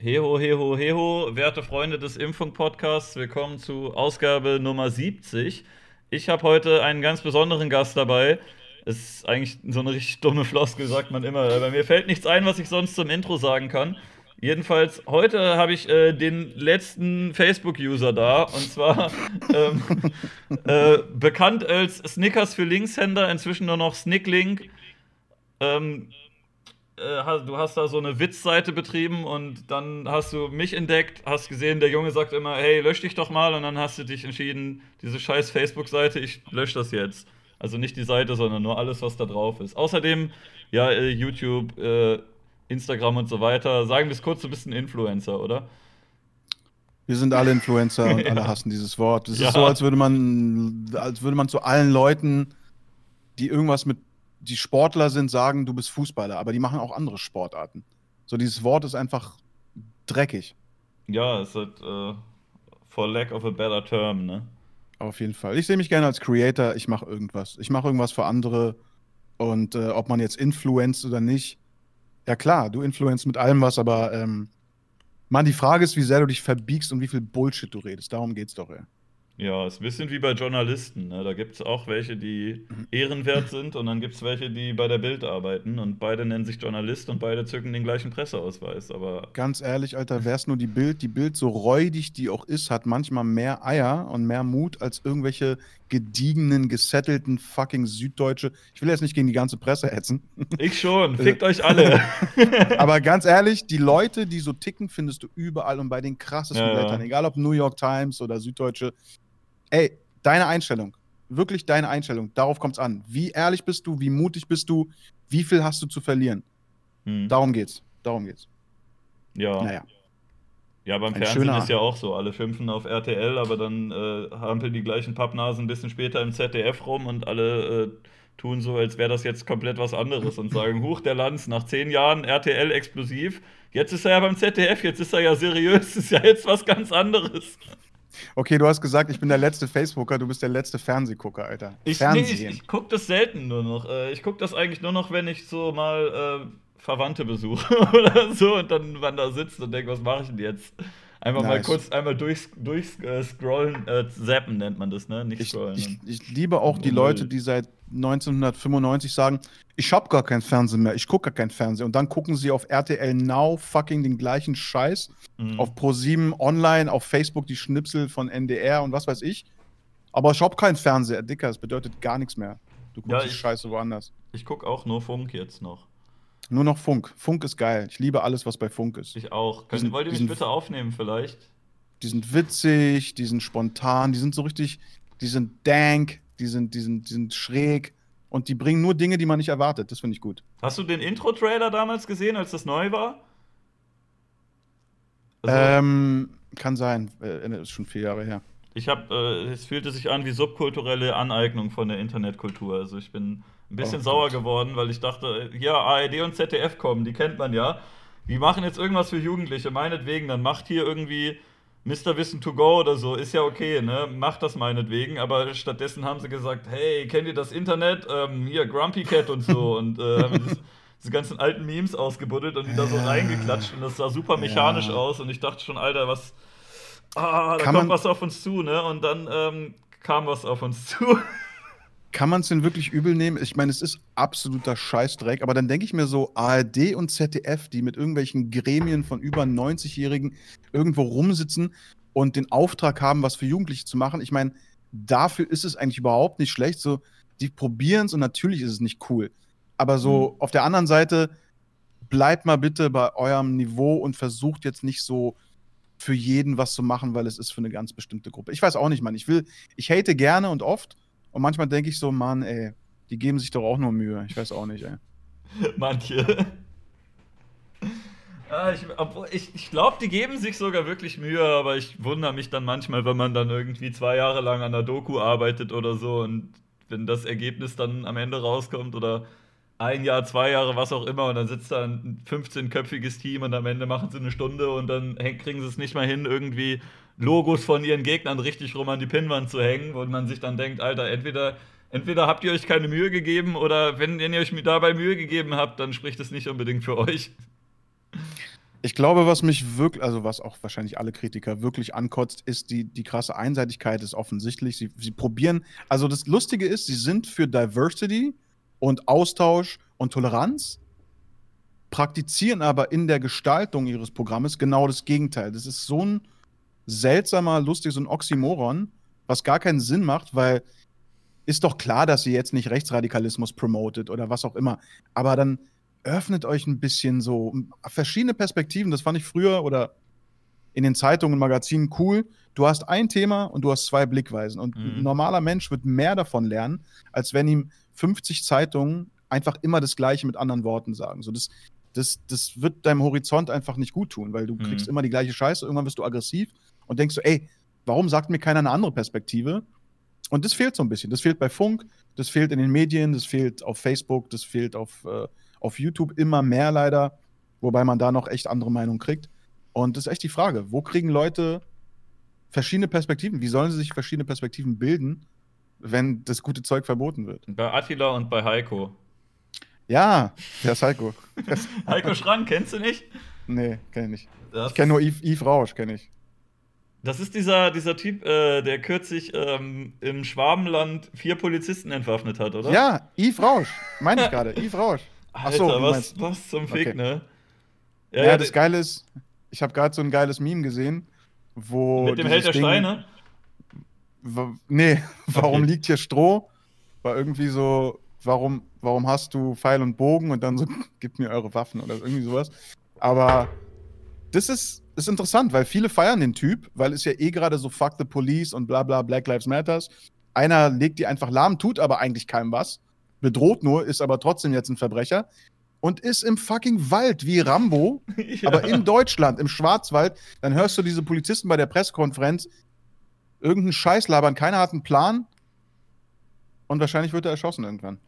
Heho, heho, heho, werte Freunde des Impfung-Podcasts, willkommen zu Ausgabe Nummer 70. Ich habe heute einen ganz besonderen Gast dabei. Ist eigentlich so eine richtig dumme Floskel, sagt man immer. Aber mir fällt nichts ein, was ich sonst zum Intro sagen kann. Jedenfalls, heute habe ich äh, den letzten Facebook-User da, und zwar ähm, äh, bekannt als Snickers für Linkshänder, inzwischen nur noch Snicklink. Ähm, äh, du hast da so eine Witzseite betrieben und dann hast du mich entdeckt, hast gesehen, der Junge sagt immer, hey, lösch dich doch mal und dann hast du dich entschieden, diese scheiß Facebook-Seite, ich lösche das jetzt. Also nicht die Seite, sondern nur alles, was da drauf ist. Außerdem, ja, äh, YouTube, äh, Instagram und so weiter. Sagen wir es kurz, du bist ein Influencer, oder? Wir sind alle Influencer und ja. alle hassen dieses Wort. Es ja. ist so, als würde man, als würde man zu allen Leuten, die irgendwas mit die Sportler sind, sagen, du bist Fußballer, aber die machen auch andere Sportarten. So, dieses Wort ist einfach dreckig. Ja, es ist uh, for lack of a better term, ne? Auf jeden Fall. Ich sehe mich gerne als Creator, ich mache irgendwas. Ich mache irgendwas für andere und äh, ob man jetzt influenzt oder nicht. Ja klar, du influenzt mit allem was, aber ähm, Mann, die Frage ist, wie sehr du dich verbiegst und wie viel Bullshit du redest. Darum geht's doch, ey. Ja, ist ein bisschen wie bei Journalisten. Ne? Da gibt es auch welche, die ehrenwert sind und dann gibt es welche, die bei der Bild arbeiten und beide nennen sich Journalist und beide zücken den gleichen Presseausweis. Aber Ganz ehrlich, Alter, wär's nur die Bild, die Bild, so räudig die auch ist, hat manchmal mehr Eier und mehr Mut als irgendwelche gediegenen, gesettelten fucking Süddeutsche. Ich will jetzt nicht gegen die ganze Presse hetzen. Ich schon, fickt euch alle. Aber ganz ehrlich, die Leute, die so ticken, findest du überall und bei den krassesten ja, Blättern, egal ob New York Times oder Süddeutsche ey, deine Einstellung, wirklich deine Einstellung, darauf kommt es an. Wie ehrlich bist du, wie mutig bist du, wie viel hast du zu verlieren? Hm. Darum geht's. Darum geht's. Ja. Naja. Ja, beim Ein Fernsehen ist ja auch so. Alle schimpfen auf RTL, aber dann äh, hampeln die gleichen Pappnasen ein bisschen später im ZDF rum und alle äh, tun so, als wäre das jetzt komplett was anderes und sagen: Huch, der Lanz, nach zehn Jahren RTL explosiv. Jetzt ist er ja beim ZDF, jetzt ist er ja seriös, ist ja jetzt was ganz anderes. Okay, du hast gesagt, ich bin der letzte Facebooker, du bist der letzte Fernsehgucker, Alter. Ich, nee, ich, ich gucke das selten nur noch. Äh, ich gucke das eigentlich nur noch, wenn ich so mal äh, Verwandte besuche oder so und dann man da sitzt und denkt, was mache ich denn jetzt? Einfach nice. mal kurz einmal durchscrollen, durch, äh, äh, zappen nennt man das, ne? Nicht ich, scrollen. Ich, ich, liebe auch die Leute, die seit 1995 sagen, ich hab gar kein Fernsehen mehr, ich gucke gar kein Fernsehen. Und dann gucken sie auf RTL Now fucking den gleichen Scheiß, mhm. auf Pro7 online, auf Facebook die Schnipsel von NDR und was weiß ich. Aber ich hab kein Fernseher, Dicker, das bedeutet gar nichts mehr. Du guckst ja, die Scheiße woanders. Ich guck auch nur Funk jetzt noch. Nur noch Funk. Funk ist geil. Ich liebe alles, was bei Funk ist. Ich auch. Können, sind, wollt ihr mich bitte aufnehmen, vielleicht? Die sind witzig, die sind spontan, die sind so richtig, die sind dank, die sind, die sind, die sind schräg und die bringen nur Dinge, die man nicht erwartet. Das finde ich gut. Hast du den Intro-Trailer damals gesehen, als das neu war? Also, ähm, kann sein. Äh, das ist schon vier Jahre her. Ich habe, äh, es fühlte sich an wie subkulturelle Aneignung von der Internetkultur. Also ich bin ein bisschen oh, sauer geworden, weil ich dachte, ja, ARD und ZDF kommen, die kennt man ja. Die machen jetzt irgendwas für Jugendliche, meinetwegen, dann macht hier irgendwie Mr. Wissen to go oder so, ist ja okay, ne? Macht das meinetwegen, aber stattdessen haben sie gesagt, hey, kennt ihr das Internet? Ähm, hier, Grumpy Cat und so und äh, das, diese ganzen alten Memes ausgebuddelt und die da so reingeklatscht und das sah super mechanisch ja. aus und ich dachte schon, Alter, was, ah, da Kann kommt was auf uns zu, ne? Und dann ähm, kam was auf uns zu. Kann man es denn wirklich übel nehmen? Ich meine, es ist absoluter Scheißdreck, aber dann denke ich mir so, ARD und ZDF, die mit irgendwelchen Gremien von über 90-Jährigen irgendwo rumsitzen und den Auftrag haben, was für Jugendliche zu machen. Ich meine, dafür ist es eigentlich überhaupt nicht schlecht. So, die probieren es und natürlich ist es nicht cool. Aber so mhm. auf der anderen Seite, bleibt mal bitte bei eurem Niveau und versucht jetzt nicht so für jeden was zu machen, weil es ist für eine ganz bestimmte Gruppe. Ich weiß auch nicht, Mann. Ich will, ich hate gerne und oft und manchmal denke ich so, Mann, ey, die geben sich doch auch nur Mühe. Ich weiß auch nicht, ey. Manche. Ah, ich, ich, ich glaube, die geben sich sogar wirklich Mühe, aber ich wundere mich dann manchmal, wenn man dann irgendwie zwei Jahre lang an der Doku arbeitet oder so und wenn das Ergebnis dann am Ende rauskommt oder ein Jahr, zwei Jahre, was auch immer, und dann sitzt da ein 15-köpfiges Team und am Ende machen sie eine Stunde und dann kriegen sie es nicht mal hin, irgendwie Logos von ihren Gegnern richtig rum an die Pinnwand zu hängen, wo man sich dann denkt, Alter, entweder, entweder habt ihr euch keine Mühe gegeben oder wenn, wenn ihr euch dabei Mühe gegeben habt, dann spricht es nicht unbedingt für euch. Ich glaube, was mich wirklich, also was auch wahrscheinlich alle Kritiker wirklich ankotzt, ist die, die krasse Einseitigkeit, ist offensichtlich. Sie, sie probieren, also das Lustige ist, sie sind für Diversity und Austausch und Toleranz, praktizieren aber in der Gestaltung ihres Programmes genau das Gegenteil. Das ist so ein seltsamer, lustig, so ein Oxymoron, was gar keinen Sinn macht, weil ist doch klar, dass sie jetzt nicht Rechtsradikalismus promotet oder was auch immer. Aber dann öffnet euch ein bisschen so verschiedene Perspektiven. Das fand ich früher oder in den Zeitungen und Magazinen cool. Du hast ein Thema und du hast zwei Blickweisen. Und mhm. ein normaler Mensch wird mehr davon lernen, als wenn ihm 50 Zeitungen einfach immer das Gleiche mit anderen Worten sagen. So, das, das, das wird deinem Horizont einfach nicht gut tun, weil du mhm. kriegst immer die gleiche Scheiße. Irgendwann wirst du aggressiv und denkst so, ey, warum sagt mir keiner eine andere Perspektive? Und das fehlt so ein bisschen. Das fehlt bei Funk, das fehlt in den Medien, das fehlt auf Facebook, das fehlt auf, äh, auf YouTube immer mehr leider, wobei man da noch echt andere Meinungen kriegt. Und das ist echt die Frage, wo kriegen Leute verschiedene Perspektiven? Wie sollen sie sich verschiedene Perspektiven bilden, wenn das gute Zeug verboten wird? Bei Attila und bei Heiko. Ja, der ist Heiko. Heiko Schrank, kennst du nicht? Nee, kenn ich nicht. Das ich kenne nur Yves, Yves Rausch, kenne ich. Das ist dieser, dieser Typ, äh, der kürzlich ähm, im Schwabenland vier Polizisten entwaffnet hat, oder? Ja, Yves Rausch, meine ich gerade, Yves Rausch. Achso, Alter, was, was zum Fick, okay. ne? Ja, ja, das Geile ist, ich habe gerade so ein geiles Meme gesehen, wo. Mit dem Held der Ding, Steine? Nee, warum liegt hier Stroh? War irgendwie so, warum, warum hast du Pfeil und Bogen und dann so, gib mir eure Waffen oder irgendwie sowas. Aber das ist, ist interessant, weil viele feiern den Typ, weil es ja eh gerade so fuck the police und bla bla Black Lives Matters. Einer legt die einfach lahm, tut aber eigentlich keinem was, bedroht nur, ist aber trotzdem jetzt ein Verbrecher und ist im fucking Wald wie Rambo, ja. aber in Deutschland, im Schwarzwald. Dann hörst du diese Polizisten bei der Pressekonferenz irgendeinen Scheiß labern, keiner hat einen Plan und wahrscheinlich wird er erschossen irgendwann.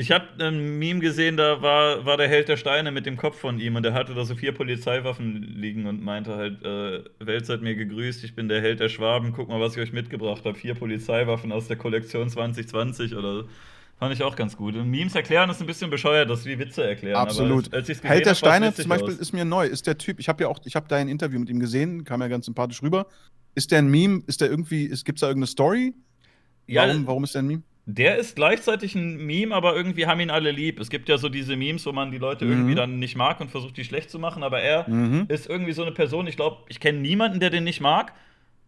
Ich habe ein Meme gesehen, da war, war der Held der Steine mit dem Kopf von ihm und der hatte da so vier Polizeiwaffen liegen und meinte halt, äh, Welt seid mir gegrüßt, ich bin der Held der Schwaben, guck mal, was ich euch mitgebracht habe. Vier Polizeiwaffen aus der Kollektion 2020 oder Fand ich auch ganz gut. Und Memes erklären ist ein bisschen bescheuert, das wie Witze erklären. Absolut. als, als Held der Steine zum Beispiel aus. ist mir neu. Ist der Typ, ich habe ja auch, ich habe da ein Interview mit ihm gesehen, kam ja ganz sympathisch rüber. Ist der ein Meme? Ist der irgendwie, gibt es da irgendeine Story? Ja, warum, warum ist der ein Meme? Der ist gleichzeitig ein Meme, aber irgendwie haben ihn alle lieb. Es gibt ja so diese Memes, wo man die Leute mhm. irgendwie dann nicht mag und versucht, die schlecht zu machen. Aber er mhm. ist irgendwie so eine Person, ich glaube, ich kenne niemanden, der den nicht mag.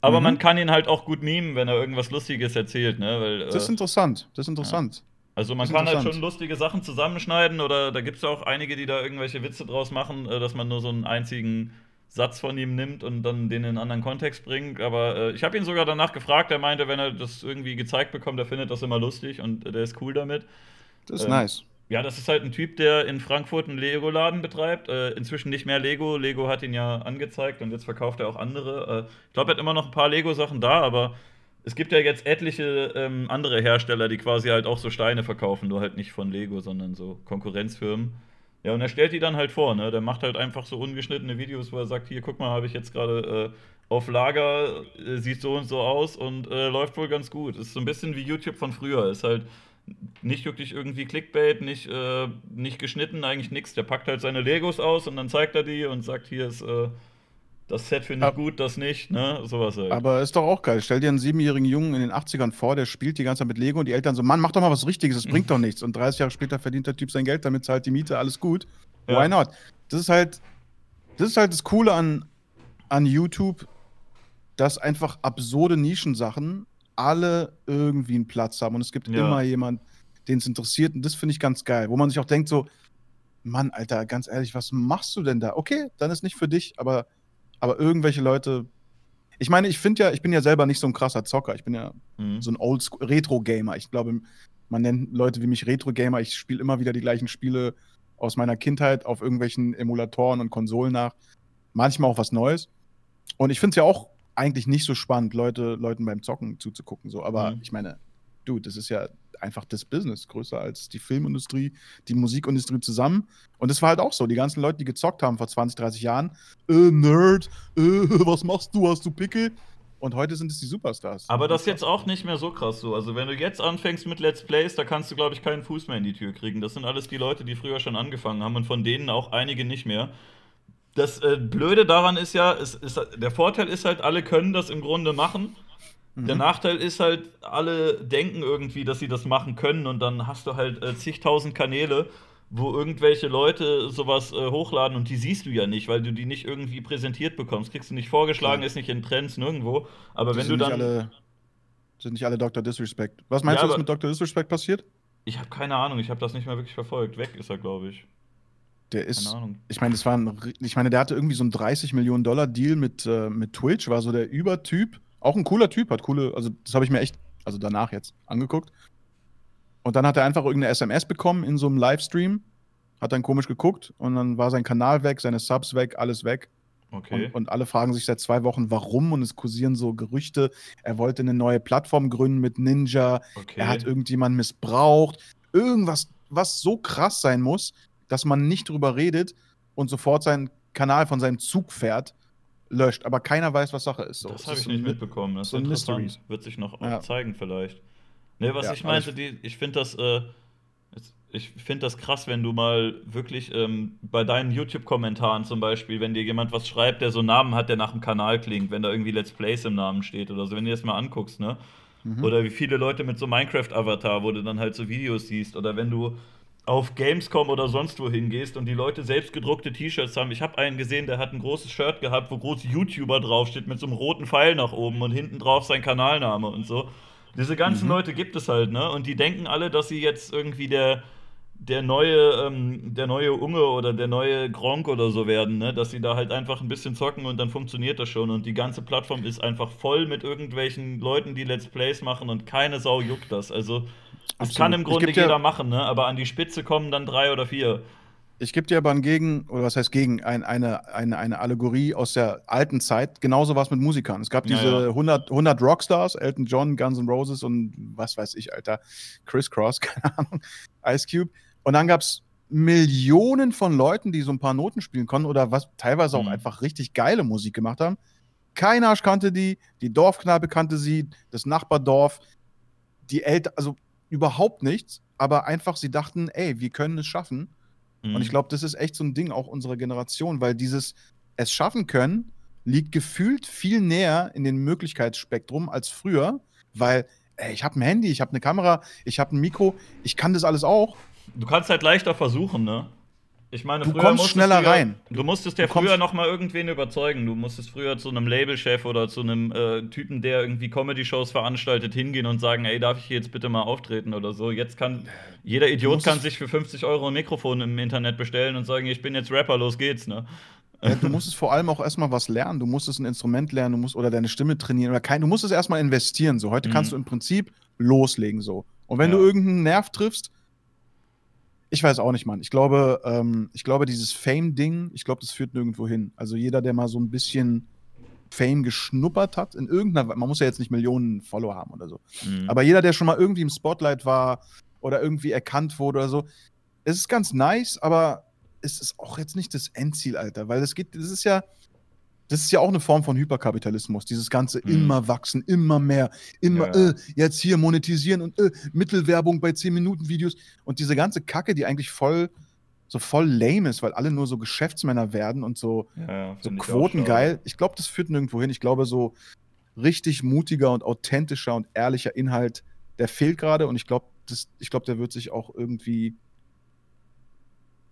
Aber mhm. man kann ihn halt auch gut memen, wenn er irgendwas Lustiges erzählt. Ne? Weil, das ist äh, interessant. Das ist interessant. Ja. Also man kann halt schon lustige Sachen zusammenschneiden oder da gibt es ja auch einige, die da irgendwelche Witze draus machen, äh, dass man nur so einen einzigen Satz von ihm nimmt und dann den in einen anderen Kontext bringt. Aber äh, ich habe ihn sogar danach gefragt, er meinte, wenn er das irgendwie gezeigt bekommt, er findet das immer lustig und äh, der ist cool damit. Das ist ähm, nice. Ja, das ist halt ein Typ, der in Frankfurt einen Lego-Laden betreibt. Äh, inzwischen nicht mehr Lego. Lego hat ihn ja angezeigt und jetzt verkauft er auch andere. Äh, ich glaube, er hat immer noch ein paar Lego-Sachen da, aber es gibt ja jetzt etliche ähm, andere Hersteller, die quasi halt auch so Steine verkaufen, nur halt nicht von Lego, sondern so Konkurrenzfirmen. Ja, und er stellt die dann halt vor, ne? Der macht halt einfach so ungeschnittene Videos, wo er sagt, hier, guck mal, habe ich jetzt gerade äh, auf Lager, äh, sieht so und so aus und äh, läuft wohl ganz gut. Ist so ein bisschen wie YouTube von früher. Ist halt nicht wirklich irgendwie Clickbait, nicht, äh, nicht geschnitten, eigentlich nichts. Der packt halt seine Legos aus und dann zeigt er die und sagt, hier ist äh, das Set finde ich Ab gut, das nicht, ne? Sowas halt. Aber ist doch auch geil. Stell dir einen siebenjährigen Jungen in den 80ern vor, der spielt die ganze Zeit mit Lego und die Eltern so, Mann, mach doch mal was Richtiges, das bringt doch nichts. Und 30 Jahre später verdient der Typ sein Geld, damit zahlt die Miete, alles gut. Ja. Why not? Das ist halt, das ist halt das Coole an, an YouTube, dass einfach absurde Nischensachen alle irgendwie einen Platz haben. Und es gibt ja. immer jemand, den es interessiert. Und das finde ich ganz geil. Wo man sich auch denkt, so, Mann, Alter, ganz ehrlich, was machst du denn da? Okay, dann ist nicht für dich, aber aber irgendwelche Leute. Ich meine, ich finde ja, ich bin ja selber nicht so ein krasser Zocker. Ich bin ja mhm. so ein Old Retro-Gamer. Ich glaube, man nennt Leute wie mich Retro-Gamer. Ich spiele immer wieder die gleichen Spiele aus meiner Kindheit auf irgendwelchen Emulatoren und Konsolen nach. Manchmal auch was Neues. Und ich finde es ja auch eigentlich nicht so spannend, Leute, Leuten beim Zocken zuzugucken. So. Aber mhm. ich meine, du, das ist ja einfach das Business, größer als die Filmindustrie, die Musikindustrie zusammen. Und das war halt auch so. Die ganzen Leute, die gezockt haben vor 20, 30 Jahren, äh, Nerd, äh, was machst du, hast du Pickel? Und heute sind es die Superstars. Aber das ist jetzt auch nicht mehr so krass so. Also wenn du jetzt anfängst mit Let's Plays, da kannst du, glaube ich, keinen Fuß mehr in die Tür kriegen. Das sind alles die Leute, die früher schon angefangen haben und von denen auch einige nicht mehr. das äh, Blöde daran ist ja, es ist, der Vorteil ist halt, alle können das im Grunde machen. Mhm. Der Nachteil ist halt, alle denken irgendwie, dass sie das machen können und dann hast du halt äh, zigtausend Kanäle, wo irgendwelche Leute sowas äh, hochladen und die siehst du ja nicht, weil du die nicht irgendwie präsentiert bekommst. Kriegst du nicht vorgeschlagen, ja. ist nicht in Trends nirgendwo. Aber die wenn du dann. Alle, sind nicht alle Dr. Disrespect. Was meinst ja, du, was mit Dr. Disrespect passiert? Ich habe keine Ahnung, ich habe das nicht mehr wirklich verfolgt. Weg ist er, glaube ich. Der ist, ich meine, das war ein, ich meine, der hatte irgendwie so einen 30 Millionen Dollar Deal mit, äh, mit Twitch, war so der Übertyp. Auch ein cooler Typ, hat coole, also das habe ich mir echt, also danach jetzt angeguckt. Und dann hat er einfach irgendeine SMS bekommen in so einem Livestream, hat dann komisch geguckt und dann war sein Kanal weg, seine Subs weg, alles weg. Okay. Und, und, alle fragen sich seit zwei Wochen, warum. Und es kursieren so Gerüchte. Er wollte eine neue Plattform gründen mit Ninja. Okay. Er hat irgendjemanden missbraucht. Irgendwas, was so krass sein muss, dass man nicht drüber redet und sofort seinen Kanal von seinem Zug fährt, löscht. Aber keiner weiß, was Sache ist. So. Das habe ich nicht mitbekommen. Das ist interessant. Mysteries. Wird sich noch ja. zeigen vielleicht. Ne, was ja, ich meinte, die, ich finde das, äh, ich finde das krass, wenn du mal wirklich ähm, bei deinen YouTube-Kommentaren zum Beispiel, wenn dir jemand was schreibt, der so einen Namen hat, der nach dem Kanal klingt, wenn da irgendwie Let's Plays im Namen steht oder so, wenn du das mal anguckst, ne? Mhm. Oder wie viele Leute mit so Minecraft-Avatar, wo du dann halt so Videos siehst, oder wenn du auf Gamescom oder sonst wo hingehst und die Leute selbst gedruckte T-Shirts haben. Ich habe einen gesehen, der hat ein großes Shirt gehabt, wo groß YouTuber draufsteht mit so einem roten Pfeil nach oben und hinten drauf sein Kanalname und so. Diese ganzen mhm. Leute gibt es halt, ne? Und die denken alle, dass sie jetzt irgendwie der, der neue, ähm, der neue Unge oder der neue Gronk oder so werden, ne? Dass sie da halt einfach ein bisschen zocken und dann funktioniert das schon. Und die ganze Plattform ist einfach voll mit irgendwelchen Leuten, die Let's Plays machen und keine Sau juckt das. Also das kann im Grunde jeder ja, machen, ne? aber an die Spitze kommen dann drei oder vier. Ich gebe dir aber ein Gegen, oder was heißt Gegen, ein, eine, eine, eine Allegorie aus der alten Zeit. Genauso war es mit Musikern. Es gab diese ja, ja. 100, 100 Rockstars, Elton John, Guns N' Roses und was weiß ich, Alter, Chris Cross, keine Ahnung, Ice Cube. Und dann gab es Millionen von Leuten, die so ein paar Noten spielen konnten oder was teilweise auch mhm. einfach richtig geile Musik gemacht haben. Kein Arsch kannte die, die Dorfkneipe kannte sie, das Nachbardorf, die Eltern, also überhaupt nichts, aber einfach sie dachten, ey, wir können es schaffen. Mhm. Und ich mhm. glaube, das ist echt so ein Ding auch unserer Generation, weil dieses es schaffen können liegt gefühlt viel näher in den Möglichkeitsspektrum als früher, weil ey, ich habe ein Handy, ich habe eine Kamera, ich habe ein Mikro, ich kann das alles auch. Du kannst halt leichter versuchen, ne? Ich meine, du kommst schneller früher, rein. Du musstest ja du früher noch mal irgendwen überzeugen. Du musstest früher zu einem Labelchef oder zu einem äh, Typen, der irgendwie Comedy-Shows veranstaltet, hingehen und sagen, ey, darf ich hier jetzt bitte mal auftreten oder so. Jetzt kann jeder Idiot kann sich für 50 Euro ein Mikrofon im Internet bestellen und sagen, ich bin jetzt Rapper, los geht's, ne? Ja, du musstest vor allem auch erstmal was lernen. Du musstest ein Instrument lernen, du musst oder deine Stimme trainieren oder kein. Du musst es erstmal investieren. So heute mhm. kannst du im Prinzip loslegen so. Und wenn ja. du irgendeinen Nerv triffst, ich weiß auch nicht, Mann. Ich glaube, ähm, ich glaube, dieses Fame-Ding, ich glaube, das führt nirgendwo hin. Also jeder, der mal so ein bisschen Fame geschnuppert hat, in irgendeiner, man muss ja jetzt nicht Millionen Follower haben oder so. Mhm. Aber jeder, der schon mal irgendwie im Spotlight war oder irgendwie erkannt wurde oder so, es ist ganz nice, aber es ist auch jetzt nicht das Endziel, Alter, weil es geht, das ist ja, das ist ja auch eine Form von Hyperkapitalismus. Dieses ganze mhm. immer wachsen, immer mehr, immer ja. äh, jetzt hier monetisieren und äh, Mittelwerbung bei 10-Minuten-Videos und diese ganze Kacke, die eigentlich voll so voll lame ist, weil alle nur so Geschäftsmänner werden und so, ja, so quotengeil. Ich, ich glaube, das führt nirgendwo hin. Ich glaube, so richtig mutiger und authentischer und ehrlicher Inhalt, der fehlt gerade und ich glaube, ich glaube, der wird sich auch irgendwie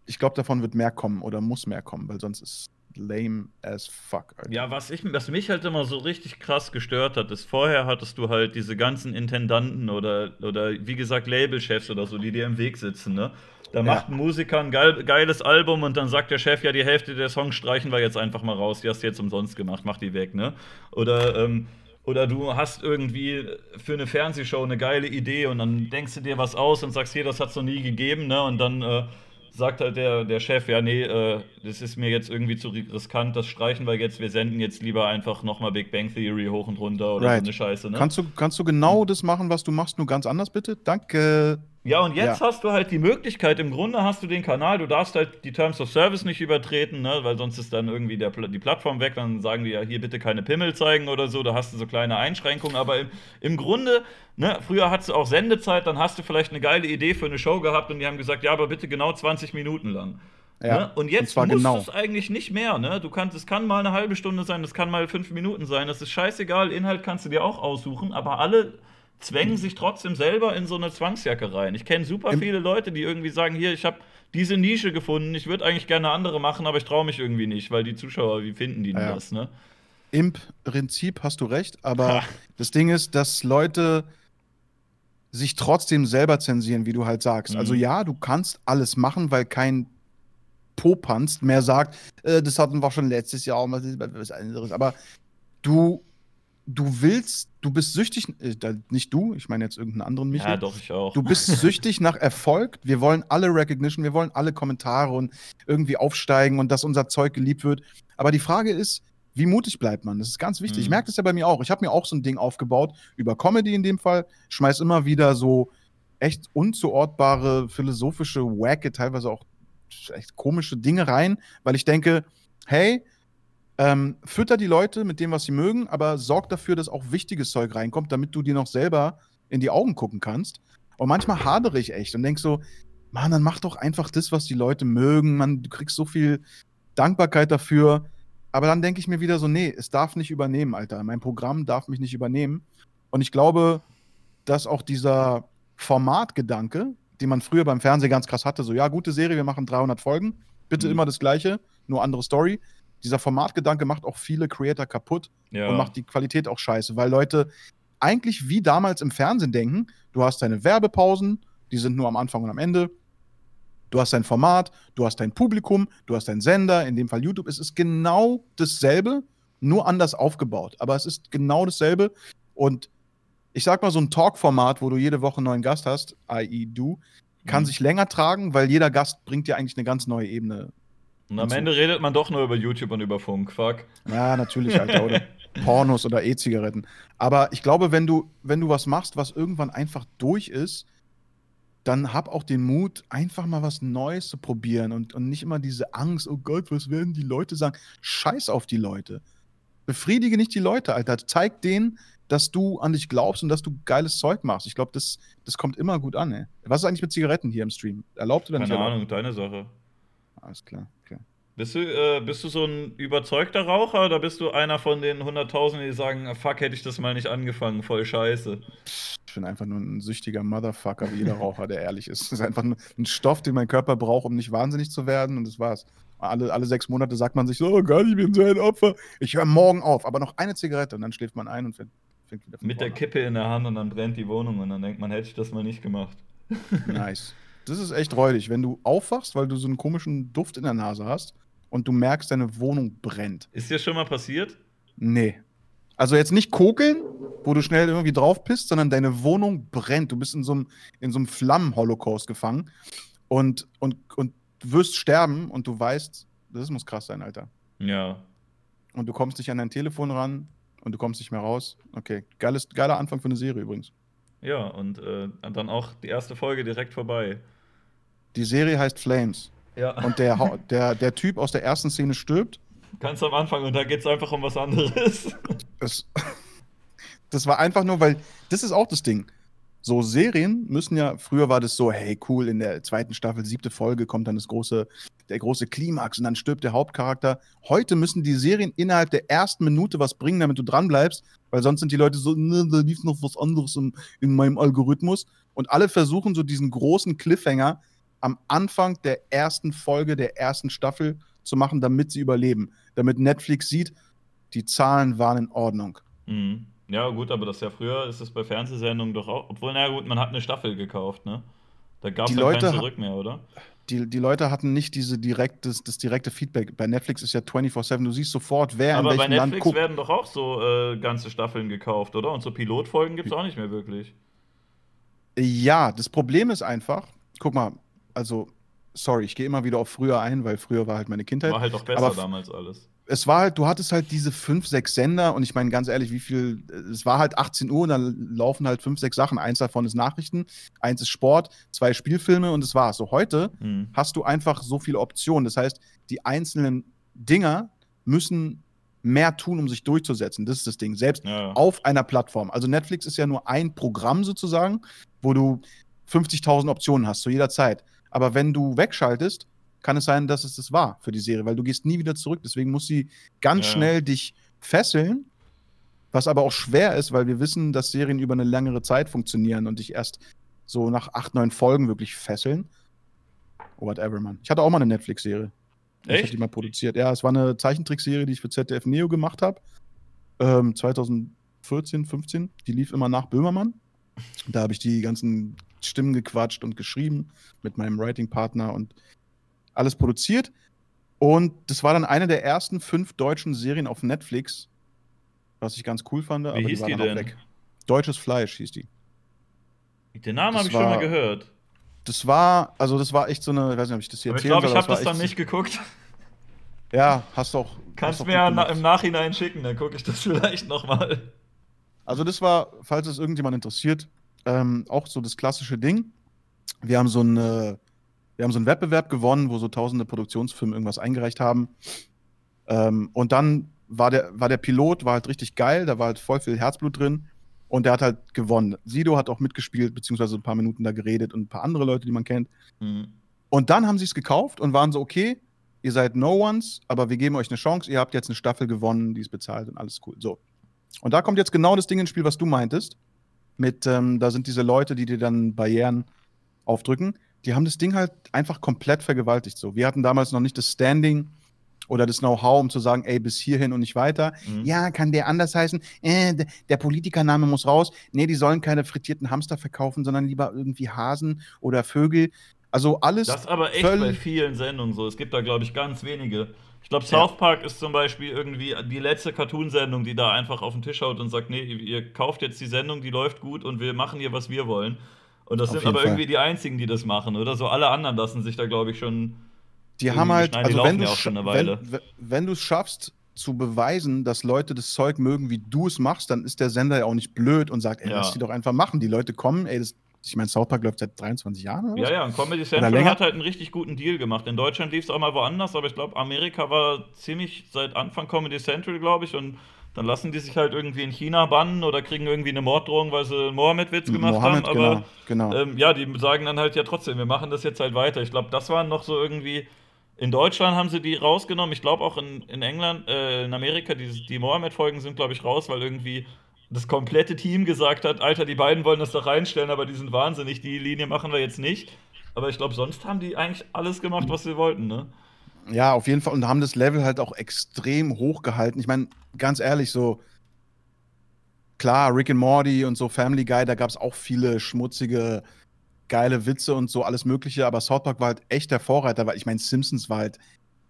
ich glaube, davon wird mehr kommen oder muss mehr kommen, weil sonst ist lame as fuck. Alter. Ja, was, ich, was mich halt immer so richtig krass gestört hat, ist, vorher hattest du halt diese ganzen Intendanten oder, oder wie gesagt Labelchefs oder so, die dir im Weg sitzen, ne? Da macht ein Musiker ein geil, geiles Album und dann sagt der Chef, ja, die Hälfte der Songs streichen wir jetzt einfach mal raus, die hast du jetzt umsonst gemacht, mach die weg, ne? Oder, ähm, oder du hast irgendwie für eine Fernsehshow eine geile Idee und dann denkst du dir was aus und sagst, hier, das hat es noch nie gegeben, ne? Und dann äh, sagt halt der, der Chef, ja, nee, äh, das ist mir jetzt irgendwie zu riskant, das streichen wir jetzt, wir senden jetzt lieber einfach nochmal Big Bang Theory hoch und runter oder right. so eine Scheiße. Ne? Kannst, du, kannst du genau das machen, was du machst, nur ganz anders bitte? Danke. Ja, und jetzt ja. hast du halt die Möglichkeit, im Grunde hast du den Kanal, du darfst halt die Terms of Service nicht übertreten, ne, weil sonst ist dann irgendwie der, die Plattform weg, dann sagen die ja hier bitte keine Pimmel zeigen oder so, da hast du so kleine Einschränkungen, aber im, im Grunde, ne, früher hattest du auch Sendezeit, dann hast du vielleicht eine geile Idee für eine Show gehabt und die haben gesagt, ja, aber bitte genau 20 Minuten lang. Ja. Ne? Und jetzt und musst genau. es eigentlich nicht mehr, ne? Du kannst, es kann mal eine halbe Stunde sein, es kann mal fünf Minuten sein, das ist scheißegal, Inhalt kannst du dir auch aussuchen, aber alle zwängen sich trotzdem selber in so eine Zwangsjacke rein. Ich kenne super viele Leute, die irgendwie sagen, hier, ich habe diese Nische gefunden, ich würde eigentlich gerne andere machen, aber ich traue mich irgendwie nicht, weil die Zuschauer, wie finden die denn ja. das, ne? Im Prinzip hast du recht, aber das Ding ist, dass Leute sich trotzdem selber zensieren, wie du halt sagst. Also mhm. Also ja, du kannst alles machen, weil kein Popanst mehr sagt, äh, das hatten wir schon letztes Jahr, was anderes. Aber du, du willst, du bist süchtig, äh, nicht du, ich meine jetzt irgendeinen anderen Michael. Ja, doch, ich auch. Du bist süchtig nach Erfolg. Wir wollen alle Recognition, wir wollen alle Kommentare und irgendwie aufsteigen und dass unser Zeug geliebt wird. Aber die Frage ist, wie mutig bleibt man? Das ist ganz wichtig. Mhm. Ich merke das ja bei mir auch. Ich habe mir auch so ein Ding aufgebaut, über Comedy in dem Fall, schmeiß immer wieder so echt unzuortbare philosophische Wacke, teilweise auch echt komische Dinge rein, weil ich denke, hey, ähm, fütter die Leute mit dem, was sie mögen, aber sorg dafür, dass auch wichtiges Zeug reinkommt, damit du dir noch selber in die Augen gucken kannst. Und manchmal hadere ich echt und denk so, Mann, dann mach doch einfach das, was die Leute mögen. Man, du kriegst so viel Dankbarkeit dafür. Aber dann denke ich mir wieder so, nee, es darf nicht übernehmen, Alter. Mein Programm darf mich nicht übernehmen. Und ich glaube, dass auch dieser Formatgedanke, den man früher beim Fernsehen ganz krass hatte, so, ja, gute Serie, wir machen 300 Folgen, bitte mhm. immer das Gleiche, nur andere Story. Dieser Formatgedanke macht auch viele Creator kaputt ja. und macht die Qualität auch scheiße, weil Leute eigentlich wie damals im Fernsehen denken, du hast deine Werbepausen, die sind nur am Anfang und am Ende. Du hast dein Format, du hast dein Publikum, du hast deinen Sender, in dem Fall YouTube. Es ist genau dasselbe, nur anders aufgebaut. Aber es ist genau dasselbe. Und ich sag mal, so ein Talk-Format, wo du jede Woche einen neuen Gast hast, i.e. du, kann mhm. sich länger tragen, weil jeder Gast bringt dir eigentlich eine ganz neue Ebene. Und am Ende redet man doch nur über YouTube und über Funk, fuck. Ja, natürlich, Alter, oder Pornos oder E-Zigaretten. Aber ich glaube, wenn du, wenn du was machst, was irgendwann einfach durch ist, dann hab auch den Mut, einfach mal was Neues zu probieren und, und nicht immer diese Angst, oh Gott, was werden die Leute sagen? Scheiß auf die Leute. Befriedige nicht die Leute, Alter. Zeig denen, dass du an dich glaubst und dass du geiles Zeug machst. Ich glaube, das, das kommt immer gut an, ey. Was ist eigentlich mit Zigaretten hier im Stream? Erlaubt oder Keine nicht? Keine Ahnung, deine Sache. Alles klar, okay. Bist du, äh, bist du so ein überzeugter Raucher oder bist du einer von den Hunderttausenden, die sagen, ah, fuck, hätte ich das mal nicht angefangen, voll scheiße? Ich bin einfach nur ein süchtiger Motherfucker, wie jeder Raucher, der ehrlich ist. Es ist einfach nur ein Stoff, den mein Körper braucht, um nicht wahnsinnig zu werden und das war's. Alle, alle sechs Monate sagt man sich so, oh Gott, ich bin so ein Opfer. Ich höre morgen auf, aber noch eine Zigarette und dann schläft man ein und fängt, fängt wieder von Mit der Kippe in der Hand und dann brennt die Wohnung und dann denkt man, hätte ich das mal nicht gemacht. Nice. Das ist echt räudig, wenn du aufwachst, weil du so einen komischen Duft in der Nase hast und du merkst, deine Wohnung brennt. Ist dir schon mal passiert? Nee. Also jetzt nicht kokeln, wo du schnell irgendwie drauf bist, sondern deine Wohnung brennt. Du bist in so einem, in so einem Flammen-Holocaust gefangen und, und, und wirst sterben und du weißt, das muss krass sein, Alter. Ja. Und du kommst nicht an dein Telefon ran und du kommst nicht mehr raus. Okay, geiles, geiler Anfang für eine Serie übrigens. Ja, und äh, dann auch die erste Folge direkt vorbei. Die Serie heißt Flames. Ja. Und der, der, der Typ aus der ersten Szene stirbt. Ganz am Anfang und da geht es einfach um was anderes. Es, das war einfach nur, weil das ist auch das Ding. So Serien müssen ja, früher war das so, hey cool, in der zweiten Staffel, siebte Folge kommt dann das große, der große Klimax und dann stirbt der Hauptcharakter. Heute müssen die Serien innerhalb der ersten Minute was bringen, damit du dran bleibst, weil sonst sind die Leute so, ne, da lief noch was anderes in, in meinem Algorithmus. Und alle versuchen so diesen großen Cliffhanger am Anfang der ersten Folge der ersten Staffel zu machen, damit sie überleben. Damit Netflix sieht, die Zahlen waren in Ordnung. Mhm. Ja, gut, aber das ja früher ist es bei Fernsehsendungen doch auch. Obwohl, na gut, man hat eine Staffel gekauft, ne? Da gab es ja kein Zurück mehr, oder? Die, die Leute hatten nicht diese direktes, das direkte Feedback. Bei Netflix ist ja 24-7, du siehst sofort, wer aber in welchem Land guckt. Aber bei Netflix werden doch auch so äh, ganze Staffeln gekauft, oder? Und so Pilotfolgen gibt es auch nicht mehr wirklich. Ja, das Problem ist einfach, guck mal, also, sorry, ich gehe immer wieder auf früher ein, weil früher war halt meine Kindheit. War halt auch besser damals alles. Es war halt, du hattest halt diese fünf, sechs Sender und ich meine ganz ehrlich, wie viel, es war halt 18 Uhr und dann laufen halt fünf, sechs Sachen. Eins davon ist Nachrichten, eins ist Sport, zwei Spielfilme und das war's. So heute hm. hast du einfach so viele Optionen. Das heißt, die einzelnen Dinger müssen mehr tun, um sich durchzusetzen. Das ist das Ding. Selbst ja. auf einer Plattform. Also Netflix ist ja nur ein Programm sozusagen, wo du 50.000 Optionen hast zu jeder Zeit. Aber wenn du wegschaltest, kann es sein, dass es das war für die Serie, weil du gehst nie wieder zurück. Deswegen muss sie ganz Ja. schnell dich fesseln, was aber auch schwer ist, weil wir wissen, dass Serien über eine längere Zeit funktionieren und dich erst so nach acht, neun Folgen wirklich fesseln. Whatever, man. Ich hatte auch mal eine Netflix-Serie. Ich Echt? habe die mal produziert. Ja, es war eine Zeichentrickserie, die ich für ZDF Neo gemacht habe. Ähm, 2014, 15. Die lief immer nach Böhmermann. Da habe ich die ganzen Stimmen gequatscht und geschrieben mit meinem Writing-Partner und alles produziert. Und das war dann eine der ersten fünf deutschen Serien auf Netflix, was ich ganz cool fand. Wie hieß war die auch denn? weg. Deutsches Fleisch hieß die. Den Namen Das habe ich schon mal war- gehört. Das war, also das war echt so eine, ich weiß nicht, ob ich das hier Aber ich erzählen glaube, ich habe war das dann nicht geguckt. Ja, hast du auch. Kannst hast mir ja im Nachhinein schicken, dann gucke ich das vielleicht nochmal. Also das war, falls es irgendjemand interessiert, ähm, auch so das klassische Ding. Wir haben so eine, wir haben so einen Wettbewerb gewonnen, wo so tausende Produktionsfirmen irgendwas eingereicht haben. Ähm, und dann war der, war der Pilot, war halt richtig geil, da war halt voll viel Herzblut drin und der hat halt gewonnen. Sido hat auch mitgespielt, beziehungsweise ein paar Minuten da geredet und ein paar andere Leute, die man kennt. Hm. Und dann haben sie es gekauft und waren so, okay, ihr seid No Ones, aber wir geben euch eine Chance, ihr habt jetzt eine Staffel gewonnen, die ist bezahlt und alles cool. So. Und da kommt jetzt genau das Ding ins Spiel, was du meintest. Mit, ähm, da sind diese Leute, die dir dann Barrieren aufdrücken. Die haben das Ding halt einfach komplett vergewaltigt. So. Wir hatten damals noch nicht das Standing oder das Know-how, um zu sagen, ey, bis hierhin und nicht weiter. Hm. Ja, kann der anders heißen? Äh, der Politikername muss raus. Nee, die sollen keine frittierten Hamster verkaufen, sondern lieber irgendwie Hasen oder Vögel. Also alles. Das aber echt bei vielen Sendungen so. Es gibt da, glaube ich, ganz wenige. Ich glaube, Ja. South Park ist zum Beispiel irgendwie die letzte Cartoon-Sendung, die da einfach auf den Tisch haut und sagt, nee, ihr kauft jetzt die Sendung, die läuft gut und wir machen hier, was wir wollen. Und das Auf sind aber Fall. irgendwie die einzigen, die das machen, oder? So alle anderen lassen sich da, glaube ich, schon. Die haben halt, schneiden. Also wenn du ja auch schon eine Weile. wenn, wenn- wenn du es schaffst zu beweisen, dass Leute das Zeug mögen, wie du es machst, dann ist der Sender ja auch nicht blöd und sagt, ey, Ja. lass die doch einfach machen. Die Leute kommen, ey, das, ich meine, South Park läuft seit 23 Jahren oder? Ja, ja, und Comedy Central hat halt einen richtig guten Deal gemacht. In Deutschland lief es auch mal woanders, aber ich glaube, Amerika war ziemlich seit Anfang Comedy Central, glaube ich, und dann lassen die sich halt irgendwie in China bannen oder kriegen irgendwie eine Morddrohung, weil sie einen Mohammed-Witz gemacht Mohammed, haben. Aber genau. genau. ähm, ja, die sagen dann halt ja trotzdem, wir machen das jetzt halt weiter. Ich glaube, das waren noch so irgendwie. In Deutschland haben sie die rausgenommen. Ich glaube auch in, in England, äh, in Amerika, die, die Mohammed-Folgen sind, glaube ich, raus, weil irgendwie das komplette Team gesagt hat, Alter, die beiden wollen das doch reinstellen, aber die sind wahnsinnig, die Linie machen wir jetzt nicht. Aber ich glaube, sonst haben die eigentlich alles gemacht, was sie wollten, ne? Ja, auf jeden Fall. Und haben das Level halt auch extrem hoch gehalten. Ich meine, ganz ehrlich, so klar, Rick and Morty und so Family Guy, da gab es auch viele schmutzige, geile Witze und so alles Mögliche. Aber South Park war halt echt der Vorreiter, weil ich meine, Simpsons war halt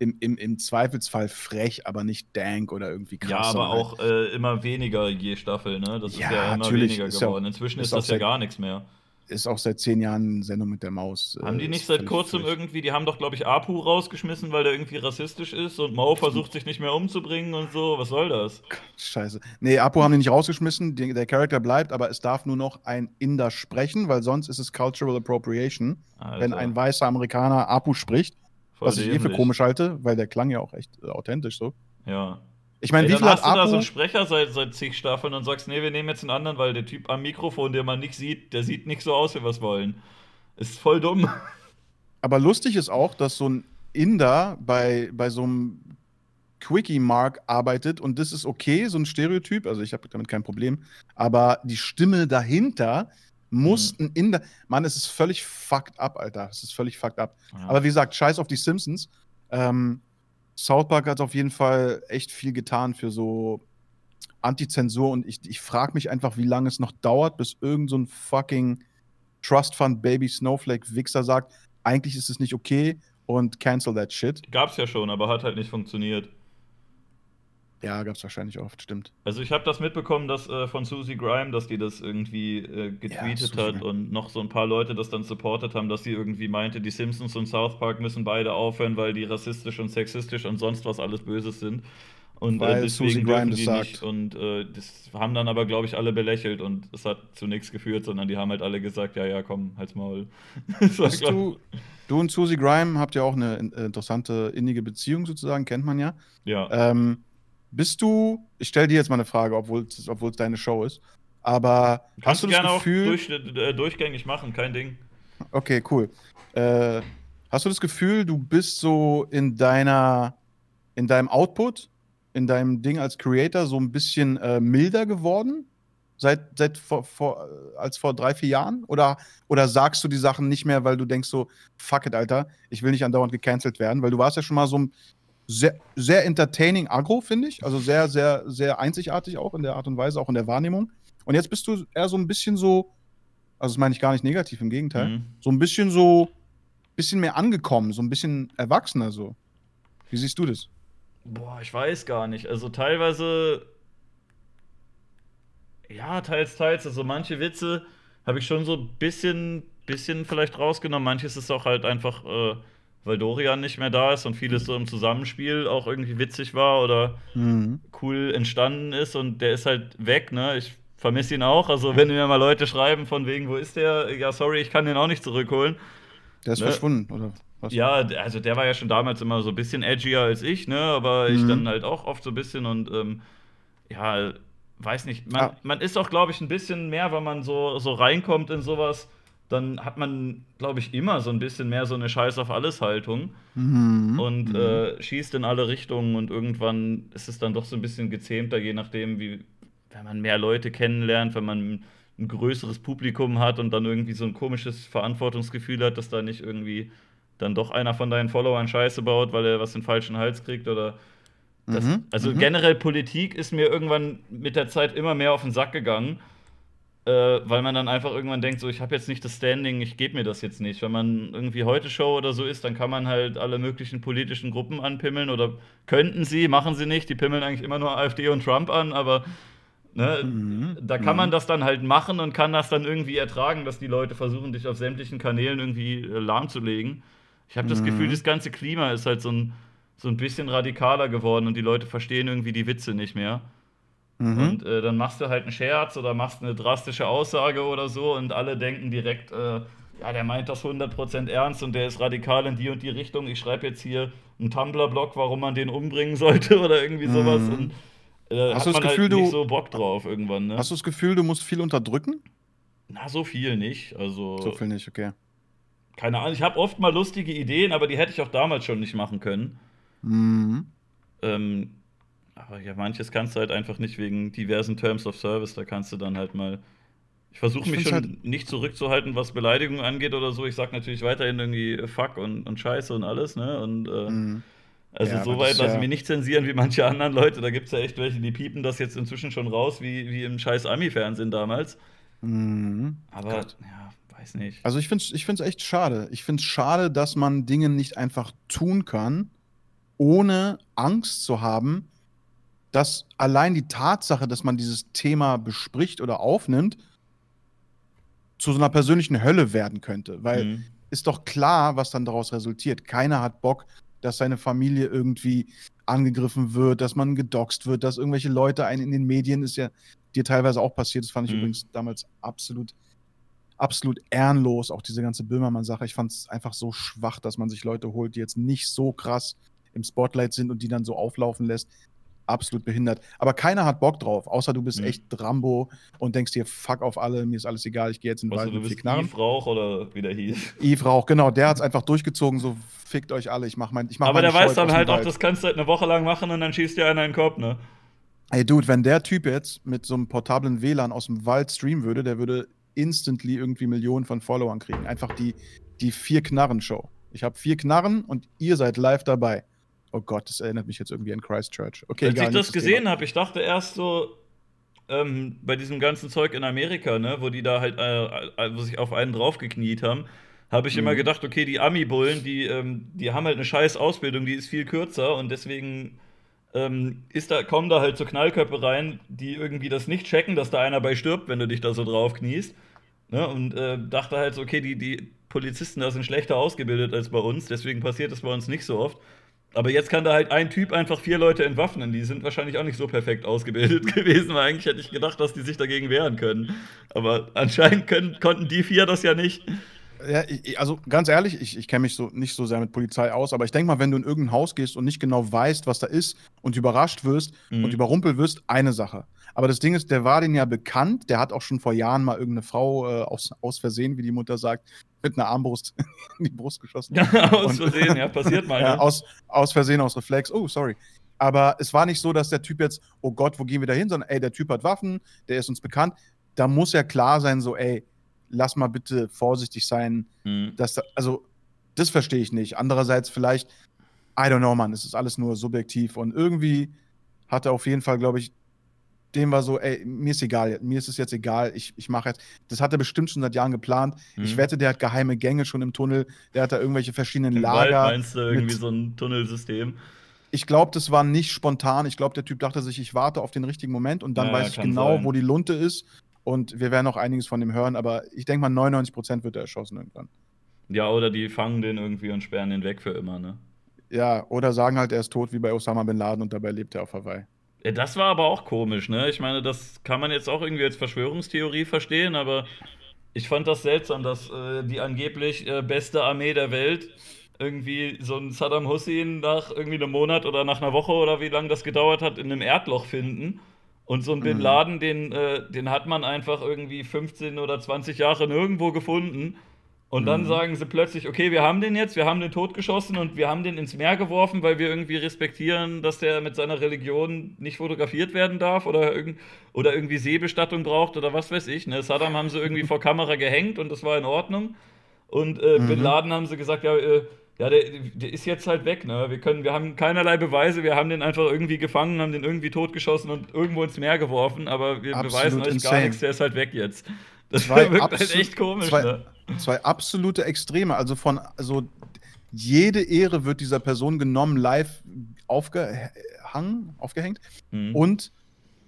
im, im, im Zweifelsfall frech, aber nicht dank oder irgendwie krass. ja, aber auch äh, immer weniger je Staffel, ne? Das ist Ja, ja immer natürlich, weniger ist ja geworden. Inzwischen ist ist das ja gar nichts mehr. ist auch seit zehn Jahren Sendung mit der Maus. Haben äh, die nicht seit kurzem frech. irgendwie, die haben doch, glaube ich, Apu rausgeschmissen, weil der irgendwie rassistisch ist und Mo versucht sich nicht mehr umzubringen und so. Was soll das? Scheiße. Nee, Apo haben die nicht rausgeschmissen. Die, der Charakter bleibt, aber es darf nur noch ein Inder sprechen, weil sonst ist es Cultural Appropriation, wenn Alter, ein weißer Amerikaner Apu spricht, voll was ich eh für komisch halte, weil der klang ja auch echt äh, authentisch so. Ja. Ich meine, wie viel hat hast du da so Apu? einen Sprecher seit, seit zig Staffeln und sagst, nee, wir nehmen jetzt einen anderen, weil der Typ am Mikrofon, den man nicht sieht, der sieht nicht so aus, wie wir es wollen. Ist voll dumm. aber lustig ist auch, dass so ein Inder bei, bei so einem Quickie-Mark arbeitet und das ist okay, so ein Stereotyp, also ich habe damit kein Problem, aber die Stimme dahinter muss Mhm. ein Inder. Mann, es ist völlig fucked up, Alter. Es ist völlig fucked up. Ja. Aber wie gesagt, scheiß auf die Simpsons. Ähm, South Park hat auf jeden Fall echt viel getan für so Antizensur und ich, ich frage mich einfach, wie lange es noch dauert, bis irgend so ein fucking Trust Fund Baby Snowflake Wichser sagt, eigentlich ist es nicht okay und cancel that shit. Gab's ja schon, aber hat halt nicht funktioniert. Ja, gab's wahrscheinlich oft, stimmt. Also ich habe das mitbekommen, dass äh, von Susie Grime, dass die das irgendwie äh, getweetet Susie hat und noch so ein paar Leute das dann supportet haben, dass sie irgendwie meinte, die Simpsons und South Park müssen beide aufhören, weil die rassistisch und sexistisch und sonst was alles Böses sind. Und Weil äh, deswegen Susie Grime das die sagt. nicht. Und äh, das haben dann aber, glaube ich, alle belächelt und es hat zu nichts geführt, sondern die haben halt alle gesagt, ja, ja, komm, halt's Maul. Das du, du und Susie Grime habt ja auch eine in- äh, interessante innige Beziehung sozusagen, kennt man ja. ja. Ähm, bist du, ich stelle dir jetzt mal eine Frage, obwohl es deine Show ist, aber hast Kannst du du das gerne Gefühl, auch durch, äh, durchgängig machen, kein Ding. okay, cool. Äh, Hast du das Gefühl, du bist so in deiner, in deinem Output, in deinem Ding als Creator so ein bisschen äh, milder geworden? Seit, seit vor, vor, als vor drei, vier Jahren? Oder, oder sagst du die Sachen nicht mehr, weil du denkst so, fuck it, Alter, ich will nicht andauernd gecancelt werden? Weil du warst ja schon mal so ein sehr, sehr entertaining Agro, finde ich. Also sehr, sehr, sehr einzigartig auch in der Art und Weise, auch in der Wahrnehmung. Und jetzt bist du eher so ein bisschen so, also das meine ich gar nicht negativ, im Gegenteil, Mhm. so ein bisschen so, bisschen mehr angekommen, so ein bisschen erwachsener so. Wie siehst du das? Boah, ich weiß gar nicht. Also teilweise. Ja, teils, teils. Also manche Witze habe ich schon so ein bisschen, bisschen vielleicht rausgenommen. Manches ist auch halt einfach, äh, weil Dorian nicht mehr da ist und vieles so im Zusammenspiel auch irgendwie witzig war oder Mhm. cool entstanden ist und der ist halt weg, ne? Ich vermisse ihn auch. Also wenn mir mal Leute schreiben von wegen, wo ist der? Ja, sorry, ich kann den auch nicht zurückholen. Der ist Ne? verschwunden, oder was? Ja, also der war ja schon damals immer so ein bisschen edgier als ich, ne? Aber ich Mhm. dann halt auch oft so ein bisschen und ähm, ja, weiß nicht. Man, Ah. man ist auch, glaube ich, ein bisschen mehr, wenn man so, so reinkommt in sowas, dann hat man, glaube ich, immer so ein bisschen mehr so eine Scheiß auf alles Haltung Mhm. und Mhm. äh, schießt in alle Richtungen und irgendwann ist es dann doch so ein bisschen gezähmter, je nachdem, wie, wenn man mehr Leute kennenlernt, wenn man ein größeres Publikum hat und dann irgendwie so ein komisches Verantwortungsgefühl hat, dass da nicht irgendwie dann doch einer von deinen Followern Scheiße baut, weil er was in den falschen Hals kriegt oder das, Mhm, also mhm. generell Politik ist mir irgendwann mit der Zeit immer mehr auf den Sack gegangen, äh, weil man dann einfach irgendwann denkt, so ich habe jetzt nicht das Standing, ich gebe mir das jetzt nicht. Wenn man irgendwie heute Show oder so ist, dann kann man halt alle möglichen politischen Gruppen anpimmeln oder könnten sie, machen sie nicht. Die pimmeln eigentlich immer nur AfD und Trump an, aber ne, Mhm, da kann man mhm. das dann halt machen und kann das dann irgendwie ertragen, dass die Leute versuchen, dich auf sämtlichen Kanälen irgendwie äh, lahmzulegen. Ich habe das Mhm. Gefühl, das ganze Klima ist halt so ein, so ein bisschen radikaler geworden und die Leute verstehen irgendwie die Witze nicht mehr. Mhm. Und äh, dann machst du halt einen Scherz oder machst eine drastische Aussage oder so und alle denken direkt, äh, ja, der meint das 100% ernst und der ist radikal in die und die Richtung. Ich schreibe jetzt hier einen Tumblr-Blog, warum man den umbringen sollte oder irgendwie sowas. Mhm. Und äh, Hast du das man Gefühl, halt nicht du- so Bock drauf irgendwann, ne? Hast du das Gefühl, du musst viel unterdrücken? Na, so viel nicht. Also, So viel nicht, okay. keine Ahnung. Ich habe oft mal lustige Ideen, aber die hätte ich auch damals schon nicht machen können. Mhm. Ähm, aber ja, manches kannst du halt einfach nicht wegen diversen Terms of Service. Da kannst du dann halt mal. Ich versuche Ich mich schon nicht zurückzuhalten, was Beleidigungen angeht oder so. Ich sag natürlich weiterhin irgendwie Fuck und, und Scheiße und alles, ne? Und äh, Mhm. also Ja, aber so das weit ist lasse ich ja- mich nicht zensieren wie manche anderen Leute. Da gibt es ja echt welche, die piepen das jetzt inzwischen schon raus, wie, wie im scheiß Ami-Fernsehen damals. Mhm. Aber Gott. ja, weiß nicht. Also ich finde es ich find's echt schade. Ich finde es schade, dass man Dinge nicht einfach tun kann, ohne Angst zu haben, dass allein die Tatsache, dass man dieses Thema bespricht oder aufnimmt, zu so einer persönlichen Hölle werden könnte. Weil Mhm. ist doch klar, was dann daraus resultiert. Keiner hat Bock, dass seine Familie irgendwie angegriffen wird, dass man gedoxt wird, dass irgendwelche Leute einen in den Medien, ist ja dir teilweise auch passiert. Das fand ich Mhm. übrigens damals absolut, absolut ehrenlos, auch diese ganze Böhmermann-Sache. Ich fand es einfach so schwach, dass man sich Leute holt, die jetzt nicht so krass im Spotlight sind und die dann so auflaufen lässt. Absolut behindert. Aber keiner hat Bock drauf, außer du bist Mhm. echt Rambo und denkst dir, fuck auf alle, mir ist alles egal, ich gehe jetzt in den Also, Wald du mit vier bist Knarren. Yves Rauch oder wie der hieß. Yves Rauch, genau, der hat es einfach durchgezogen, so fickt euch alle, ich mach mein, ich mach Aber meine der weiß dann halt auch, das kannst du halt eine Woche lang machen und dann schießt dir einer in den Kopf, ne? Ey, Dude, wenn der Typ jetzt mit so einem portablen WLAN aus dem Wald streamen würde, der würde instantly irgendwie Millionen von Followern kriegen. Einfach die, die Vier-Knarren-Show. Ich habe vier Knarren und ihr seid live dabei. Oh Gott, das erinnert mich jetzt irgendwie an Christchurch. Okay, Als ich das gesehen habe, ich dachte erst so, ähm, bei diesem ganzen Zeug in Amerika, ne, wo die da halt, äh, äh, wo sich auf einen draufgekniet haben, habe ich immer Mhm. gedacht, okay, die Ami-Bullen, die, ähm, die haben halt eine scheiß Ausbildung, die ist viel kürzer und deswegen ähm, ist da, kommen da halt so Knallköpfe rein, die irgendwie das nicht checken, dass da einer bei stirbt, wenn du dich da so drauf kniest. Ne? Und äh, dachte halt so, okay, die, die Polizisten da sind schlechter ausgebildet als bei uns, deswegen passiert das bei uns nicht so oft. Aber jetzt kann da halt ein Typ einfach vier Leute entwaffnen. Die sind wahrscheinlich auch nicht so perfekt ausgebildet gewesen, weil eigentlich hätte ich gedacht, dass die sich dagegen wehren können. Aber anscheinend können, konnten die vier das ja nicht. Ja, ich, also ganz ehrlich, ich, ich kenne mich so nicht so sehr mit Polizei aus, aber ich denke mal, wenn du in irgendein Haus gehst und nicht genau weißt, was da ist und überrascht wirst Mhm. und überrumpelt wirst, eine Sache. Aber das Ding ist, der war den ja bekannt, der hat auch schon vor Jahren mal irgendeine Frau äh, aus, aus Versehen, wie die Mutter sagt, mit einer Armbrust in die Brust geschossen. aus Und- Versehen, ja, passiert mal. Ja, ne? aus, aus Versehen, aus Reflex. Oh, sorry. Aber es war nicht so, dass der Typ jetzt, oh Gott, wo gehen wir da hin, sondern ey, der Typ hat Waffen, der ist uns bekannt. Da muss ja klar sein, so, ey, lass mal bitte vorsichtig sein. Mhm. Dass da, also, das verstehe ich nicht. Andererseits vielleicht, I don't know, Mann, es ist alles nur subjektiv und irgendwie hat er auf jeden Fall, glaube ich, dem war so, ey, mir ist egal, mir ist es jetzt egal, ich, ich mache jetzt, das hat er bestimmt schon seit Jahren geplant. Ich Mhm. wette, der hat geheime Gänge schon im Tunnel, der hat da irgendwelche verschiedenen Im Wald Lager. meinst du irgendwie so ein Tunnelsystem? Ich glaube, das war nicht spontan. Ich glaube, der Typ dachte sich, ich warte auf den richtigen Moment und dann Ja, weiß ich genau, sein. wo die Lunte ist. Und wir werden noch einiges von dem hören, aber ich denke mal, 99% wird er erschossen irgendwann. Ja, oder die fangen den irgendwie und sperren den weg für immer, ne? Ja, oder sagen halt, er ist tot wie bei Osama Bin Laden und dabei lebt er auf Hawaii. Ja, Das war aber auch komisch, ne? Ich meine, das kann man jetzt auch irgendwie als Verschwörungstheorie verstehen, aber ich fand das seltsam, dass äh, die angeblich äh, beste Armee der Welt irgendwie so einen Saddam Hussein nach irgendwie einem Monat oder nach einer Woche oder wie lange das gedauert hat, in einem Erdloch finden. Und so einen Bin Mhm. Laden, den, äh, den hat man einfach irgendwie 15 oder 20 Jahre nirgendwo gefunden. Und dann Mhm. sagen sie plötzlich, okay, wir haben den jetzt, wir haben den totgeschossen und wir haben den ins Meer geworfen, weil wir irgendwie respektieren, dass der mit seiner Religion nicht fotografiert werden darf oder, irgend, oder irgendwie Seebestattung braucht oder was weiß ich. Ne? Saddam haben sie irgendwie vor Kamera gehängt und das war in Ordnung. Und äh, Mhm. Bin Laden haben sie gesagt, ja, äh, ja der, der ist jetzt halt weg. Ne? Wir, können, wir haben keinerlei Beweise, wir haben den einfach irgendwie gefangen, haben den irgendwie totgeschossen und irgendwo ins Meer geworfen, aber wir Absolut beweisen euch gar nichts, der ist halt weg jetzt. Das Zwei wirkt halt absolut- echt komisch. zwei- ne? Zwei absolute Extreme. Also von, also jede Ehre wird dieser Person genommen, live aufgehangen, aufgehängt. Mhm. Und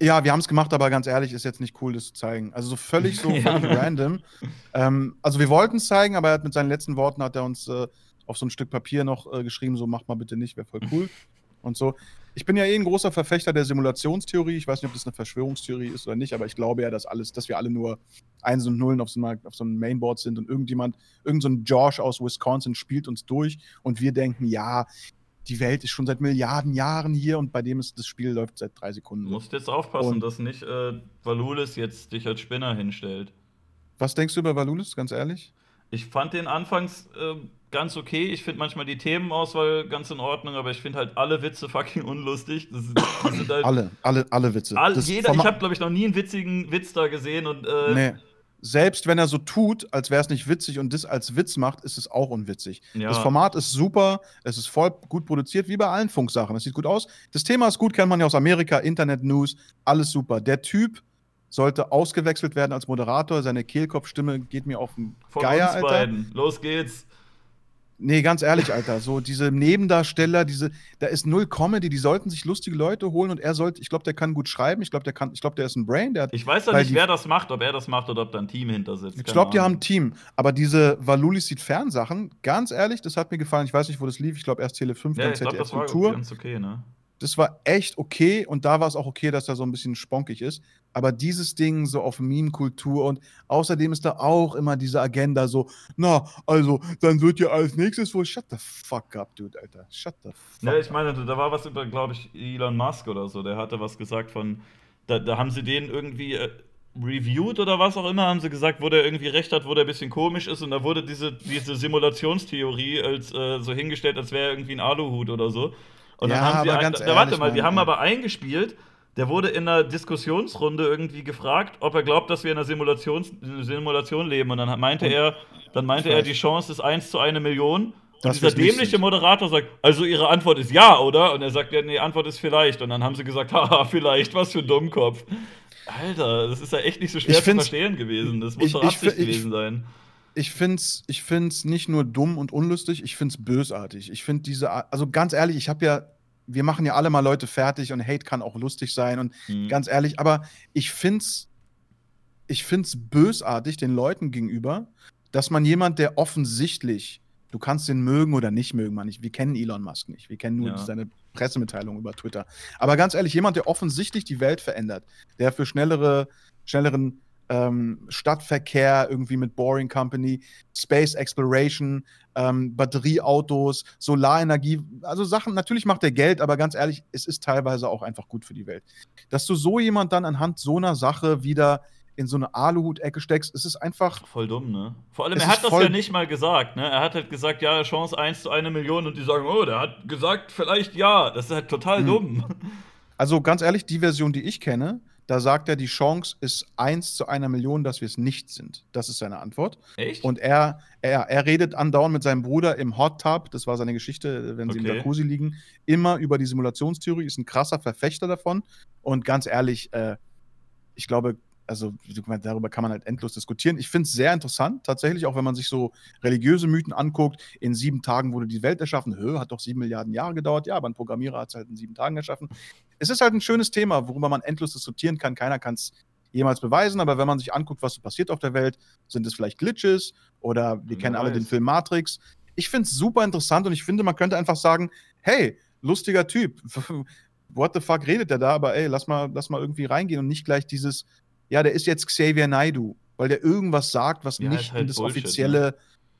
ja, wir haben es gemacht, aber ganz ehrlich, ist jetzt nicht cool, das zu zeigen. Also so völlig so Ja. völlig random. Ähm, also wir wollten es zeigen, aber er hat mit seinen letzten Worten hat er uns äh, auf so ein Stück Papier noch äh, geschrieben, so macht mal bitte nicht, wäre voll cool. Und so. Ich bin ja eh ein großer Verfechter der Simulationstheorie. Ich weiß nicht, ob das eine Verschwörungstheorie ist oder nicht, aber ich glaube ja, dass alles, dass wir alle nur Einsen und Nullen auf so, einer, auf so einem Mainboard sind und irgendjemand, irgend so ein Josh aus Wisconsin spielt uns durch und wir denken, ja, die Welt ist schon seit Milliarden Jahren hier und bei dem ist das Spiel läuft seit drei Sekunden. Du musst jetzt aufpassen, Und- dass nicht äh, Valulis jetzt dich als Spinner hinstellt. Was denkst du über Valulis, ganz ehrlich? Ich fand den anfangs äh, ganz okay. Ich finde manchmal die Themenauswahl ganz in Ordnung, aber ich finde halt alle Witze fucking unlustig. Das das halt Alle, alle, alle Witze. all, jeder, ich habe, glaube ich, noch nie einen witzigen Witz da gesehen und äh, Nee. Selbst wenn er so tut, als wäre es nicht witzig und das als Witz macht, ist es auch unwitzig. Ja. Das Format ist super, es ist voll gut produziert, wie bei allen Funksachen. Es sieht gut aus. Das Thema ist gut, kennt man ja aus Amerika, Internet News, alles super. Der Typ sollte ausgewechselt werden als Moderator. Seine Kehlkopfstimme geht mir auf den von Geier, uns Alter. beiden. Los geht's. Nee, ganz ehrlich, Alter, so diese Nebendarsteller, diese, da ist null Comedy, die sollten sich lustige Leute holen und er sollte, ich glaube, der kann gut schreiben, ich glaube, der kann, ich glaube, der ist ein Brain, der hat Ich weiß ja nicht, die- wer das macht, ob er das macht oder ob da ein Team hinter sitzt. Ich glaube, die haben ein Team. Aber diese Valulis sieht Fernsachen, ganz ehrlich, das hat mir gefallen. Ich weiß nicht, wo das lief. Ich glaube, erst Tele 5, Ja, dann ZDF das war Kultur. ganz okay, ne? Das war echt okay und da war es auch okay, dass er so ein bisschen sponkig ist. Aber dieses Ding so auf Meme-Kultur und außerdem ist da auch immer diese Agenda so, na, also, dann wird ja als nächstes wohl, shut the fuck up, dude, Alter. Shut the fuck Ne, ich meine, da war was über, glaube ich, Elon Musk oder so. Der hatte was gesagt von, da, da haben sie den irgendwie äh, reviewed oder was auch immer, haben sie gesagt, wo der irgendwie recht hat, wo der ein bisschen komisch ist. Und da wurde diese, diese Simulationstheorie als äh, so hingestellt, als wäre er irgendwie ein Aluhut oder so. Und dann Ja, haben sie, aber ein, da, warte ehrlich, mal, die Mann, haben ey. aber eingespielt. Der wurde in einer Diskussionsrunde irgendwie gefragt, ob er glaubt, dass wir in einer Simulation, Simulation leben. Und dann meinte Und- er, dann meinte er, die Chance ist 1 zu eine Million. Und Dass dieser dämliche. Moderator sagt, also ihre Antwort ist ja, oder? Und er sagt, ja, nee, Antwort ist vielleicht. Und dann haben sie gesagt, haha, vielleicht, was für ein Dummkopf. Alter, das ist ja echt nicht so schwer Ich zu verstehen gewesen. Das muss ich- doch ich Absicht ich- gewesen sein. Ich find's, ich find's nicht nur dumm und unlustig, ich find's bösartig. Ich find diese, also ganz ehrlich, ich habe ja, wir machen ja alle mal Leute fertig und Hate kann auch lustig sein und Mhm. ganz ehrlich, aber ich find's, ich find's bösartig den Leuten gegenüber, dass man jemand, der offensichtlich, du kannst den mögen oder nicht mögen, man nicht, wir kennen Elon Musk nicht, wir kennen nur Ja. seine Pressemitteilung über Twitter. Aber ganz ehrlich, jemand, der offensichtlich die Welt verändert, der für schnellere, schnelleren ähm, Stadtverkehr irgendwie mit Boring Company, Space Exploration, ähm, Batterieautos, Solarenergie, also Sachen, natürlich macht er Geld, aber ganz ehrlich, es ist teilweise auch einfach gut für die Welt. Dass du so jemand dann anhand so einer Sache wieder in so eine Aluhut-Ecke steckst, ist es einfach. Voll dumm, ne? Vor allem, er hat das ja nicht mal gesagt, ne? Er hat halt gesagt, ja, Chance 1 zu 1 Million und die sagen, oh, der hat gesagt, vielleicht ja. Das ist halt total mhm. dumm. Also ganz ehrlich, die Version, die ich kenne, da sagt er, die Chance ist 1 zu einer Million, dass wir es nicht sind. Das ist seine Antwort. Echt? Und er, er, er redet andauernd mit seinem Bruder im Hot Tub, das war seine Geschichte, wenn sie okay. im Jacuzzi liegen, immer über die Simulationstheorie, ist ein krasser Verfechter davon. Und ganz ehrlich, äh, ich glaube, also darüber kann man halt endlos diskutieren. Ich finde es sehr interessant, tatsächlich, auch wenn man sich so religiöse Mythen anguckt. In sieben Tagen wurde die Welt erschaffen. Hö, hat doch sieben Milliarden Jahre gedauert. Ja, aber ein Programmierer hat es halt in sieben Tagen erschaffen. Es ist halt ein schönes Thema, worüber man endlos diskutieren kann. Keiner kann es jemals beweisen, aber wenn man sich anguckt, was so passiert auf der Welt, sind es vielleicht Glitches oder wir kennen alle den Film Matrix. Ich finde es super interessant und ich finde, man könnte einfach sagen, hey, lustiger Typ. What the fuck redet der da? Aber ey, lass mal, lass mal irgendwie reingehen und nicht gleich dieses, ja, der ist jetzt Xavier Naidu, weil der irgendwas sagt, was ja, nicht halt in das Bullshit, offizielle. Ne?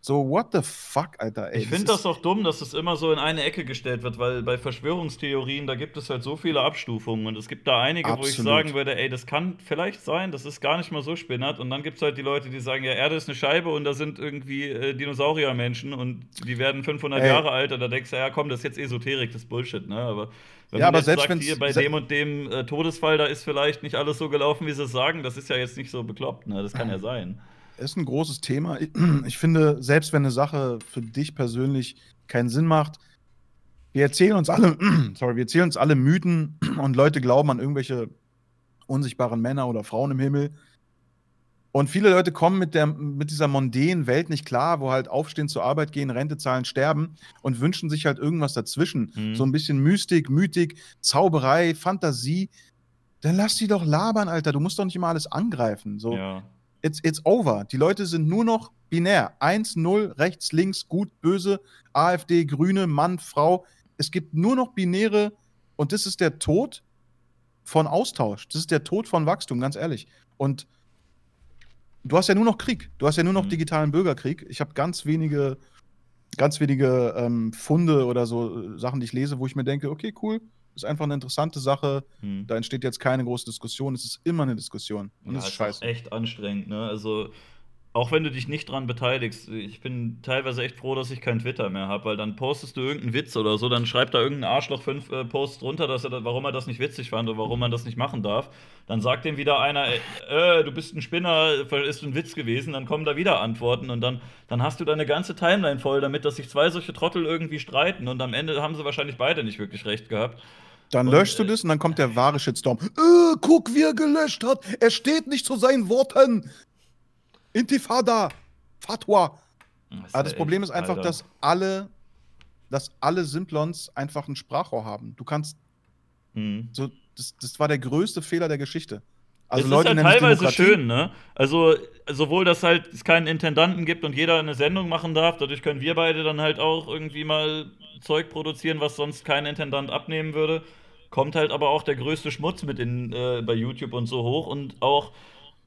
So, what the fuck, Alter, ey. Ich finde das auch dumm, dass es immer so in eine Ecke gestellt wird, weil bei Verschwörungstheorien, da gibt es halt so viele Abstufungen und es gibt da einige, Absolut. wo ich sagen würde, ey, das kann vielleicht sein, das ist gar nicht mal so spinnert und dann gibt es halt die Leute, die sagen, ja, Erde ist eine Scheibe und da sind irgendwie äh, Dinosauriermenschen und die werden 500 ey. Jahre alt und da denkst du, ja, komm, das ist jetzt Esoterik, das ist Bullshit, ne, aber wenn ja, aber selbst wenn hier bei dem und dem äh, Todesfall, da ist vielleicht nicht alles so gelaufen, wie sie es sagen, das ist ja jetzt nicht so bekloppt, ne? Das kann ja sein. Ist ein großes Thema. Ich finde, selbst wenn eine Sache für dich persönlich keinen Sinn macht, wir erzählen uns alle, sorry, wir erzählen uns alle Mythen und Leute glauben an irgendwelche unsichtbaren Männer oder Frauen im Himmel. Und viele Leute kommen mit, der, mit dieser mondänen Welt nicht klar, wo halt aufstehen, zur Arbeit gehen, Rente zahlen, sterben und wünschen sich halt irgendwas dazwischen. Mhm. So ein bisschen Mystik, Mythik, Zauberei, Fantasie. Dann lass die doch labern, Alter. Du musst doch nicht immer alles angreifen. So, ja. It's, it's over. Die Leute sind nur noch binär. Eins, null, rechts, links, gut, böse, AfD, Grüne, Mann, Frau. Es gibt nur noch binäre und das ist der Tod von Austausch. Das ist der Tod von Wachstum, ganz ehrlich. Und du hast ja nur noch Krieg. Du hast ja nur noch mhm. digitalen Bürgerkrieg. Ich habe ganz wenige, ganz wenige ähm, Funde oder so äh, Sachen, die ich lese, wo ich mir denke, okay, cool, ist einfach eine interessante Sache. Mhm. Da entsteht jetzt keine große Diskussion. Es ist immer eine Diskussion. Und ja, das ist scheiße. Ist echt anstrengend, ne? Also auch wenn du dich nicht dran beteiligst, ich bin teilweise echt froh, dass ich kein Twitter mehr habe, weil dann postest du irgendeinen Witz oder so, dann schreibt da irgendein Arschloch fünf äh, Posts drunter, dass er, warum er das nicht witzig fand oder warum man das nicht machen darf. Dann sagt dem wieder einer, äh, du bist ein Spinner, ist ein Witz gewesen, dann kommen da wieder Antworten und dann, dann hast du deine ganze Timeline voll damit, dass sich zwei solche Trottel irgendwie streiten und am Ende haben sie wahrscheinlich beide nicht wirklich recht gehabt. Dann und, löschst du äh, das und dann kommt der wahre Shitstorm. Äh, guck, wie er gelöscht hat. Er steht nicht zu seinen Worten. Intifada, Fatwa. Das Aber das Problem ist einfach, Alter. dass alle, dass alle Simplons einfach ein Sprachrohr haben. Du kannst. Mhm. So, das, das war der größte Fehler der Geschichte. Also es Leute ist halt teilweise schön, ne? Also sowohl, dass halt es keinen Intendanten gibt und jeder eine Sendung machen darf, dadurch können wir beide dann halt auch irgendwie mal Zeug produzieren, was sonst kein Intendant abnehmen würde. Kommt halt aber auch der größte Schmutz mit in, äh, bei YouTube und so hoch und auch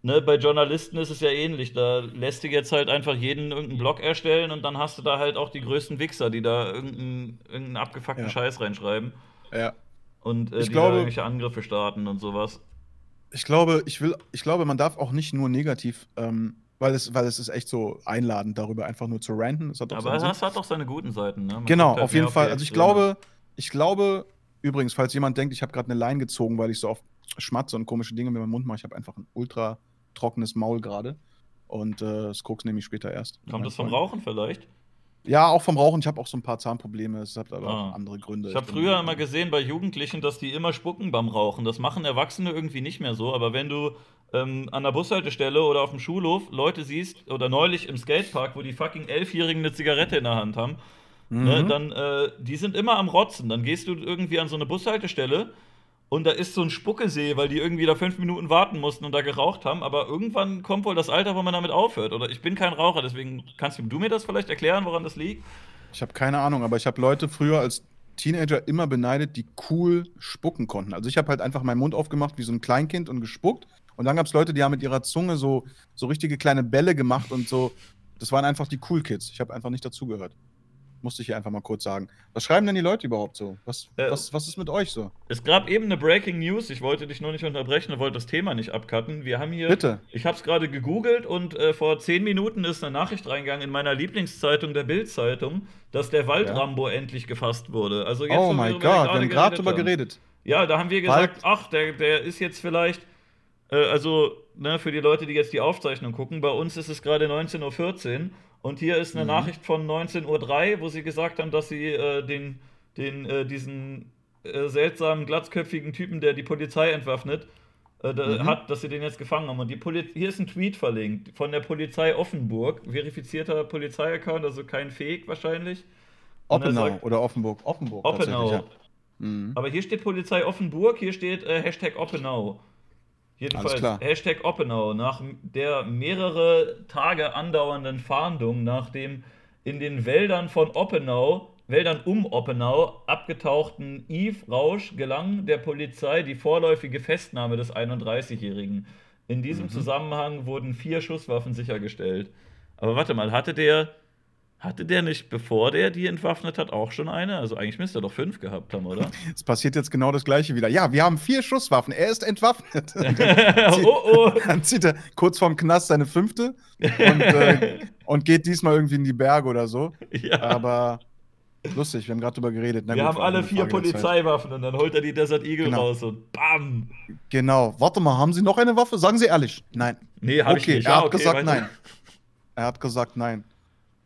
Ne, bei Journalisten ist es ja ähnlich. Da lässt du jetzt halt einfach jeden irgendeinen Blog erstellen und dann hast du da halt auch die größten Wichser, die da irgendeinen, irgendeinen abgefuckten ja. Scheiß reinschreiben. Ja. Und äh, ich die glaube, da irgendwelche Angriffe starten und sowas. Ich glaube, ich will, ich glaube, man darf auch nicht nur negativ, ähm, weil es, weil es ist echt so einladend, darüber einfach nur zu ranten. Aber das hat doch seine guten Seiten, ne? Man genau, halt auf jeden Fall. Also ich glaube, ich glaube, übrigens, falls jemand denkt, ich habe gerade eine Line gezogen, weil ich so auf Schmatze und komische Dinge mit meinem Mund mache, ich habe einfach ein ultra trockenes Maul gerade. Und äh, das guckst nämlich später erst. Kommt das vom Rauchen vielleicht? Ja, auch vom Rauchen. Ich habe auch so ein paar Zahnprobleme. Es hat aber ah. andere Gründe. Ich habe früher immer gesehen bei Jugendlichen, dass die immer spucken beim Rauchen. Das machen Erwachsene irgendwie nicht mehr so. Aber wenn du ähm, an der Bushaltestelle oder auf dem Schulhof Leute siehst, oder neulich im Skatepark, wo die fucking Elfjährigen eine Zigarette in der Hand haben, mhm. ne, dann, äh, die sind immer am Rotzen. Dann gehst du irgendwie an so eine Bushaltestelle und da ist so ein Spuckesee, weil die irgendwie da fünf Minuten warten mussten und da geraucht haben. Aber irgendwann kommt wohl das Alter, wo man damit aufhört. Oder ich bin kein Raucher, deswegen kannst du mir das vielleicht erklären, woran das liegt? Ich habe keine Ahnung, aber ich habe Leute früher als Teenager immer beneidet, die cool spucken konnten. Also ich habe halt einfach meinen Mund aufgemacht wie so ein Kleinkind und gespuckt Und dann gab es Leute, die haben mit ihrer Zunge so, so richtige kleine Bälle gemacht und so. Das waren einfach die Cool Kids. Ich habe einfach nicht dazugehört. Musste ich hier einfach mal kurz sagen. Was schreiben denn die Leute überhaupt so? Was, Äh, was, was ist mit euch so? Es gab eben eine Breaking News. Ich wollte dich nur nicht unterbrechen und wollte das Thema nicht abcutten. Wir haben hier. Bitte. Ich habe es gerade gegoogelt und äh, vor zehn Minuten ist eine Nachricht reingegangen in meiner Lieblingszeitung, der Bild-Zeitung, dass der Waldrambo endlich gefasst wurde. Also jetzt, oh mein Gott, wir haben gerade drüber geredet. Ja, da haben wir gesagt, Wald- ach, der, der ist jetzt vielleicht, äh, also ne, für die Leute, die jetzt die Aufzeichnung gucken, bei uns ist es gerade 19.14 Uhr und hier ist eine Mhm. Nachricht von 19.03 Uhr, wo sie gesagt haben, dass sie äh, den, den, äh, diesen äh, seltsamen, glatzköpfigen Typen, der die Polizei entwaffnet, äh, da, Mhm. hat, dass sie den jetzt gefangen haben. Und die Poli hier ist ein Tweet verlinkt von der Polizei Offenburg, verifizierter Polizeiaccount, also kein Fake wahrscheinlich. Oppenau sagt- oder Offenburg. Offenburg. Oppenau. Ja. Mhm. Aber hier steht Polizei Offenburg, hier steht äh, Hashtag Oppenau. Jedenfalls. Hashtag Oppenau. Nach der mehrere Tage andauernden Fahndung nach dem in den Wäldern von Oppenau, Wäldern um Oppenau, abgetauchten Yves Rausch gelang der Polizei die vorläufige Festnahme des 31-Jährigen. In diesem Mhm. Zusammenhang wurden vier Schusswaffen sichergestellt. Aber warte mal, hatte der, hatte der nicht, bevor der die entwaffnet hat, auch schon eine? Also eigentlich müsste er doch fünf gehabt haben, oder? Es passiert jetzt genau das Gleiche wieder. Ja, wir haben vier Schusswaffen. Er ist entwaffnet. oh oh. Dann zieht er kurz vorm Knast seine fünfte und, äh, und geht diesmal irgendwie in die Berge oder so. Ja. Aber lustig, wir haben gerade drüber geredet. Na wir gut, haben alle vier. Polizeiwaffen und dann holt er die Desert Eagle Genau. raus und BAM! Genau. Warte mal, haben Sie noch eine Waffe? Sagen Sie ehrlich. Nein. Nee, hab ich okay, nicht. er Ja, hat okay, gesagt nein. Er hat gesagt nein.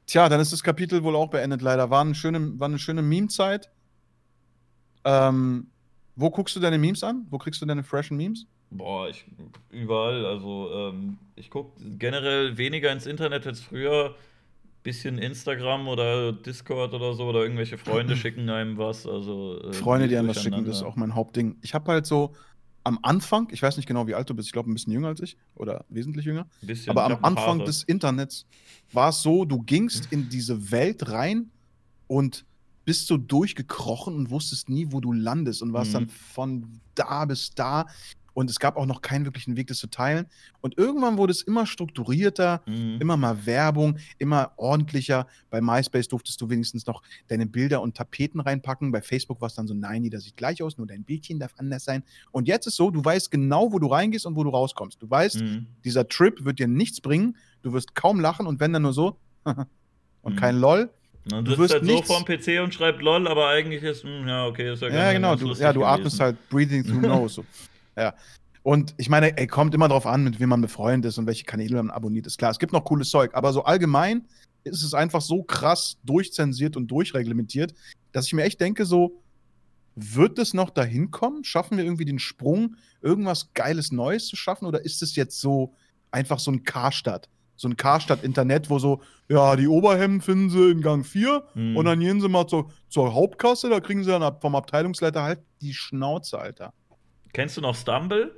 Tja, dann ist das Kapitel wohl auch beendet, leider. War eine schöne, war eine schöne Meme-Zeit. Ähm, wo guckst du deine Memes an? Wo kriegst du deine freshen Memes? Boah, ich überall. Also, ähm, ich gucke generell weniger ins Internet als früher. Bisschen Instagram oder Discord oder so oder irgendwelche Freunde schicken einem was. Also, äh, Freunde, die einem was schicken, das ist auch mein Hauptding. Ich habe halt so am Anfang, ich weiß nicht genau, wie alt du bist, ich glaube ein bisschen jünger als ich oder wesentlich jünger, bisschen, aber am Anfang des Internets war es so, du gingst in diese Welt rein und bist so durchgekrochen und wusstest nie, wo du landest und warst Mhm. dann von da bis da und es gab auch noch keinen wirklichen Weg, das zu teilen. Und irgendwann wurde es immer strukturierter, Mhm. immer mal Werbung, immer ordentlicher. Bei MySpace durftest du wenigstens noch deine Bilder und Tapeten reinpacken. Bei Facebook war es dann so, nein, jeder sieht gleich aus, nur dein Bildchen darf anders sein. Und jetzt ist so, du weißt genau, wo du reingehst und wo du rauskommst. Du weißt, Mhm. dieser Trip wird dir nichts bringen, du wirst kaum lachen und wenn dann nur so und Mhm. kein LOL. Man Du sitzt wirst halt so nichts- vorm PC und schreibt LOL, aber eigentlich ist, hm, ja, okay, ist ja, Ja, genau, du, ja, du gewesen. atmest halt breathing through nose. So. Ja. Und ich meine, ey, kommt immer drauf an, mit wem man befreundet ist und welche Kanäle man abonniert. Ist klar, es gibt noch cooles Zeug, aber so allgemein ist es einfach so krass durchzensiert und durchreglementiert, dass ich mir echt denke, so, wird es noch dahin kommen? Schaffen wir irgendwie den Sprung, irgendwas Geiles Neues zu schaffen? Oder ist es jetzt so einfach so ein Karstadt? So ein Karstadt-Internet, wo so, ja, die Oberhemden finden sie in Gang 4 Mhm. und dann gehen sie mal zur, zur Hauptkasse, da kriegen sie dann ab- vom Abteilungsleiter halt die Schnauze, Alter. Kennst du noch Stumble?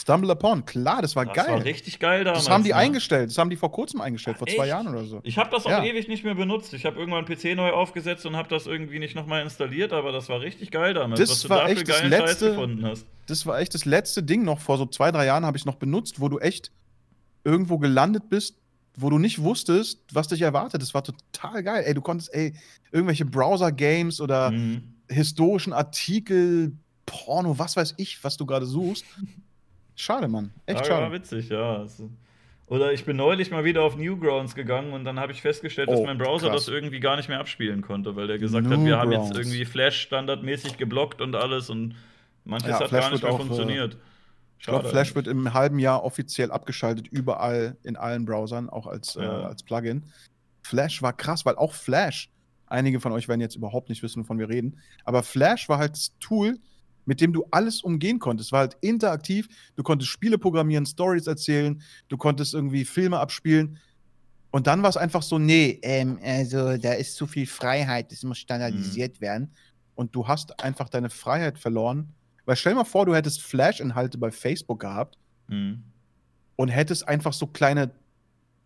Stumble Upon, klar, das war Das geil. war richtig geil damals. das haben die ne? eingestellt, das haben die vor kurzem eingestellt, vor zwei Echt? Jahren oder so. Ich habe das auch Ja. ewig nicht mehr benutzt. Ich habe irgendwann PC neu aufgesetzt und habe das irgendwie nicht nochmal installiert, aber das war richtig geil damals, Das was du war da echt das letzte- gefunden hast. Das war echt das letzte Ding noch, vor so zwei, drei Jahren habe ich es noch benutzt, wo du echt irgendwo gelandet bist, wo du nicht wusstest, was dich erwartet. Das war total geil. Ey, du konntest, ey, irgendwelche Browser-Games oder Mhm. historischen Artikel, Porno, was weiß ich, was du gerade suchst. Schade, Mann. Echt ja, war schade. witzig, ja. Oder ich bin neulich mal wieder auf Newgrounds gegangen und dann habe ich festgestellt, dass Oh, mein Browser krass. das irgendwie gar nicht mehr abspielen konnte, weil der gesagt hat, wir haben jetzt Newgrounds. irgendwie Flash standardmäßig geblockt und alles und manches Ja, hat Flash gar nicht mehr auch, äh, funktioniert. Ich glaube, Flash wird im halben Jahr offiziell abgeschaltet, überall in allen Browsern, auch als, äh, Ja. als Plugin. Flash war krass, weil auch Flash, einige von euch werden jetzt überhaupt nicht wissen, wovon wir reden, aber Flash war halt das Tool, mit dem du alles umgehen konntest. War halt interaktiv, du konntest Spiele programmieren, Stories erzählen, du konntest irgendwie Filme abspielen. Und dann war es einfach so, nee, ähm, also da ist zu viel Freiheit, das muss standardisiert werden. Und du hast einfach deine Freiheit verloren. Weil stell dir mal vor, du hättest Flash-Inhalte bei Facebook gehabt Mhm. und hättest einfach so kleine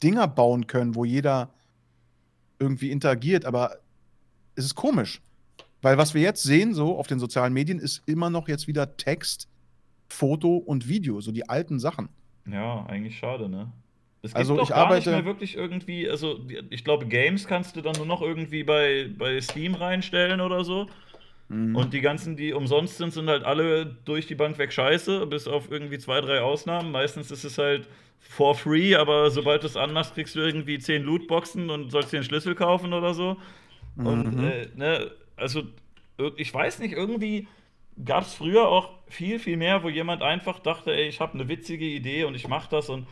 Dinger bauen können, wo jeder irgendwie interagiert, aber es ist komisch. Weil was wir jetzt sehen, so auf den sozialen Medien, ist immer noch jetzt wieder Text Foto und Video, so die alten Sachen. Ja, eigentlich schade, ne? Es gibt Also doch ich gar nicht arbeite. mehr wirklich irgendwie, also ich glaube, Games kannst du dann nur noch irgendwie bei, bei Steam reinstellen oder so. Mhm. Und die ganzen, die umsonst sind, sind halt alle durch die Bank weg scheiße, bis auf irgendwie zwei, drei Ausnahmen. Meistens ist es halt for free, aber sobald du es anmachst, kriegst du irgendwie zehn Lootboxen und sollst dir einen Schlüssel kaufen oder so. Und Mhm. äh, ne, also ich weiß nicht, irgendwie gab es früher auch viel, viel mehr, wo jemand einfach dachte, ey, ich habe eine witzige Idee und ich mache das und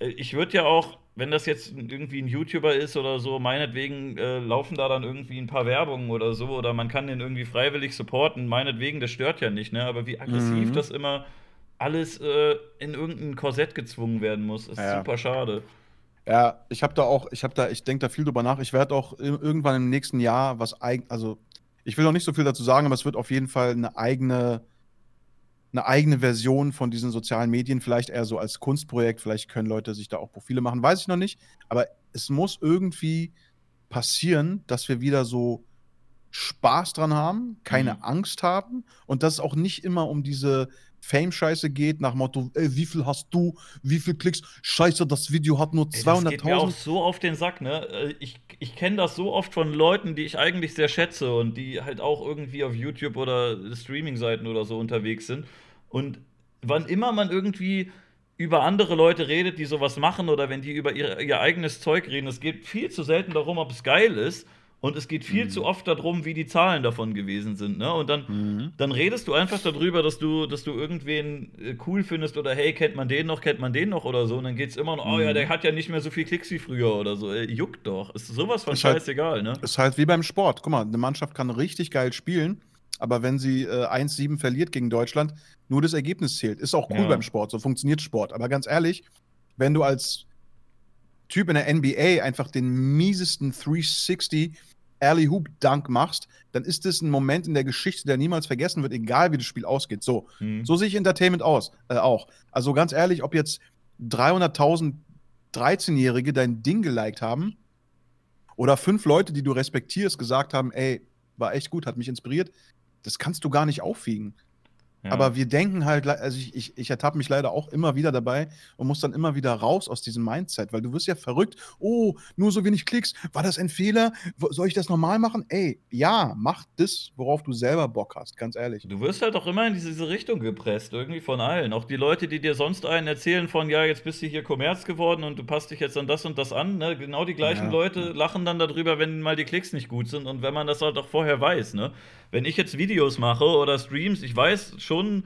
äh, ich würde ja auch, wenn das jetzt irgendwie ein YouTuber ist oder so, meinetwegen äh, laufen da dann irgendwie ein paar Werbungen oder so oder man kann den irgendwie freiwillig supporten, meinetwegen, das stört ja nicht, ne? Aber wie aggressiv Mhm. das immer alles äh, in irgendein Korsett gezwungen werden muss, ist Ja. super schade. Ja, ich habe da auch, ich habe da, ich denke da viel drüber nach. Ich werde auch ir- irgendwann im nächsten Jahr was eigen, also ich will noch nicht so viel dazu sagen, aber es wird auf jeden Fall eine eigene, eine eigene Version von diesen sozialen Medien, vielleicht eher so als Kunstprojekt, vielleicht können Leute sich da auch Profile machen, weiß ich noch nicht. Aber es muss irgendwie passieren, dass wir wieder so Spaß dran haben, keine Mhm. Angst haben und dass es auch nicht immer um diese Fame-Scheiße geht, nach Motto, ey, wie viel hast du, wie viel Klicks, scheiße, das Video hat nur Ey, das geht mir auch 200.000. so auf den Sack, ne? Äh, Ich, ich kenne das so oft von Leuten, die ich eigentlich sehr schätze und die halt auch irgendwie auf YouTube oder Streaming-Seiten oder so unterwegs sind. Und wann immer man irgendwie über andere Leute redet, die sowas machen oder wenn die über ihr, ihr eigenes Zeug reden, es geht viel zu selten darum, ob es geil ist. Und es geht viel Mhm. zu oft darum, wie die Zahlen davon gewesen sind. Ne? Und dann, Mhm. dann redest du einfach darüber, dass du, dass du irgendwen äh, cool findest oder hey, kennt man den noch, kennt man den noch oder so. Und dann geht's immer noch, oh ja, Mhm. der hat ja nicht mehr so viel Klicks wie früher oder so. Ey, juckt doch. Ist sowas von Ist halt- scheißegal, ne? Ist halt wie beim Sport. Guck mal, eine Mannschaft kann richtig geil spielen, aber wenn sie äh, 1-7 verliert gegen Deutschland, nur das Ergebnis zählt. Ist auch cool Ja. beim Sport, so funktioniert Sport. Aber ganz ehrlich, wenn du als Typ in der NBA einfach den miesesten 360 Alley Hoop Dunk machst, dann ist das ein Moment in der Geschichte, der niemals vergessen wird, egal wie das Spiel ausgeht. So, Hm. so sehe ich Entertainment aus, äh, auch. Also ganz ehrlich, ob jetzt 300.000 13-Jährige dein Ding geliked haben oder fünf Leute, die du respektierst, gesagt haben, ey, war echt gut, hat mich inspiriert, das kannst du gar nicht aufwiegen. Ja. Aber wir denken halt, also ich, ich, ich ertappe mich leider auch immer wieder dabei und muss dann immer wieder raus aus diesem Mindset, weil du wirst ja verrückt. Oh, nur so wenig Klicks. War das ein Fehler? Soll ich das normal machen? Ey, ja, mach das, worauf du selber Bock hast, ganz ehrlich. Du wirst halt auch immer in diese Richtung gepresst, irgendwie von allen. Auch die Leute, die dir sonst einen erzählen von, ja, jetzt bist du hier Kommerz geworden und du passt dich jetzt an das und das an. Ne? Genau die gleichen Ja. Leute lachen dann darüber, wenn mal die Klicks nicht gut sind und wenn man das halt auch vorher weiß. Ne? Wenn ich jetzt Videos mache oder Streams, ich weiß schon,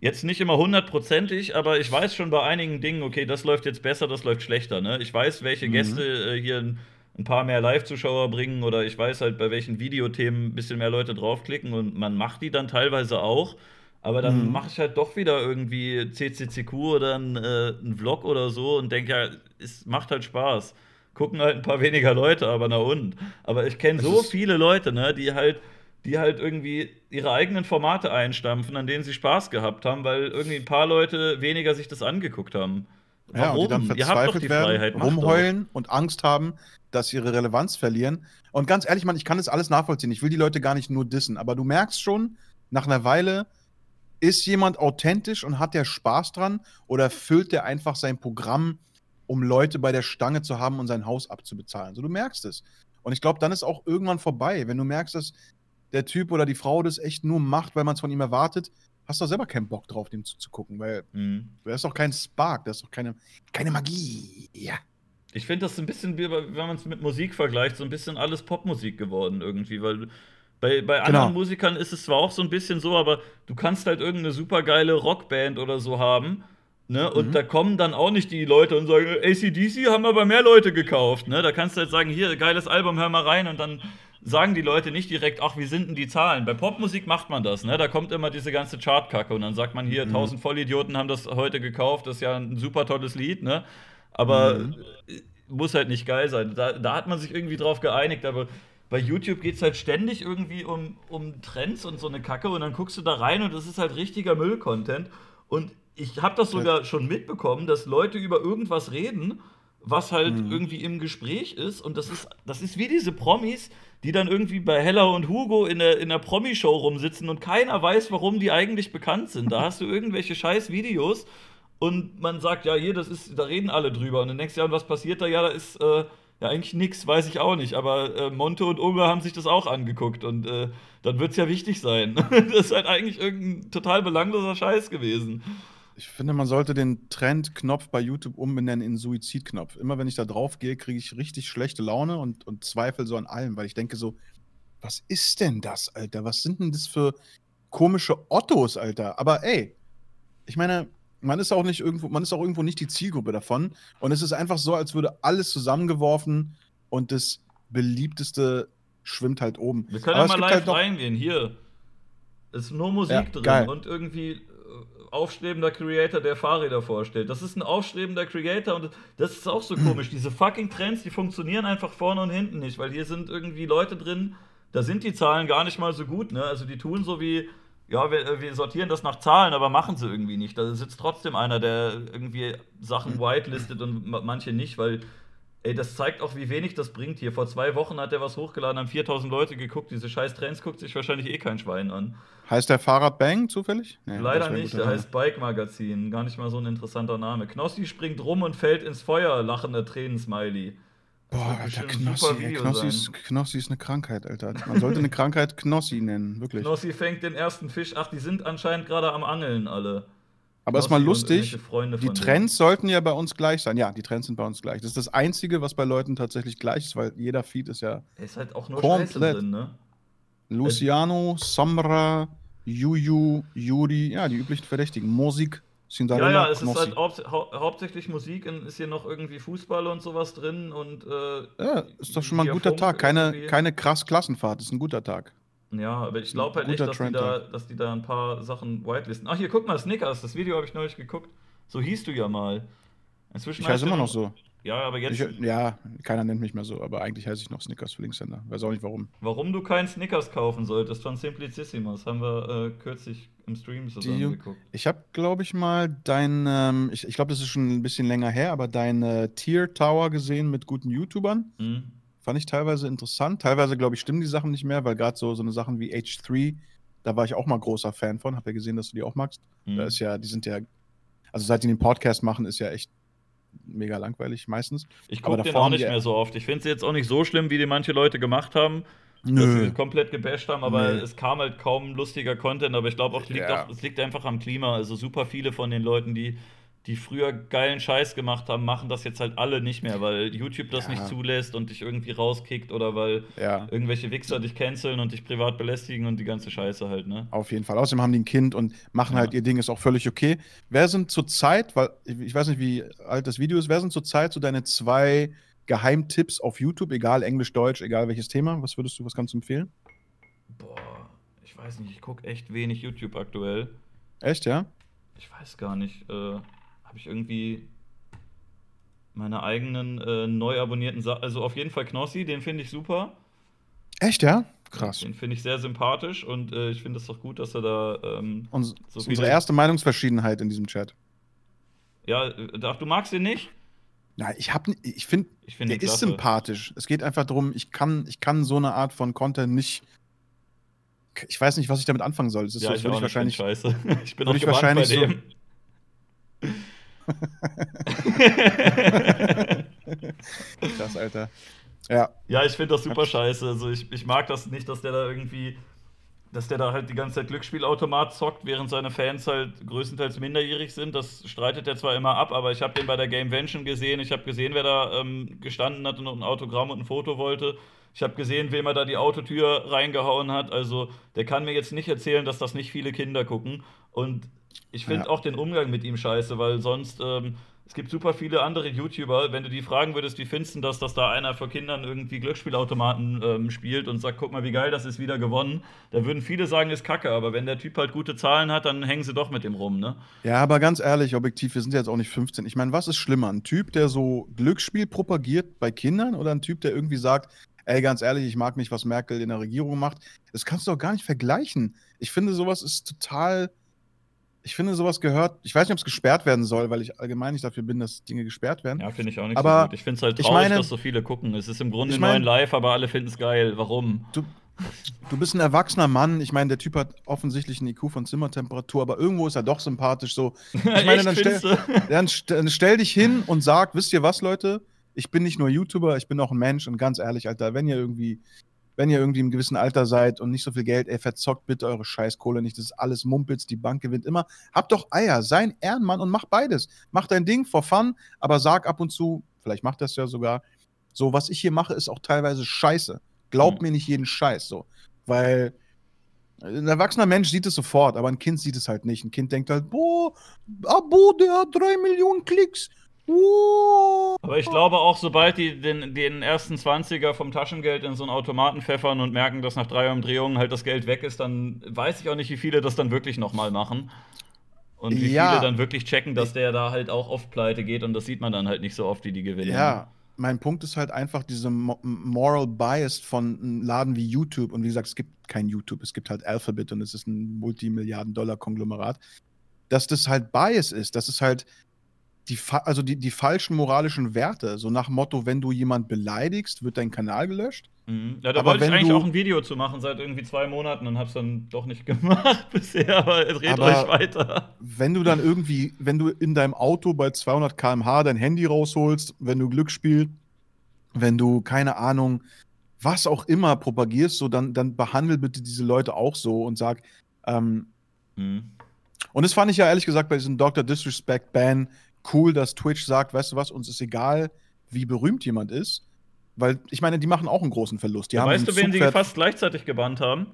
jetzt nicht immer hundertprozentig, aber ich weiß schon bei einigen Dingen, okay, das läuft jetzt besser, das läuft schlechter. Ne? Ich weiß, welche Mhm. Gäste äh, hier ein, ein paar mehr Live-Zuschauer bringen oder ich weiß halt, bei welchen Videothemen ein bisschen mehr Leute draufklicken und man macht die dann teilweise auch. Aber dann Mhm. mache ich halt doch wieder irgendwie CCCQ oder einen, äh, einen Vlog oder so und denke, ja, es macht halt Spaß. Gucken halt ein paar weniger Leute, aber na und. Aber ich kenne so viele Leute, ne, die halt, die halt irgendwie ihre eigenen Formate einstampfen, an denen sie Spaß gehabt haben, weil irgendwie ein paar Leute weniger sich das angeguckt haben. Ja, und die dann doch verzweifelt die werden, Freiheit, rumheulen und Angst haben, dass sie ihre Relevanz verlieren. Und ganz ehrlich, Mann, ich kann das alles nachvollziehen. Ich will die Leute gar nicht nur dissen, aber du merkst schon, nach einer Weile, ist jemand authentisch und hat der Spaß dran oder füllt der einfach sein Programm, um Leute bei der Stange zu haben und sein Haus abzubezahlen? So, du merkst es. Und ich glaube, dann ist auch irgendwann vorbei. Wenn du merkst, dass der Typ oder die Frau das echt nur macht, weil man es von ihm erwartet, hast du auch selber keinen Bock drauf, dem zuzugucken, weil doch. Mhm. da ist doch kein Spark, da ist doch keine, keine Magie. Ja. Ich finde das ein bisschen, wie, wenn man es mit Musik vergleicht, so ein bisschen alles Popmusik geworden irgendwie, weil bei, bei anderen Genau. Musikern ist es zwar auch so ein bisschen so, aber du kannst halt irgendeine supergeile Rockband oder so haben, ne? Und Mhm. da kommen dann auch nicht die Leute und sagen, ACDC haben aber mehr Leute gekauft, ne? Da kannst du halt sagen, hier, geiles Album, hör mal rein und dann sagen die Leute nicht direkt, ach, wie sind denn die Zahlen? Bei Popmusik macht man das, ne? Da kommt immer diese ganze Chartkacke und dann sagt man hier, Mhm. 1000 Vollidioten haben das heute gekauft, das ist ja ein super tolles Lied, ne? Aber Mhm. muss halt nicht geil sein. Da, da hat man sich irgendwie drauf geeinigt, aber bei YouTube geht es halt ständig irgendwie um, um Trends und so eine Kacke und dann guckst du da rein und das ist halt richtiger Müll-Content. Und ich habe das sogar schon mitbekommen, dass Leute über irgendwas reden, was halt mhm. irgendwie im Gespräch ist. Und das ist, das ist wie diese Promis, die dann irgendwie bei Hella und Hugo in der, in der Promi-Show rumsitzen und keiner weiß, warum die eigentlich bekannt sind. Da hast du irgendwelche scheiß Videos und man sagt, ja, hier, das ist, da reden alle drüber. Und dann denkst du, ja, was passiert da? Ja, da ist äh, ja eigentlich nichts, weiß ich auch nicht. Aber äh, Monte und Uwe haben sich das auch angeguckt und äh, dann wird es ja wichtig sein. das ist halt eigentlich irgendein total belangloser Scheiß gewesen. Ich finde, man sollte den Trend-Knopf bei YouTube umbenennen in Suizidknopf. Immer wenn ich da drauf gehe, kriege ich richtig schlechte Laune und, und Zweifel so an allem, weil ich denke so, was ist denn das, Alter? Was sind denn das für komische Ottos, Alter? Aber ey, ich meine, man ist auch nicht irgendwo, man ist auch irgendwo nicht die Zielgruppe davon. Und es ist einfach so, als würde alles zusammengeworfen und das beliebteste schwimmt halt oben. Wir können ja mal live halt reingehen. Hier ist nur Musik ja, drin geil. und irgendwie aufstrebender Creator, der Fahrräder vorstellt. Das ist ein aufstrebender Creator und das ist auch so komisch. Diese fucking Trends, die funktionieren einfach vorne und hinten nicht, weil hier sind irgendwie Leute drin, da sind die Zahlen gar nicht mal so gut, ne? Also die tun so wie, ja, wir, wir sortieren das nach Zahlen, aber machen sie irgendwie nicht. Da sitzt trotzdem einer, der irgendwie Sachen whitelistet und manche nicht, weil Ey, das zeigt auch, wie wenig das bringt hier. Vor zwei Wochen hat er was hochgeladen, haben 4000 Leute geguckt. Diese scheiß Trends guckt sich wahrscheinlich eh kein Schwein an. Heißt der Fahrrad Bang zufällig? Nee, Leider nicht, der heißt Bike Magazin. Gar nicht mal so ein interessanter Name. Knossi springt rum und fällt ins Feuer, lachender Tränen-Smiley. Boah, Alter, Knossi, Knossi ist, Knossi ist eine Krankheit, Alter. Man sollte eine Krankheit Knossi nennen, wirklich. Knossi fängt den ersten Fisch. Ach, die sind anscheinend gerade am Angeln alle. Aber es ist mal lustig, die Trends dir. sollten ja bei uns gleich sein. Ja, die Trends sind bei uns gleich. Das ist das Einzige, was bei Leuten tatsächlich gleich ist, weil jeder Feed ist ja. Ist halt auch nur komplett. Drin, ne? Luciano, Samra, Juju, Yuri, ja, die üblichen Verdächtigen. Musik, Cinderella, Ja, ja, es Knossi. ist halt hau hau hauptsächlich Musik, ist hier noch irgendwie Fußball und sowas drin und. Äh, ja, ist doch schon mal ein guter Tag. Keine, keine krass Klassenfahrt, ist ein guter Tag. Ja, aber ich glaube halt echt, dass die, da, dass die da ein paar Sachen whitelisten. Ach, hier, guck mal, Snickers, das Video habe ich neulich geguckt. So hieß du ja mal. Inzwischen ich heiße immer noch so. Ja, aber jetzt. Ich, ja, keiner nennt mich mehr so, aber eigentlich heiße ich noch Snickers für Linkshänder. Weiß auch nicht warum. Warum du keinen Snickers kaufen solltest von Simplicissimus, haben wir äh, kürzlich im Stream zusammen Die, geguckt. Ich habe, glaube ich, mal dein, ähm, ich, ich glaube, das ist schon ein bisschen länger her, aber dein äh, Tier Tower gesehen mit guten YouTubern. Mhm. Fand ich teilweise interessant. Teilweise, glaube ich, stimmen die Sachen nicht mehr, weil gerade so, so eine Sachen wie H3, da war ich auch mal großer Fan von. Hab ja gesehen, dass du die auch magst. Mhm. Da ist ja, die sind ja, also seit die den Podcast machen, ist ja echt mega langweilig meistens. Ich gucke den auch nicht mehr so oft. Ich finde es jetzt auch nicht so schlimm, wie die manche Leute gemacht haben. Nö. Dass sie komplett gebasht haben, aber Nö. es kam halt kaum lustiger Content. Aber ich glaube auch, ja. es liegt einfach am Klima. Also super viele von den Leuten, die die früher geilen Scheiß gemacht haben, machen das jetzt halt alle nicht mehr, weil YouTube das ja. nicht zulässt und dich irgendwie rauskickt oder weil ja. irgendwelche Wichser dich canceln und dich privat belästigen und die ganze Scheiße halt, ne? Auf jeden Fall. Außerdem haben die ein Kind und machen ja. halt ihr Ding, ist auch völlig okay. Wer sind zurzeit, weil ich weiß nicht, wie alt das Video ist, wer sind zurzeit so deine zwei Geheimtipps auf YouTube, egal Englisch, Deutsch, egal welches Thema? Was würdest du, was kannst du empfehlen? Boah, ich weiß nicht, ich gucke echt wenig YouTube aktuell. Echt, ja? Ich weiß gar nicht. Äh habe ich irgendwie meine eigenen äh, neu abonnierten Sachen. Also auf jeden Fall Knossi, den finde ich super. Echt, ja? Krass. Den finde ich sehr sympathisch und äh, ich finde es doch gut, dass er da. Ähm, und, so unsere erste Meinungsverschiedenheit in diesem Chat. Ja, äh, ach, du magst ihn nicht? Nein, ich habe, ich finde, find der ist sympathisch. Es geht einfach darum, ich kann, ich kann so eine Art von Content nicht. Ich weiß nicht, was ich damit anfangen soll. Das ist ja, so, ich, ich wahrscheinlich. Scheiße. Ich bin auch ich wahrscheinlich bei dem. So, Krass, Alter. Ja. Ja, ich finde das super scheiße. Also ich, ich mag das nicht, dass der da irgendwie, dass der da halt die ganze Zeit Glücksspielautomat zockt, während seine Fans halt größtenteils minderjährig sind. Das streitet er zwar immer ab, aber ich habe den bei der Gamevention gesehen. Ich habe gesehen, wer da ähm, gestanden hat und ein Autogramm und ein Foto wollte. Ich habe gesehen, wem er da die Autotür reingehauen hat. Also der kann mir jetzt nicht erzählen, dass das nicht viele Kinder gucken. Und ich finde ja. auch den Umgang mit ihm scheiße, weil sonst, ähm, es gibt super viele andere YouTuber, wenn du die fragen würdest, wie findest du das, dass da einer für Kindern irgendwie Glücksspielautomaten ähm, spielt und sagt, guck mal, wie geil, das ist wieder gewonnen, da würden viele sagen, ist kacke, aber wenn der Typ halt gute Zahlen hat, dann hängen sie doch mit dem rum, ne? Ja, aber ganz ehrlich, objektiv, wir sind jetzt auch nicht 15. Ich meine, was ist schlimmer? Ein Typ, der so Glücksspiel propagiert bei Kindern oder ein Typ, der irgendwie sagt, ey, ganz ehrlich, ich mag nicht, was Merkel in der Regierung macht. Das kannst du doch gar nicht vergleichen. Ich finde, sowas ist total Ich finde, sowas gehört. Ich weiß nicht, ob es gesperrt werden soll, weil ich allgemein nicht dafür bin, dass Dinge gesperrt werden. Ja, finde ich auch nicht Aber so gut. Ich finde es halt traurig, meine- dass so viele gucken. Es ist im Grunde Ich mein- ein Live, aber alle finden es geil. Warum? Du, du bist ein erwachsener Mann. Ich meine, der Typ hat offensichtlich einen IQ von Zimmertemperatur, aber irgendwo ist er doch sympathisch. So, Ich meine, dann stell- dann, dann stell dich hin und sag, wisst ihr was, Leute? Ich bin nicht nur YouTuber, ich bin auch ein Mensch und ganz ehrlich, Alter, wenn ihr irgendwie, wenn ihr irgendwie im gewissen Alter seid und nicht so viel Geld, ey, verzockt bitte eure Scheißkohle nicht. Das ist alles Mumpitz, die Bank gewinnt immer. Habt doch Eier, sei ein Ehrenmann und mach beides. Mach dein Ding for fun, aber sag ab und zu, vielleicht macht das ja sogar, so, was ich hier mache, ist auch teilweise scheiße. Glaubt Mhm. mir nicht jeden Scheiß, so. Weil ein erwachsener Mensch sieht es sofort, aber ein Kind sieht es halt nicht. Ein Kind denkt halt, boah, Abo, der hat drei Millionen Klicks. Aber ich glaube auch, sobald die den, den ersten 20er vom Taschengeld in so einen Automaten pfeffern und merken, dass nach drei Umdrehungen halt das Geld weg ist, dann weiß ich auch nicht, wie viele das dann wirklich nochmal machen. Und wie Ja. viele dann wirklich checken, dass der da halt auch oft pleite geht und das sieht man dann halt nicht so oft, wie die gewinnen. Ja, mein Punkt ist halt einfach diese Mo Moral Bias von einem Laden wie YouTube. Und wie gesagt, es gibt kein YouTube, es gibt halt Alphabet und es ist ein Multimilliarden-Dollar-Konglomerat. Dass das halt Bias ist, dass es halt die, also die, die falschen moralischen Werte, so nach Motto, wenn du jemand beleidigst, wird dein Kanal gelöscht. Mhm. Ja, da Aber wollte ich eigentlich auch ein Video zu machen seit irgendwie zwei Monaten und hab's dann doch nicht gemacht bisher, aber redet Aber- euch weiter. Wenn du dann irgendwie, wenn du in deinem Auto bei 200 km/h dein Handy rausholst, wenn du Glücksspiel, wenn du, keine Ahnung, was auch immer propagierst, so dann, dann behandel bitte diese Leute auch so und sag, ähm, Mhm. und das fand ich ja ehrlich gesagt bei diesem Dr. Disrespect Ban cool, dass Twitch sagt, weißt du was, uns ist egal, wie berühmt jemand ist, weil ich meine, die machen auch einen großen Verlust. Haben weißt du, wen sie Zugpferd- fast gleichzeitig gebannt haben?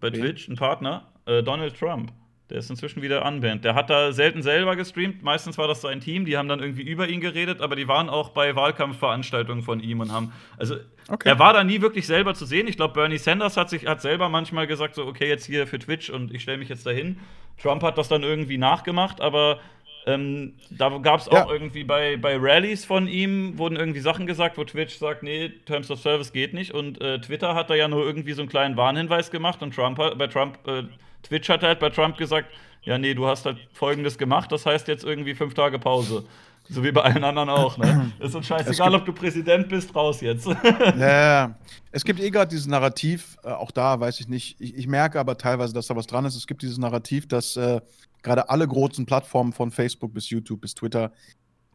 Bei? Twitch, ein Partner, äh, Donald Trump. Der ist inzwischen wieder unbanned. Der hat da selten selber gestreamt. Meistens war das sein Team. Die haben dann irgendwie über ihn geredet, aber die waren auch bei Wahlkampfveranstaltungen von ihm und haben. Also, Okay. er war da nie wirklich selber zu sehen. Ich glaube, Bernie Sanders hat sich hat selber manchmal gesagt, so, okay, jetzt hier für Twitch und ich stelle mich jetzt dahin. Trump hat das dann irgendwie nachgemacht, aber ähm, da gab es auch Ja. irgendwie bei, bei Rallies von ihm, wurden irgendwie Sachen gesagt, wo Twitch sagt, nee, Terms of Service geht nicht. Und äh, Twitter hat da ja nur irgendwie so einen kleinen Warnhinweis gemacht und Trump hat, bei Trump, äh, Twitch hat halt bei Trump gesagt, ja, nee, du hast halt folgendes gemacht, das heißt jetzt irgendwie fünf Tage Pause. So wie bei allen anderen auch, ne? Ist uns scheißegal, ob du Präsident bist, raus jetzt. Ja, es gibt eh gerade dieses Narrativ, äh, auch da weiß ich nicht, ich, ich merke aber teilweise, dass da was dran ist. Es gibt dieses Narrativ, dass äh, gerade alle großen Plattformen von Facebook bis YouTube bis Twitter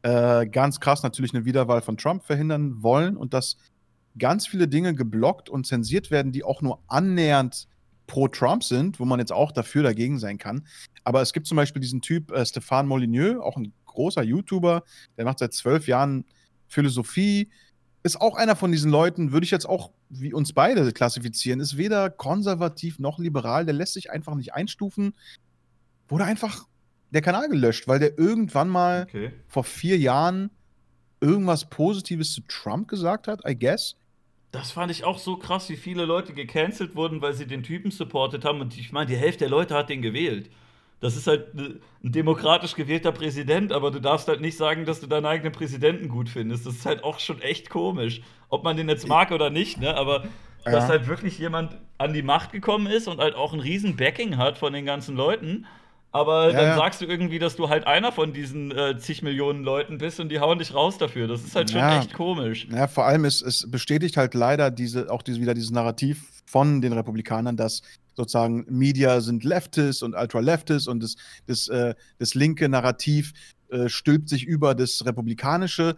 äh, ganz krass natürlich eine Wiederwahl von Trump verhindern wollen und dass ganz viele Dinge geblockt und zensiert werden, die auch nur annähernd pro Trump sind, wo man jetzt auch dafür dagegen sein kann. Aber es gibt zum Beispiel diesen Typ äh, Stéphane Molyneux, auch ein großer YouTuber, der macht seit zwölf Jahren Philosophie, ist auch einer von diesen Leuten, würde ich jetzt auch wie uns beide klassifizieren, ist weder konservativ noch liberal, der lässt sich einfach nicht einstufen. Wurde einfach der Kanal gelöscht, weil der irgendwann mal Okay. vor vier Jahren irgendwas Positives zu Trump gesagt hat, I guess. Das fand ich auch so krass, wie viele Leute gecancelt wurden, weil sie den Typen supportet haben. Und ich meine, die Hälfte der Leute hat den gewählt. Das ist halt ne- ein demokratisch gewählter Präsident, aber du darfst halt nicht sagen, dass du deinen eigenen Präsidenten gut findest. Das ist halt auch schon echt komisch. Ob man den jetzt mag oder nicht, ne? Aber Ja. dass halt wirklich jemand an die Macht gekommen ist und halt auch ein riesen Backing hat von den ganzen Leuten. Aber Ja, dann ja. sagst du irgendwie, dass du halt einer von diesen äh, zig Millionen Leuten bist und die hauen dich raus dafür. Das ist halt schon Ja. echt komisch. Ja, vor allem ist es bestätigt halt leider diese, auch diese, wieder dieses Narrativ von den Republikanern, dass sozusagen Media sind Leftists und Ultra-Leftists und das, das, äh, das linke Narrativ äh, stülpt sich über das republikanische.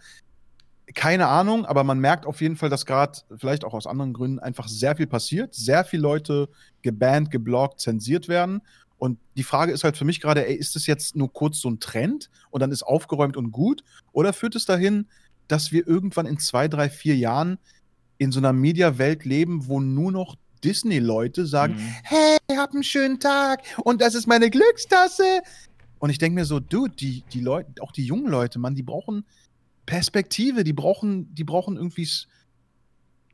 Keine Ahnung, aber man merkt auf jeden Fall, dass gerade, vielleicht auch aus anderen Gründen, einfach sehr viel passiert. Sehr viele Leute gebannt, geblockt, zensiert werden. Und die Frage ist halt für mich gerade, ey, ist das jetzt nur kurz so ein Trend und dann ist aufgeräumt und gut? Oder führt es dahin, dass wir irgendwann in zwei, drei, vier Jahren in so einer Media-Welt leben, wo nur noch Disney-Leute sagen, Mhm. hey, hab einen schönen Tag und das ist meine Glückstasse. Und ich denke mir so, dude, die, die Leute, auch die jungen Leute, Mann, die brauchen Perspektive, die brauchen, die brauchen irgendwie,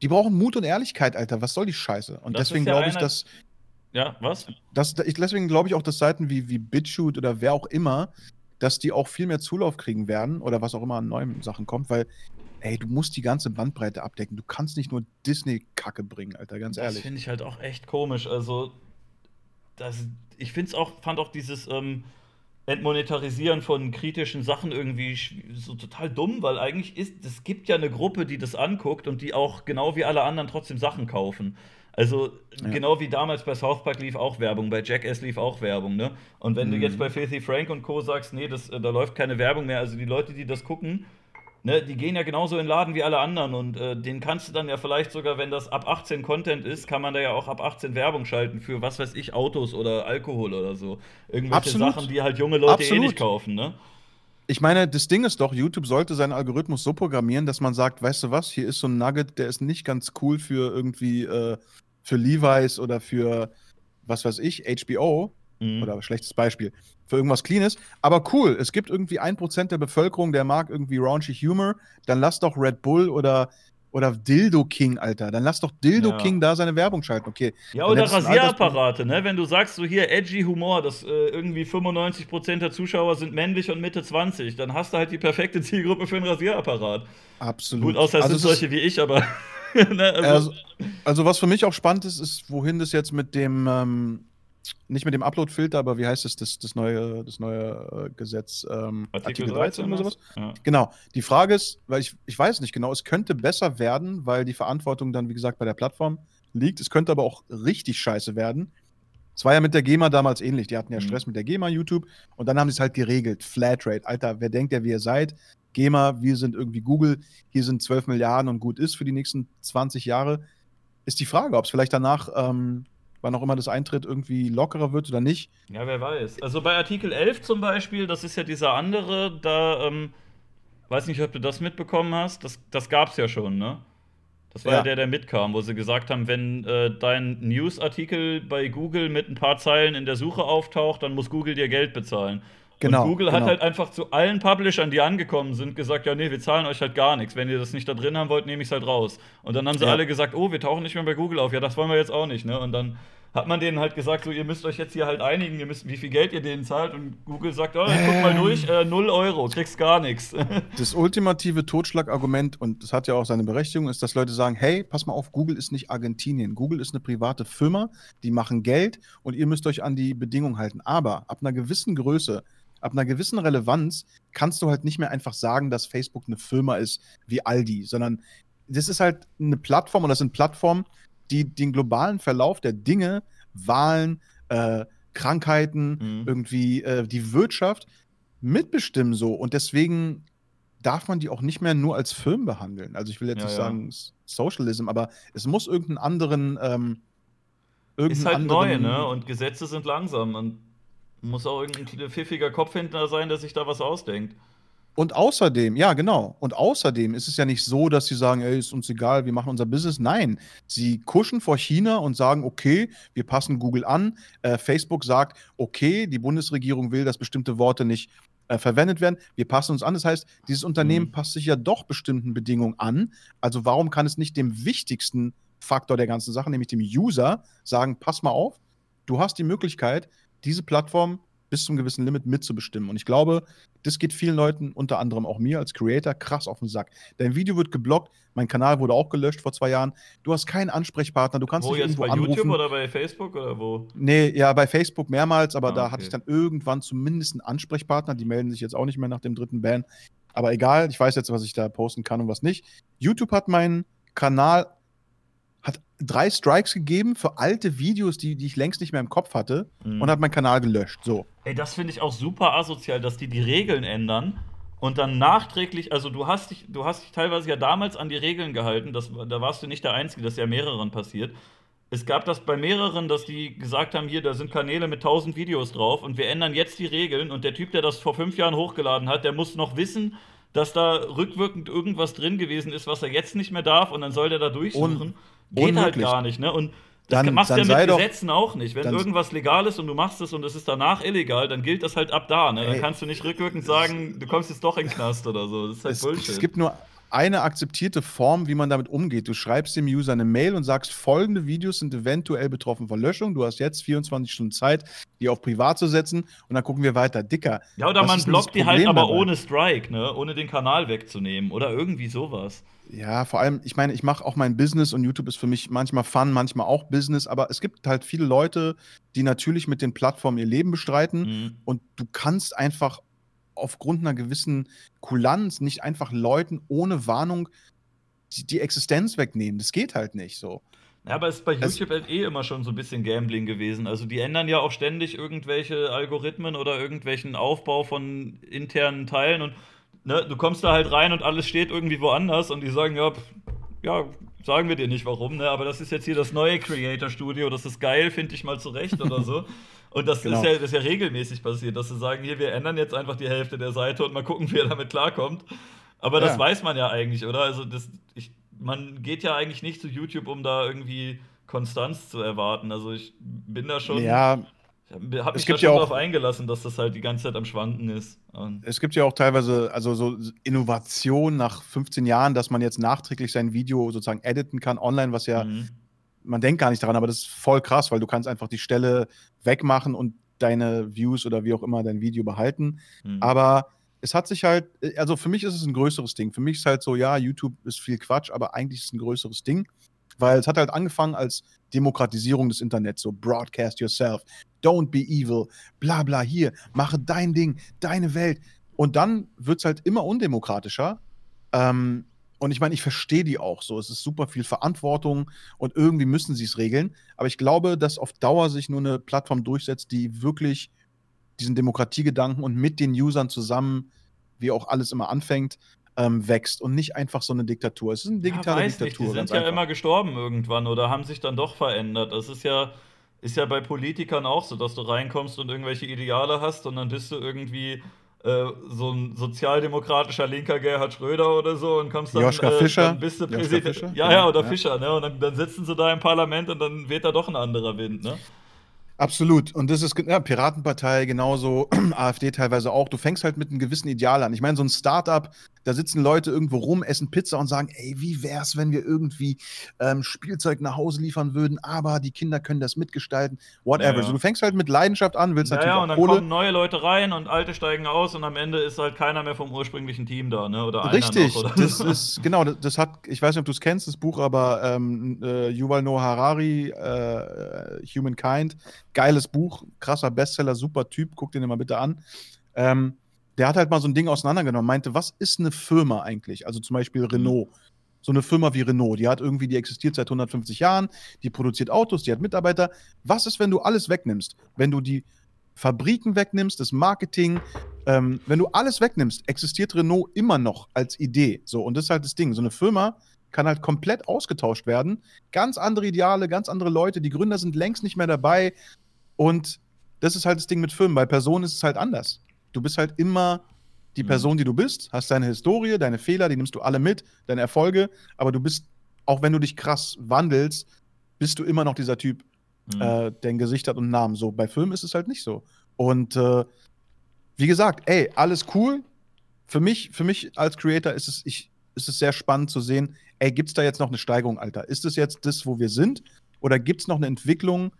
die brauchen Mut und Ehrlichkeit, Alter. Was soll die Scheiße? Und Das deswegen ja glaube ich, dass, Ja, was? ich, deswegen glaube ich auch, dass Seiten wie, wie BitChute oder wer auch immer, dass die auch viel mehr Zulauf kriegen werden oder was auch immer an neuen Sachen kommt, weil, ey, du musst die ganze Bandbreite abdecken. Du kannst nicht nur Disney-Kacke bringen, Alter, ganz Das ehrlich. finde ich halt auch echt komisch. Also, das, ich find's auch, fand auch dieses ähm, Entmonetarisieren von kritischen Sachen irgendwie so total dumm, weil eigentlich ist, es gibt ja eine Gruppe, die das anguckt und die auch genau wie alle anderen trotzdem Sachen kaufen. Also, ja. genau wie damals bei South Park lief auch Werbung, bei Jackass lief auch Werbung, ne? Und wenn mhm. du jetzt bei Filthy Frank und Co. sagst, nee, das, da läuft keine Werbung mehr, also die Leute, die das gucken, ne, die gehen ja genauso in den Laden wie alle anderen und äh, den kannst du dann ja vielleicht sogar, wenn das ab 18 Content ist, kann man da ja auch ab 18 Werbung schalten für was weiß ich, Autos oder Alkohol oder so. Irgendwelche Absolut. Sachen, die halt junge Leute Absolut. eh nicht kaufen, ne? Ich meine, das Ding ist doch, YouTube sollte seinen Algorithmus so programmieren, dass man sagt, weißt du was, hier ist so ein Nugget, der ist nicht ganz cool für irgendwie äh, für Levi's oder für was weiß ich, HBO mhm. oder schlechtes Beispiel für irgendwas Cleanes. Aber cool, es gibt irgendwie ein Prozent der Bevölkerung, der mag irgendwie raunchy Humor. Dann lass doch Red Bull oder oder Dildo King, Alter. Dann lass doch Dildo ja. King da seine Werbung schalten, okay. Ja, oder Rasierapparate, ne? Wenn du sagst, so hier edgy Humor, dass äh, irgendwie 95% der Zuschauer sind männlich und Mitte 20, dann hast du halt die perfekte Zielgruppe für einen Rasierapparat. Absolut. Gut, außer es also sind solche wie ich, aber. ne, also, also, also, was für mich auch spannend ist, ist, wohin das jetzt mit dem. Ähm, nicht mit dem Upload-Filter, aber wie heißt es, das, das neue, das neue äh, Gesetz, ähm, Artikel, Artikel 13 oder sowas? Ja. Genau. Die Frage ist, weil ich, ich weiß nicht genau, es könnte besser werden, weil die Verantwortung dann, wie gesagt, bei der Plattform liegt. Es könnte aber auch richtig scheiße werden. Es war ja mit der GEMA damals ähnlich. Die hatten ja mhm. Stress mit der GEMA, YouTube, und dann haben sie es halt geregelt. Flatrate. Alter, wer denkt ja, wie ihr seid? GEMA, wir sind irgendwie Google, hier sind 12 Milliarden und gut ist für die nächsten 20 Jahre. Ist die Frage, ob es vielleicht danach ähm, wann auch immer das eintritt, irgendwie lockerer wird oder nicht. Ja, wer weiß. Also bei Artikel 11 zum Beispiel, das ist ja dieser andere, da, ähm, weiß nicht, ob du das mitbekommen hast, das, das gab es ja schon, ne? Das war ja. ja. der, der mitkam, wo sie gesagt haben, wenn äh, dein News-Artikel bei Google mit ein paar Zeilen in der Suche auftaucht, dann muss Google dir Geld bezahlen. Genau, und Google genau. hat halt einfach zu allen Publishern, die angekommen sind, gesagt, ja, nee, wir zahlen euch halt gar nichts. Wenn ihr das nicht da drin haben wollt, nehme ich es halt raus. Und dann haben sie ja. alle gesagt, oh, wir tauchen nicht mehr bei Google auf. Ja, das wollen wir jetzt auch nicht, ne? Und dann hat man denen halt gesagt, so, ihr müsst euch jetzt hier halt einigen, ihr müsst, wie viel Geld ihr denen zahlt. Und Google sagt, oh, guck mal durch, äh, 0 Euro, kriegst gar nichts. Das ultimative Totschlagargument, und das hat ja auch seine Berechtigung, ist, dass Leute sagen, hey, pass mal auf, Google ist nicht Argentinien. Google ist eine private Firma, die machen Geld und ihr müsst euch an die Bedingungen halten. Aber ab einer gewissen Größe ab einer gewissen Relevanz kannst du halt nicht mehr einfach sagen, dass Facebook eine Firma ist wie Aldi, sondern das ist halt eine Plattform und das sind Plattformen, die den globalen Verlauf der Dinge, Wahlen, äh, Krankheiten, mhm. irgendwie äh, die Wirtschaft mitbestimmen so. Und deswegen darf man die auch nicht mehr nur als Firmen behandeln. Also ich will jetzt ja, nicht ja. sagen Socialism, aber es muss irgendeinen anderen ähm, irgendeinen ist halt anderen, neu, ne? Und Gesetze sind langsam. Und muss auch irgendein pfiffiger Kopfhändler sein, der sich da was ausdenkt. Und außerdem, ja, genau. Und außerdem ist es ja nicht so, dass sie sagen, ey, ist uns egal, wir machen unser Business. Nein, sie kuschen vor China und sagen, okay, wir passen Google an. Äh, Facebook sagt, okay, die Bundesregierung will, dass bestimmte Worte nicht äh, verwendet werden. Wir passen uns an. Das heißt, dieses Unternehmen mhm. passt sich ja doch bestimmten Bedingungen an. Also warum kann es nicht dem wichtigsten Faktor der ganzen Sache, nämlich dem User, sagen, pass mal auf, du hast die Möglichkeit, diese Plattform bis zum gewissen Limit mitzubestimmen. Und ich glaube, das geht vielen Leuten, unter anderem auch mir als Creator, krass auf den Sack. Dein Video wird geblockt, mein Kanal wurde auch gelöscht vor zwei Jahren. Du hast keinen Ansprechpartner, du kannst wo dich jetzt irgendwo bei anrufen. YouTube oder bei Facebook oder wo? Nee, ja, bei Facebook mehrmals, aber ah, da okay. hatte ich dann irgendwann zumindest einen Ansprechpartner. Die melden sich jetzt auch nicht mehr nach dem dritten Ban. Aber egal, ich weiß jetzt, was ich da posten kann und was nicht. YouTube hat meinen Kanal drei Strikes gegeben für alte Videos, die, die ich längst nicht mehr im Kopf hatte mhm. und hat meinen Kanal gelöscht. So. Ey, das finde ich auch super asozial, dass die die Regeln ändern und dann nachträglich, also du hast dich, du hast dich teilweise ja damals an die Regeln gehalten, das, da warst du nicht der Einzige, das ist ja mehreren passiert. Es gab das bei mehreren, dass die gesagt haben, hier, da sind Kanäle mit 1000 Videos drauf und wir ändern jetzt die Regeln und der Typ, der das vor fünf Jahren hochgeladen hat, der muss noch wissen, dass da rückwirkend irgendwas drin gewesen ist, was er jetzt nicht mehr darf und dann soll der da durchsuchen. Und Geht halt gar nicht, ne? Und das dann, machst du ja mit Gesetzen doch, auch nicht. Wenn irgendwas legal ist und du machst es und es ist danach illegal, dann gilt das halt ab da, ne? Dann kannst du nicht rückwirkend sagen, du kommst jetzt doch in den Knast oder so. Das ist halt es, Bullshit. Es gibt nur eine akzeptierte Form, wie man damit umgeht. Du schreibst dem User eine Mail und sagst, folgende Videos sind eventuell betroffen von Löschung. Du hast jetzt 24 Stunden Zeit, die auf privat zu setzen und dann gucken wir weiter. Dicker. Ja, oder man blockt die halt aber dabei? ohne Strike, ne? Ohne den Kanal wegzunehmen oder irgendwie sowas. Ja, vor allem, ich meine, ich mache auch mein Business und YouTube ist für mich manchmal Fun, manchmal auch Business, aber es gibt halt viele Leute, die natürlich mit den Plattformen ihr Leben bestreiten mhm. und du kannst einfach aufgrund einer gewissen Kulanz nicht einfach Leuten ohne Warnung die, die Existenz wegnehmen. Das geht halt nicht so. Ja, aber es ist bei YouTube halt eh immer schon so ein bisschen Gambling gewesen. Also die ändern ja auch ständig irgendwelche Algorithmen oder irgendwelchen Aufbau von internen Teilen und ne, du kommst da halt rein und alles steht irgendwie woanders und die sagen, ja, pff, ja, sagen wir dir nicht warum, ne? Aber das ist jetzt hier das neue Creator Studio, das ist geil, finde ich mal zurecht oder so. Und das, genau. ist ja, das ist ja regelmäßig passiert, dass sie sagen, hier, wir ändern jetzt einfach die Hälfte der Seite und mal gucken, wie er damit klarkommt. Aber das ja. weiß man ja eigentlich, oder? Also das, ich, man geht ja eigentlich nicht zu YouTube, um da irgendwie Konstanz zu erwarten. Also ich bin da schon. Ja. Ich habe mich da schon ja darauf eingelassen, dass das halt die ganze Zeit am Schwanken ist. Und es gibt ja auch teilweise, also so Innovation nach 15 Jahren, dass man jetzt nachträglich sein Video sozusagen editen kann online, was ja mhm man denkt gar nicht daran, aber das ist voll krass, weil du kannst einfach die Stelle wegmachen und deine Views oder wie auch immer dein Video behalten. Mhm. Aber es hat sich halt, also für mich ist es ein größeres Ding. Für mich ist halt so, ja, YouTube ist viel Quatsch, aber eigentlich ist es ein größeres Ding, weil es hat halt angefangen als Demokratisierung des Internets, so broadcast yourself, don't be evil, bla bla hier, mache dein Ding, deine Welt. Und dann wird es halt immer undemokratischer. Ähm, und ich meine, ich verstehe die auch so. Es ist super viel Verantwortung und irgendwie müssen sie es regeln. Aber ich glaube, dass auf Dauer sich nur eine Plattform durchsetzt, die wirklich diesen Demokratiegedanken und mit den Usern zusammen, wie auch alles immer anfängt, ähm, wächst und nicht einfach so eine Diktatur. Es ist eine digitale ja, Diktatur. Nicht. Die sind ja einfach. immer gestorben irgendwann oder haben sich dann doch verändert. Das ist ja, ist ja bei Politikern auch so, dass du reinkommst und irgendwelche Ideale hast und dann bist du irgendwie äh, so ein sozialdemokratischer linker Gerhard Schröder oder so und kommst dann, Joschka äh, Fischer. dann bist du Präsident. Ja, ja, oder ja. Fischer, ne? Und dann, dann, sitzen sie da im Parlament und dann weht da doch ein anderer Wind, ne? Absolut. Und das ist ja, Piratenpartei genauso, AfD teilweise auch. Du fängst halt mit einem gewissen Ideal an. Ich meine, so ein Startup, da sitzen Leute irgendwo rum, essen Pizza und sagen, ey, wie wär's, wenn wir irgendwie ähm, Spielzeug nach Hause liefern würden, aber die Kinder können das mitgestalten, whatever. Ja. So, du fängst halt mit Leidenschaft an, willst ja, natürlich ja, und dann Kohle. kommen neue Leute rein und alte steigen aus und am Ende ist halt keiner mehr vom ursprünglichen Team da, ne? Oder Richtig, noch, oder? das ist, genau, das, das, hat, ich weiß nicht, ob du es kennst, das Buch, aber ähm, äh, Yuval Noah Harari, äh, Humankind, geiles Buch, krasser Bestseller, super Typ, guck den immer bitte an. Ähm, der hat halt mal so ein Ding auseinandergenommen, meinte, was ist eine Firma eigentlich? Also zum Beispiel Renault. So eine Firma wie Renault, die hat irgendwie, die existiert seit 150 Jahren, die produziert Autos, die hat Mitarbeiter. Was ist, wenn du alles wegnimmst? Wenn du die Fabriken wegnimmst, das Marketing, ähm, wenn du alles wegnimmst, existiert Renault immer noch als Idee. So, und das ist halt das Ding. So eine Firma kann halt komplett ausgetauscht werden. Ganz andere Ideale, ganz andere Leute, die Gründer sind längst nicht mehr dabei. Und das ist halt das Ding mit Firmen. Bei Personen ist es halt anders du bist halt immer die mhm. Person, die du bist, hast deine Historie, deine Fehler, die nimmst du alle mit, deine Erfolge, aber du bist, auch wenn du dich krass wandelst, bist du immer noch dieser Typ, mhm. äh, der ein Gesicht hat und einen Namen. So, bei Filmen ist es halt nicht so. Und äh, wie gesagt, ey, alles cool. Für mich, für mich als Creator ist es, ich, ist es sehr spannend zu sehen, ey, gibt es da jetzt noch eine Steigerung, Alter? Ist es jetzt das, wo wir sind? Oder gibt es noch eine Entwicklung,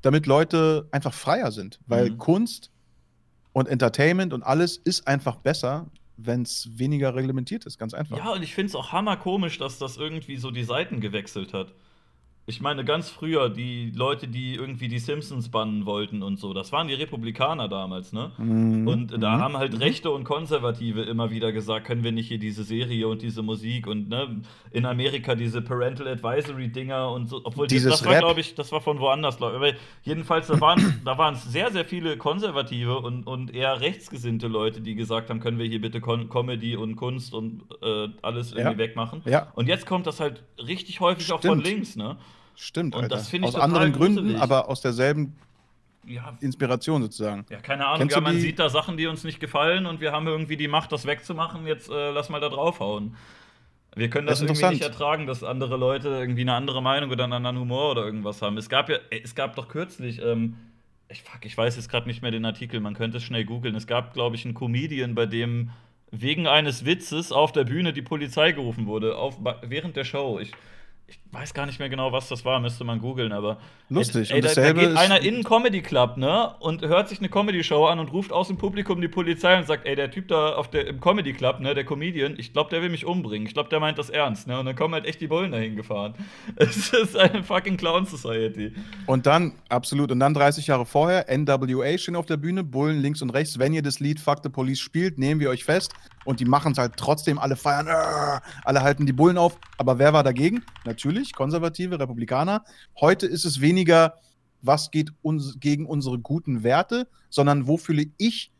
damit Leute einfach freier sind? Weil mhm. Kunst und Entertainment und alles ist einfach besser, wenn es weniger reglementiert ist, ganz einfach. Ja, und ich finde es auch hammerkomisch, dass das irgendwie so die Seiten gewechselt hat. Ich meine, ganz früher, die Leute, die irgendwie die Simpsons bannen wollten und so, das waren die Republikaner damals, ne? Mhm. Und da mhm. haben halt mhm. Rechte und Konservative immer wieder gesagt, können wir nicht hier diese Serie und diese Musik und ne, in Amerika diese Parental Advisory-Dinger und so, obwohl Dieses das war, glaube ich, das war von woanders, glaube ich. Aber jedenfalls, da waren, da waren sehr, sehr viele Konservative und, und eher rechtsgesinnte Leute, die gesagt haben, können wir hier bitte Con Comedy und Kunst und äh, alles irgendwie ja. wegmachen. Ja. Und jetzt kommt das halt richtig häufig Stimmt. auch von links, ne? Stimmt, und das finde ich Aus anderen Gründen, gruselig. aber aus derselben ja. Inspiration sozusagen. Ja, keine Ahnung. ja, man sieht da Sachen, die uns nicht gefallen und wir haben irgendwie die Macht, das wegzumachen. Jetzt äh, lass mal da draufhauen. Wir können das, das irgendwie nicht ertragen, dass andere Leute irgendwie eine andere Meinung oder einen anderen Humor oder irgendwas haben. Es gab ja, es gab doch kürzlich, ähm, ich, fuck, ich weiß jetzt gerade nicht mehr den Artikel, man könnte es schnell googeln. Es gab, glaube ich, einen Comedian, bei dem wegen eines Witzes auf der Bühne die Polizei gerufen wurde, auf, während der Show. Ich, ich weiß gar nicht mehr genau, was das war, müsste man googeln, aber. Lustig. Ey, ey, da, da, geht einer in einen Comedy Club, ne? Und hört sich eine Comedy-Show an und ruft aus dem Publikum die Polizei und sagt, ey, der Typ da auf der, im Comedy Club, ne, der Comedian, ich glaube, der will mich umbringen. Ich glaube, der meint das ernst, ne? Und dann kommen halt echt die Bullen dahin gefahren. Es ist eine fucking Clown Society. Und dann, absolut, und dann 30 Jahre vorher, NWA stehen auf der Bühne, Bullen links und rechts. Wenn ihr das Lied Fuck the Police spielt, nehmen wir euch fest. Und die machen es halt trotzdem, alle feiern, äh, alle halten die Bullen auf. Aber wer war dagegen? Natürlich, Konservative, Republikaner. Heute ist es weniger, was geht uns gegen unsere guten Werte, sondern wo fühle ich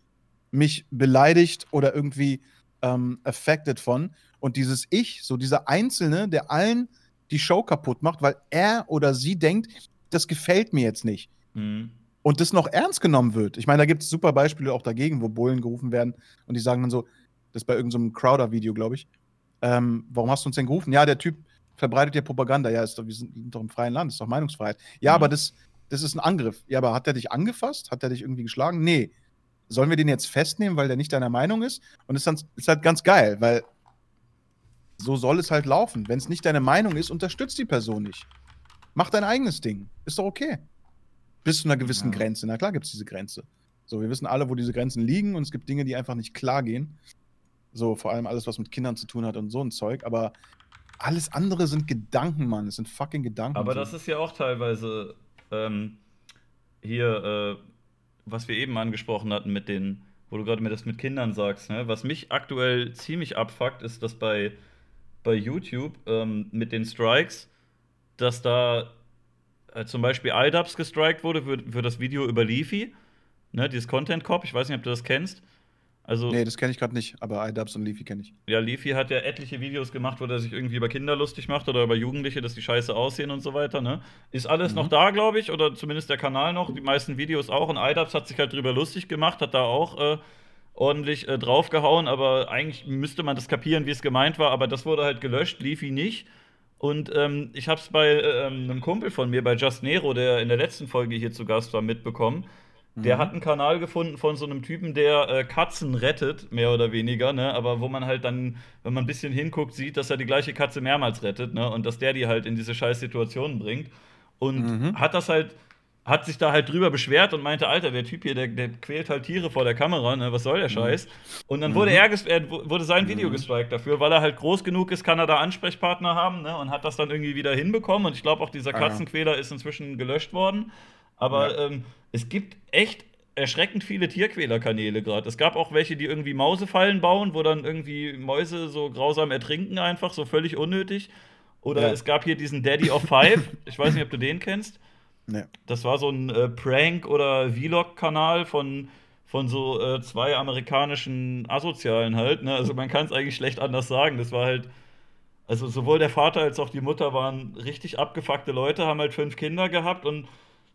mich beleidigt oder irgendwie ähm, affected von. Und dieses Ich, so dieser Einzelne, der allen die Show kaputt macht, weil er oder sie denkt, das gefällt mir jetzt nicht. Mhm. Und das noch ernst genommen wird. Ich meine, da gibt es super Beispiele auch dagegen, wo Bullen gerufen werden und die sagen dann so, das ist bei irgendeinem so Crowder-Video, glaube ich. Ähm, warum hast du uns denn gerufen? Ja, der Typ verbreitet ja Propaganda. Ja, ist doch, wir sind doch im freien Land, ist doch Meinungsfreiheit. Ja, mhm. aber das, das ist ein Angriff. Ja, aber hat der dich angefasst? Hat der dich irgendwie geschlagen? Nee. Sollen wir den jetzt festnehmen, weil der nicht deiner Meinung ist? Und es ist, ist halt ganz geil, weil so soll es halt laufen. Wenn es nicht deine Meinung ist, unterstützt die Person nicht. Mach dein eigenes Ding. Ist doch okay. Bis zu einer gewissen ja. Grenze. Na klar gibt es diese Grenze. So, wir wissen alle, wo diese Grenzen liegen und es gibt Dinge, die einfach nicht klar gehen. So, vor allem alles, was mit Kindern zu tun hat und so ein Zeug. Aber alles andere sind Gedanken, Mann. Es sind fucking Gedanken. Aber das ist ja auch teilweise ähm, hier, äh, was wir eben angesprochen hatten mit den, wo du gerade mir das mit Kindern sagst. Ne? Was mich aktuell ziemlich abfuckt, ist, dass bei, bei YouTube ähm, mit den Strikes, dass da äh, zum Beispiel iDubbbz gestrikt wurde für, für das Video über Leafy, ne, dieses Content Cop. Ich weiß nicht, ob du das kennst. Also, nee, das kenne ich gerade nicht, aber iDubbbz und Leafy kenne ich. Ja, Leafy hat ja etliche Videos gemacht, wo er sich irgendwie über Kinder lustig macht oder über Jugendliche, dass die scheiße aussehen und so weiter. Ne? Ist alles mhm. noch da, glaube ich, oder zumindest der Kanal noch, die meisten Videos auch. Und iDubbbz hat sich halt drüber lustig gemacht, hat da auch äh, ordentlich äh, draufgehauen, aber eigentlich müsste man das kapieren, wie es gemeint war, aber das wurde halt gelöscht, Leafy nicht. Und ähm, ich habe es bei äh, einem Kumpel von mir, bei Just Nero, der in der letzten Folge hier zu Gast war, mitbekommen der mhm. hat einen Kanal gefunden von so einem Typen, der äh, Katzen rettet, mehr oder weniger, ne? Aber wo man halt dann, wenn man ein bisschen hinguckt, sieht, dass er die gleiche Katze mehrmals rettet, ne? Und dass der die halt in diese scheiß Situationen bringt. Und mhm. hat das halt, hat sich da halt drüber beschwert und meinte, Alter, der Typ hier, der, der quält halt Tiere vor der Kamera, ne? Was soll der mhm. Scheiß? Und dann wurde mhm. er, er wurde sein Video mhm. gestrikt dafür, weil er halt groß genug ist, kann er da Ansprechpartner haben, ne? Und hat das dann irgendwie wieder hinbekommen. Und ich glaube auch, dieser Katzenquäler ist inzwischen gelöscht worden. Aber ja. ähm, es gibt echt erschreckend viele Tierquälerkanäle gerade. Es gab auch welche, die irgendwie Mausefallen bauen, wo dann irgendwie Mäuse so grausam ertrinken, einfach so völlig unnötig. Oder ja. es gab hier diesen Daddy of Five. ich weiß nicht, ob du den kennst. Nee. Das war so ein äh, Prank- oder Vlog-Kanal von, von so äh, zwei amerikanischen Asozialen halt. Ne? Also man kann es eigentlich schlecht anders sagen. Das war halt. Also sowohl der Vater als auch die Mutter waren richtig abgefuckte Leute, haben halt fünf Kinder gehabt und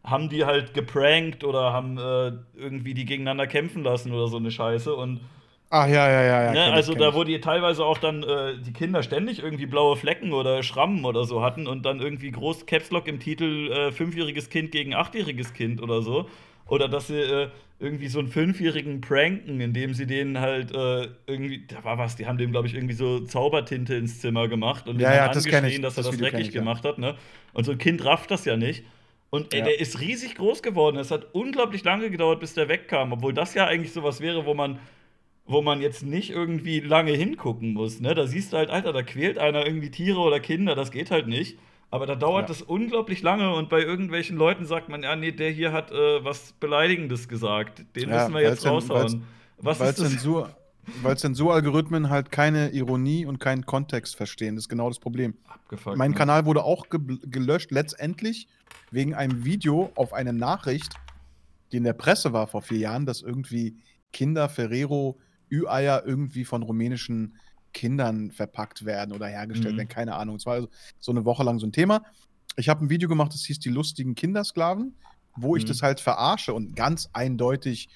haben die halt geprankt oder haben äh, irgendwie die gegeneinander kämpfen lassen oder so eine Scheiße. Und Ach ja, ja, ja. ja ne, also ich, da, wo die teilweise auch dann äh, die Kinder ständig irgendwie blaue Flecken oder Schrammen oder so hatten und dann irgendwie groß Caps Lock im Titel äh, fünfjähriges Kind gegen achtjähriges Kind oder so. Oder dass sie äh, irgendwie so einen Fünfjährigen pranken, indem sie denen halt äh, irgendwie, da war was, die haben dem, glaube ich, irgendwie so Zaubertinte ins Zimmer gemacht und ja, ja, das angeschrien, dass er das, das dreckig ich, gemacht ja. hat. Ne? Und so ein Kind rafft das ja nicht. Und ey, ja. der ist riesig groß geworden. Es hat unglaublich lange gedauert, bis der wegkam, obwohl das ja eigentlich sowas wäre, wo man, wo man jetzt nicht irgendwie lange hingucken muss. Ne? Da siehst du halt, Alter, da quält einer irgendwie Tiere oder Kinder, das geht halt nicht. Aber da dauert ja. das unglaublich lange und bei irgendwelchen Leuten sagt man, ja, nee, der hier hat äh, was Beleidigendes gesagt. Den ja, müssen wir jetzt raushauen. was ist das? Zensur, weil Zensuralgorithmen halt keine Ironie und keinen Kontext verstehen. Das ist genau das Problem. Abgefuckt, mein ne? Kanal wurde auch ge gelöscht, letztendlich wegen einem Video auf eine Nachricht, die in der Presse war vor vier Jahren, dass irgendwie Kinder Ferrero Ü-Eier irgendwie von rumänischen Kindern verpackt werden oder hergestellt mhm. werden. Keine Ahnung. Es war also so eine Woche lang so ein Thema. Ich habe ein Video gemacht, das hieß Die lustigen Kindersklaven, wo mhm. ich das halt verarsche und ganz eindeutig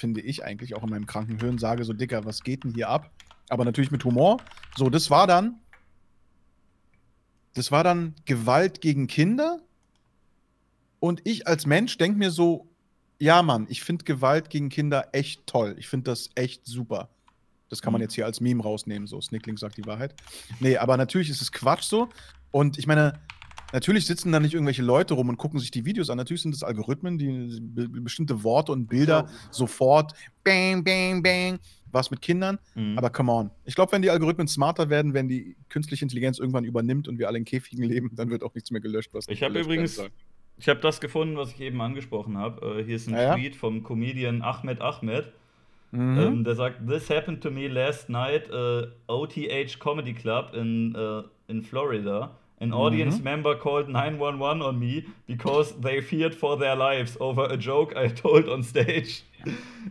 finde ich eigentlich auch in meinem kranken Hirn, sage so, Dicker, was geht denn hier ab? Aber natürlich mit Humor. So, das war dann, das war dann Gewalt gegen Kinder. Und ich als Mensch denke mir so, ja, Mann, ich finde Gewalt gegen Kinder echt toll. Ich finde das echt super. Das kann man Mhm. jetzt hier als Meme rausnehmen, so Snickling sagt die Wahrheit. Nee, aber natürlich ist es Quatsch so. Und ich meine, natürlich sitzen da nicht irgendwelche Leute rum und gucken sich die Videos an. Natürlich sind es Algorithmen, die be bestimmte Worte und Bilder sofort bang, bang, bang, was mit Kindern. Mhm. Aber come on. Ich glaube, wenn die Algorithmen smarter werden, wenn die künstliche Intelligenz irgendwann übernimmt und wir alle in Käfigen leben, dann wird auch nichts mehr gelöscht, was Ich habe übrigens, ich habe das gefunden, was ich eben angesprochen habe. Äh, hier ist ein Ja, ja. Tweet vom Comedian Ahmed Ahmed. Mhm. Ähm, der sagt, This happened to me last night, uh, OTH Comedy Club in, uh, in Florida. An audience Mhm. member called 911 on me because they feared for their lives over a joke I told on stage.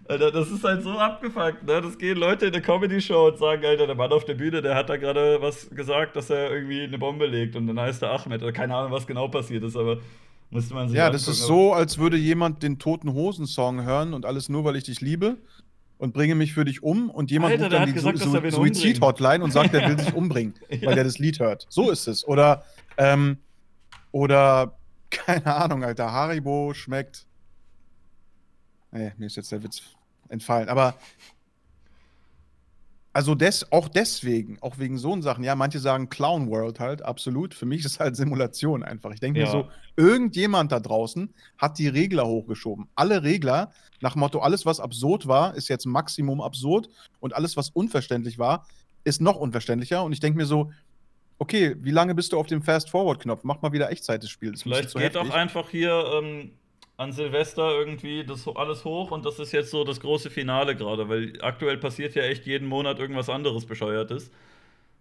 Alter, das ist halt so abgefuckt, ne? Das gehen Leute in eine Comedy-Show und sagen, Alter, der Mann auf der Bühne, der hat da gerade was gesagt, dass er irgendwie eine Bombe legt und dann heißt er Ahmed. Oder keine Ahnung, was genau passiert ist, aber müsste man sich Ja, das angucken. ist so, als würde jemand den Toten Hosen-Song hören und alles nur, weil ich dich liebe und bringe mich für dich um und jemand Alter, ruft dann die gesagt, er wen Suizid-Hotline und sagt, er will sich umbringen, Ja. weil der das Lied hört. So ist es. Oder, ähm, oder, keine Ahnung, Alter, Haribo schmeckt. Nee, mir ist jetzt der Witz entfallen. Aber also des, auch deswegen, auch wegen so Sachen, ja, manche sagen Clown World halt, absolut. Für mich ist es halt Simulation einfach. Ich denke Ja. mir so, irgendjemand da draußen hat die Regler hochgeschoben. Alle Regler, nach Motto, alles, was absurd war, ist jetzt Maximum absurd und alles, was unverständlich war, ist noch unverständlicher. Und ich denke mir so, okay, wie lange bist du auf dem Fast-Forward-Knopf? Mach mal wieder Echtzeit des Spiels. Vielleicht geht auch heftig. einfach hier ähm, an Silvester irgendwie das alles hoch und das ist jetzt so das große Finale gerade, weil aktuell passiert ja echt jeden Monat irgendwas anderes Bescheuertes.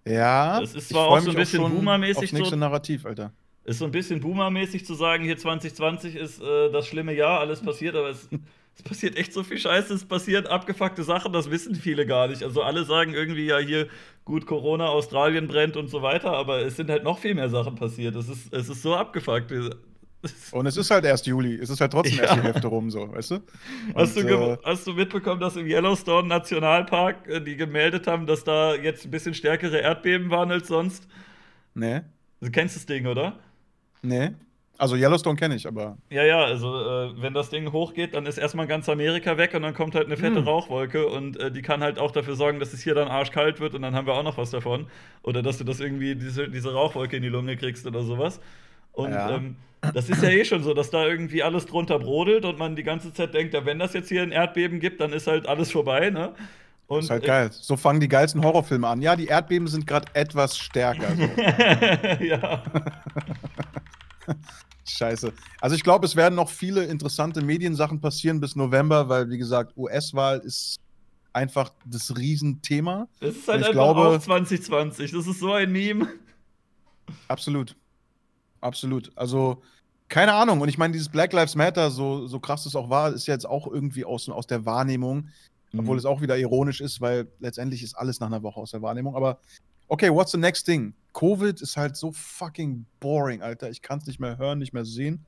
Ja, Es ist zwar auch so ein bisschen Boomer-mäßig so- Narrativ, Alter. Ist so ein bisschen Boomer-mäßig zu sagen, hier 2020 ist äh, das schlimme Jahr, alles passiert, aber es, es passiert echt so viel Scheiße, es passieren abgefuckte Sachen, das wissen viele gar nicht. Also alle sagen irgendwie, ja, hier, gut, Corona, Australien brennt und so weiter, aber es sind halt noch viel mehr Sachen passiert. Es ist, es ist so abgefuckt. Und es ist halt erst Juli. Es ist halt trotzdem Ja. erst die Hälfte rum, so, weißt du? Hast du, Und, äh, hast du mitbekommen, dass im Yellowstone Nationalpark äh, die gemeldet haben, dass da jetzt ein bisschen stärkere Erdbeben waren als sonst? nee, Du kennst das Ding, oder? nee. Also Yellowstone kenne ich, aber. Ja, ja, also äh, wenn das Ding hochgeht, dann ist erstmal ganz Amerika weg und dann kommt halt eine fette Hm. Rauchwolke und äh, die kann halt auch dafür sorgen, dass es hier dann arschkalt wird und dann haben wir auch noch was davon. Oder dass du das irgendwie, diese, diese Rauchwolke in die Lunge kriegst oder sowas. Und Ja. ähm, das ist ja eh schon so, dass da irgendwie alles drunter brodelt und man die ganze Zeit denkt, ja, wenn das jetzt hier ein Erdbeben gibt, dann ist halt alles vorbei, ne? Und ist halt geil. So fangen die geilsten Horrorfilme an. Ja, die Erdbeben sind gerade etwas stärker. So. ja. Scheiße. Also ich glaube, es werden noch viele interessante Mediensachen passieren bis November, weil, wie gesagt, US-Wahl ist einfach das Riesenthema. Das ist halt Ich einfach glaube- auch 2020. Das ist so ein Meme. Absolut. Absolut. Also, keine Ahnung. Und ich meine, dieses Black Lives Matter, so, so krass es auch war, ist jetzt auch irgendwie aus, aus der Wahrnehmung. Obwohl Mhm. es auch wieder ironisch ist, weil letztendlich ist alles nach einer Woche aus der Wahrnehmung. Aber okay, what's the next thing? Covid ist halt so fucking boring, Alter. Ich kann es nicht mehr hören, nicht mehr sehen.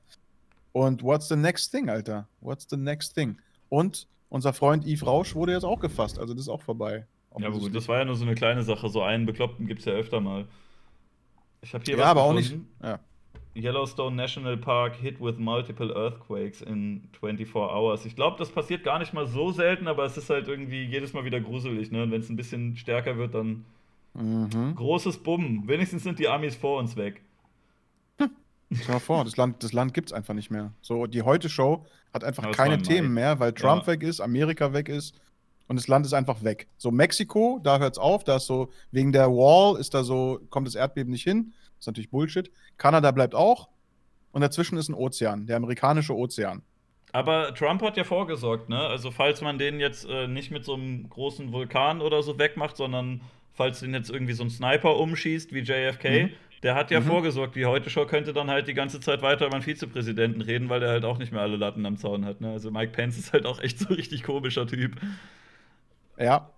Und what's the next thing, Alter? What's the next thing? Und unser Freund Yves Rausch wurde jetzt auch gefasst. Also das ist auch vorbei. Ja, aber gut, das war ja nur so eine kleine Sache. So einen Bekloppten gibt es ja öfter mal. Ich habe hier ja, was aber auch nicht. gefunden. Ja. Yellowstone National Park hit with multiple earthquakes in 24 hours. Ich glaube, das passiert gar nicht mal so selten, aber es ist halt irgendwie jedes Mal wieder gruselig. Ne? Und wenn es ein bisschen stärker wird, dann Mhm. großes Bumm. Wenigstens sind die Amis vor uns weg. Stell dir vor, das Land, das Land gibt es einfach nicht mehr. So, die Heute-Show hat einfach das keine. Themen mehr, weil Trump Ja. weg ist, Amerika weg ist und das Land ist einfach weg. So, Mexiko, da hört es auf, da ist so, wegen der Wall ist da so, kommt das Erdbeben nicht hin. Das ist natürlich Bullshit. Kanada bleibt auch und dazwischen ist ein Ozean, der amerikanische Ozean. Aber Trump hat ja vorgesorgt, ne? Also falls man den jetzt äh, nicht mit so einem großen Vulkan oder so wegmacht, sondern falls den jetzt irgendwie so ein Sniper umschießt wie JFK, Mhm. der hat ja Mhm. vorgesorgt. Die heute Show könnte dann halt die ganze Zeit weiter über den Vizepräsidenten reden, weil der halt auch nicht mehr alle Latten am Zaun hat. Ne? Also Mike Pence ist halt auch echt so ein richtig komischer Typ. Ja.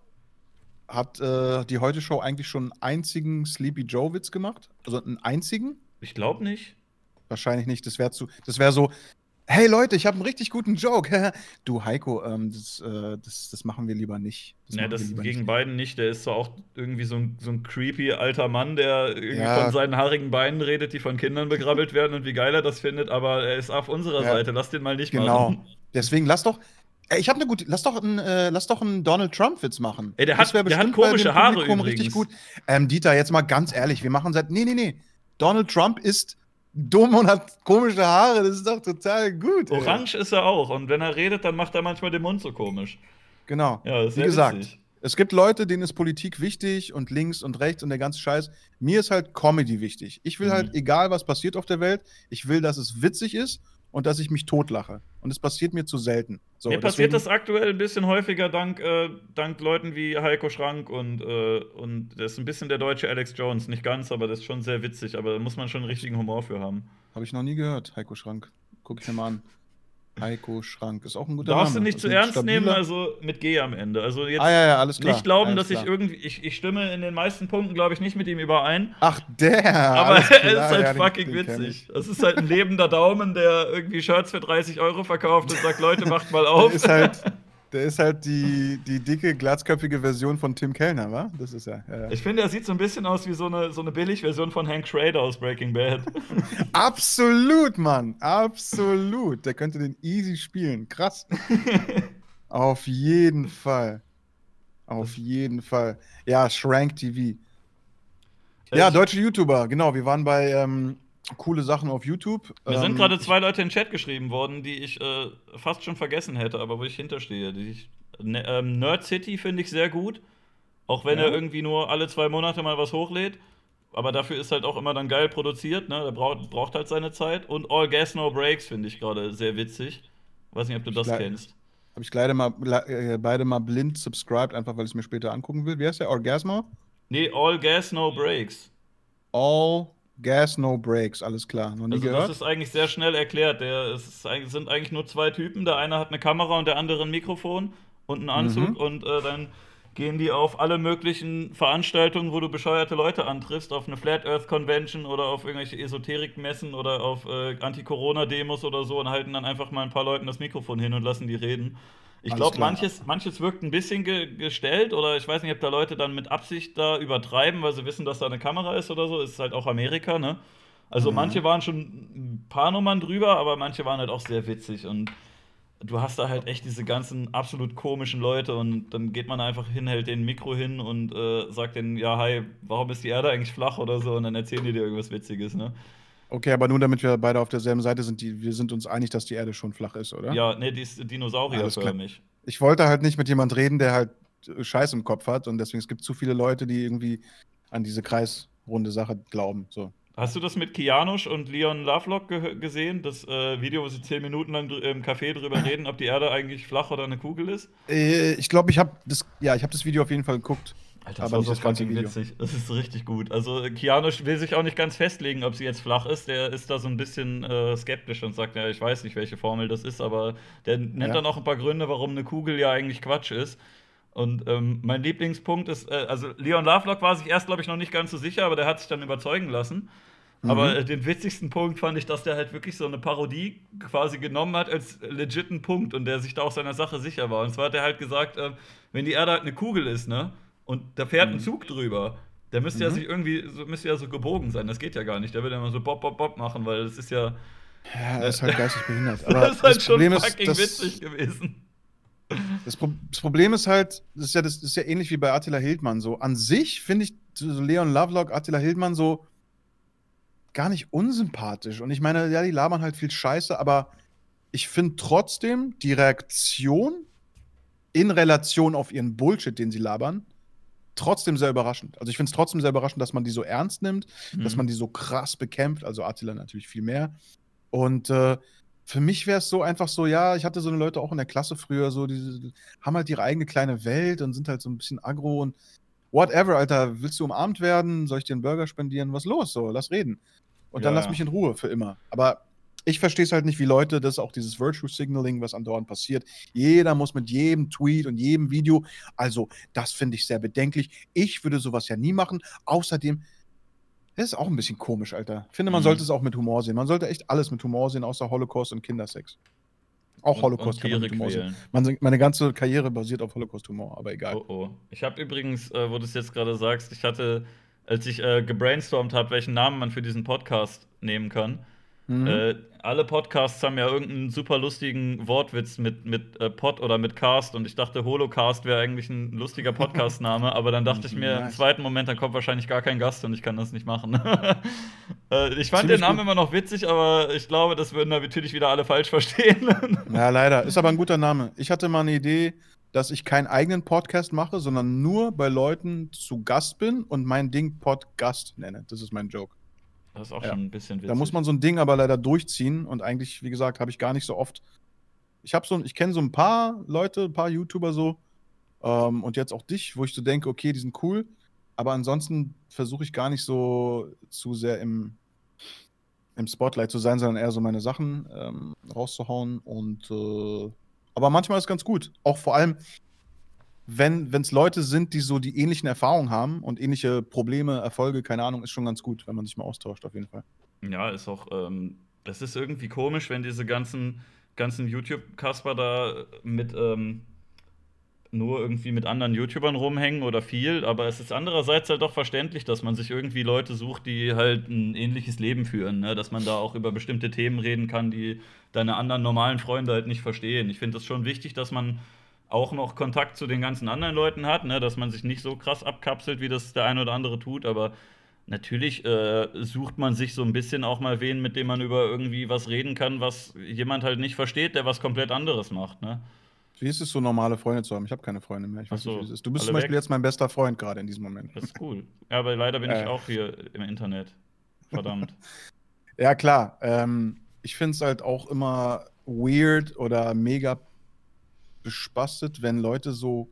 Hat äh, die Heute-Show eigentlich schon einen einzigen Sleepy Joe-Witz gemacht? Also einen einzigen? Ich glaube nicht. Wahrscheinlich nicht. Das wäre zu. Das wäre so. Hey Leute, ich habe einen richtig guten Joke. du Heiko, ähm, das, äh, das, das machen wir lieber nicht. Das Ja, wir das gegen nicht. Biden nicht. Der ist zwar auch irgendwie so ein, so ein creepy alter Mann, der irgendwie Ja. von seinen haarigen Beinen redet, die von Kindern begrabbelt werden und wie geil er das findet, aber er ist auf unserer Ja. Seite. Lass den mal nicht Genau. machen. Deswegen lass doch. Ey, ich habe eine gute. Lass doch einen, äh, lass doch einen Donald Trump-Witz machen. Ey, der hat, der hat komische Haare Publikum übrigens. richtig gut. Ähm, Dieter, jetzt mal ganz ehrlich, wir machen seit. Nee, nee, nee. Donald Trump ist dumm und hat komische Haare. Das ist doch total gut. ey. Orange ist er auch. Und wenn er redet, dann macht er manchmal den Mund so komisch. Genau. Ja, Wie gesagt, witzig. es gibt Leute, denen ist Politik wichtig und links und rechts und der ganze Scheiß. Mir ist halt Comedy wichtig. Ich will Mhm. halt, egal was passiert auf der Welt, ich will, dass es witzig ist und dass ich mich totlache. Und es passiert mir zu selten. So, Mir passiert das aktuell ein bisschen häufiger dank, äh, dank Leuten wie Heiko Schrank und, äh, und das ist ein bisschen der deutsche Alex Jones. Nicht ganz, aber das ist schon sehr witzig. Aber da muss man schon einen richtigen Humor für haben. Habe ich noch nie gehört, Heiko Schrank. Guck ich mir mal an. Heiko Schrank ist auch ein guter Darfst du Name. nicht Ist zu ein ernst stabiler- nehmen, also mit G am Ende. Also jetzt Ah, ja, ja, alles klar. nicht glauben, alles dass ich klar. irgendwie. Ich, ich stimme in den meisten Punkten, glaube ich, nicht mit ihm überein. Ach, der! Aber er ist halt ja, den- fucking den kenn witzig. Das ist halt ein lebender Daumen, der irgendwie Shirts für 30 Euro verkauft und sagt, Leute, macht mal auf. ist halt, der ist halt die, die dicke, glatzköpfige Version von Tim Kellner, wa? Das ist er. Ja, ja. Ich finde, er sieht so ein bisschen aus wie so eine, so eine Billigversion von Hank Schrader aus Breaking Bad. Absolut, Mann. Absolut. Der könnte den easy spielen. Krass. Auf jeden Fall. Auf jeden Fall. Ja, Shrank TV. Ja, Ich- deutsche YouTuber, genau. Wir waren bei ähm, coole Sachen auf YouTube. Mir sind Ähm, gerade zwei Leute in den Chat geschrieben worden, die ich äh, fast schon vergessen hätte, aber wo ich hinterstehe. Die ich, ne, ähm, Nerd City finde ich sehr gut. Auch wenn Ja. er irgendwie nur alle zwei Monate mal was hochlädt. Aber dafür ist halt auch immer dann geil produziert, ne? Der braucht, braucht halt seine Zeit. Und All Gas No Breaks finde ich gerade sehr witzig. Weiß nicht, ob du das kennst. Habe ich leider mal, äh, beide mal blind subscribed, einfach weil ich es mir später angucken will. Wie heißt der? Orgasmo? Nee, All Gas No Breaks. All Gas, No Breaks. Alles klar. Noch nie Also gehört? das ist eigentlich sehr schnell erklärt. Der, es sind eigentlich nur zwei Typen. Der eine hat eine Kamera und der andere ein Mikrofon und einen Anzug. Mhm. Und äh, dann gehen die auf alle möglichen Veranstaltungen, wo du bescheuerte Leute antriffst, auf eine Flat Earth Convention oder auf irgendwelche Esoterikmessen oder auf äh, Anti-Corona-Demos oder so und halten dann einfach mal ein paar Leuten das Mikrofon hin und lassen die reden. Ich glaube, manches, manches wirkt ein bisschen ge gestellt oder ich weiß nicht, ob da Leute dann mit Absicht da übertreiben, weil sie wissen, dass da eine Kamera ist oder so. Ist halt auch Amerika, ne? Also Mhm. manche waren schon ein paar Nummern drüber, aber manche waren halt auch sehr witzig und du hast da halt echt diese ganzen absolut komischen Leute und dann geht man einfach hin, hält den Mikro hin und äh, sagt denen, ja, hi, warum ist die Erde eigentlich flach oder so und dann erzählen die dir irgendwas Witziges, ne? Okay, aber nur damit wir beide auf derselben Seite sind, die, wir sind uns einig, dass die Erde schon flach ist, oder? Ja, ne, die ist dinosaurierförmig. Ich wollte halt nicht mit jemand reden, der halt äh, Scheiß im Kopf hat und deswegen es gibt zu viele Leute, die irgendwie an diese kreisrunde Sache glauben. So. Hast du das mit Kianusch und Leon Lovelock ge gesehen? Das äh, Video, wo sie zehn Minuten lang im Café drüber reden, ob die Erde eigentlich flach oder eine Kugel ist? Äh, ich glaube, ich habe das, ja, ich habe das Video auf jeden Fall geguckt. Alter, Aber das das so ganze fucking Video. witzig. Das ist richtig gut. Also, Kianusch will sich auch nicht ganz festlegen, ob sie jetzt flach ist. Der ist da so ein bisschen äh, skeptisch und sagt, ja, ich weiß nicht, welche Formel das ist, aber der nennt Ja. dann auch ein paar Gründe, warum eine Kugel ja eigentlich Quatsch ist. Und ähm, mein Lieblingspunkt ist, äh, also Leon Lovelock war sich erst, glaube ich, noch nicht ganz so sicher, aber der hat sich dann überzeugen lassen. Aber Mhm. äh, den witzigsten Punkt fand ich, dass der halt wirklich so eine Parodie quasi genommen hat als legiten Punkt und der sich da auch seiner Sache sicher war. Und zwar hat er halt gesagt, äh, wenn die Erde halt eine Kugel ist, ne, und da fährt ein Zug drüber, der müsste ja Mhm. sich irgendwie, so, müsste ja so gebogen sein. Das geht ja gar nicht. Der will ja immer so Bob, Bob, Bob machen, weil das ist ja, Ja, er ist halt geistig behindert. Aber das ist halt das schon Problem ist, fucking dass- witzig gewesen. Das, Pro das Problem ist halt, das ist, ja, das ist ja ähnlich wie bei Attila Hildmann so. An sich finde ich so Leon Lovelock, Attila Hildmann so gar nicht unsympathisch. Und ich meine, ja, die labern halt viel Scheiße, aber ich finde trotzdem die Reaktion in Relation auf ihren Bullshit, den sie labern, trotzdem sehr überraschend. Also ich finde es trotzdem sehr überraschend, dass man die so ernst nimmt, dass Mhm. man die so krass bekämpft. Also Attila natürlich viel mehr. Und äh, für mich wäre es so einfach so, ja, ich hatte so eine Leute auch in der Klasse früher, so, die haben halt ihre eigene kleine Welt und sind halt so ein bisschen aggro und whatever, Alter, willst du umarmt werden? Soll ich dir einen Burger spendieren? Was los? So, lass reden. Und dann Ja, lass ja. mich in Ruhe für immer. Aber ich verstehe es halt nicht, wie Leute, das auch dieses Virtue Signaling, was andauernd passiert. Jeder muss mit jedem Tweet und jedem Video, also das finde ich sehr bedenklich. Ich würde sowas ja nie machen. Außerdem, das ist auch ein bisschen komisch, Alter. Ich finde, man Mhm. sollte es auch mit Humor sehen. Man sollte echt alles mit Humor sehen, außer Holocaust und Kindersex. Auch Holocaust und kann man mit Humor sehen. quälen. Man, meine ganze Karriere basiert auf Holocaust-Humor, aber egal. Oh, oh. Ich habe übrigens, äh, wo du es jetzt gerade sagst, ich hatte, als ich äh, gebrainstormt habe, welchen Namen man für diesen Podcast nehmen kann, Mhm. Äh, alle Podcasts haben ja irgendeinen super lustigen Wortwitz mit, mit äh, Pod oder mit Cast und ich dachte, Holocast wäre eigentlich ein lustiger Podcast-Name, aber dann dachte ich mir im zweiten Moment, dann kommt wahrscheinlich gar kein Gast und ich kann das nicht machen. äh, ich fand Ziemlich den Namen gut. immer noch witzig, aber ich glaube, das würden natürlich wieder alle falsch verstehen. ja, leider. Ist aber ein guter Name. Ich hatte mal eine Idee, dass ich keinen eigenen Podcast mache, sondern nur bei Leuten zu Gast bin und mein Ding Podcast nenne. Das ist mein Joke. Das ist auch ja. schon ein bisschen witzig. Da muss man so ein Ding aber leider durchziehen und eigentlich, wie gesagt, habe ich gar nicht so oft. Ich habe so, ich kenne so ein paar Leute, ein paar YouTuber so ähm, und jetzt auch dich, wo ich so denke, okay, die sind cool, aber ansonsten versuche ich gar nicht so zu sehr im, im Spotlight zu sein, sondern eher so meine Sachen ähm, rauszuhauen und äh, aber manchmal ist es ganz gut. Auch vor allem, wenn es Leute sind, die so die ähnlichen Erfahrungen haben und ähnliche Probleme, Erfolge, keine Ahnung, ist schon ganz gut, wenn man sich mal austauscht, auf jeden Fall. Ja, ist auch, ähm, das ist irgendwie komisch, wenn diese ganzen, ganzen YouTube-Kasper da mit ähm, nur irgendwie mit anderen YouTubern rumhängen oder viel, aber es ist andererseits halt doch verständlich, dass man sich irgendwie Leute sucht, die halt ein ähnliches Leben führen, ne? dass man da auch über bestimmte Themen reden kann, die deine anderen normalen Freunde halt nicht verstehen. Ich finde es schon wichtig, dass man auch noch Kontakt zu den ganzen anderen Leuten hat, ne? dass man sich nicht so krass abkapselt, wie das der eine oder andere tut, aber natürlich äh, sucht man sich so ein bisschen auch mal wen, mit dem man über irgendwie was reden kann, was jemand halt nicht versteht, der was komplett anderes macht. Ne? Wie ist es so, normale Freunde zu haben? Ich habe keine Freunde mehr. Ich weiß so, nicht, wie es ist. Du bist zum Beispiel weg? jetzt mein bester Freund gerade in diesem Moment. Das ist cool. Ja, aber leider bin äh. ich auch hier im Internet. Verdammt. ja, klar. Ähm, ich finde es halt auch immer weird oder mega bespastet, wenn Leute so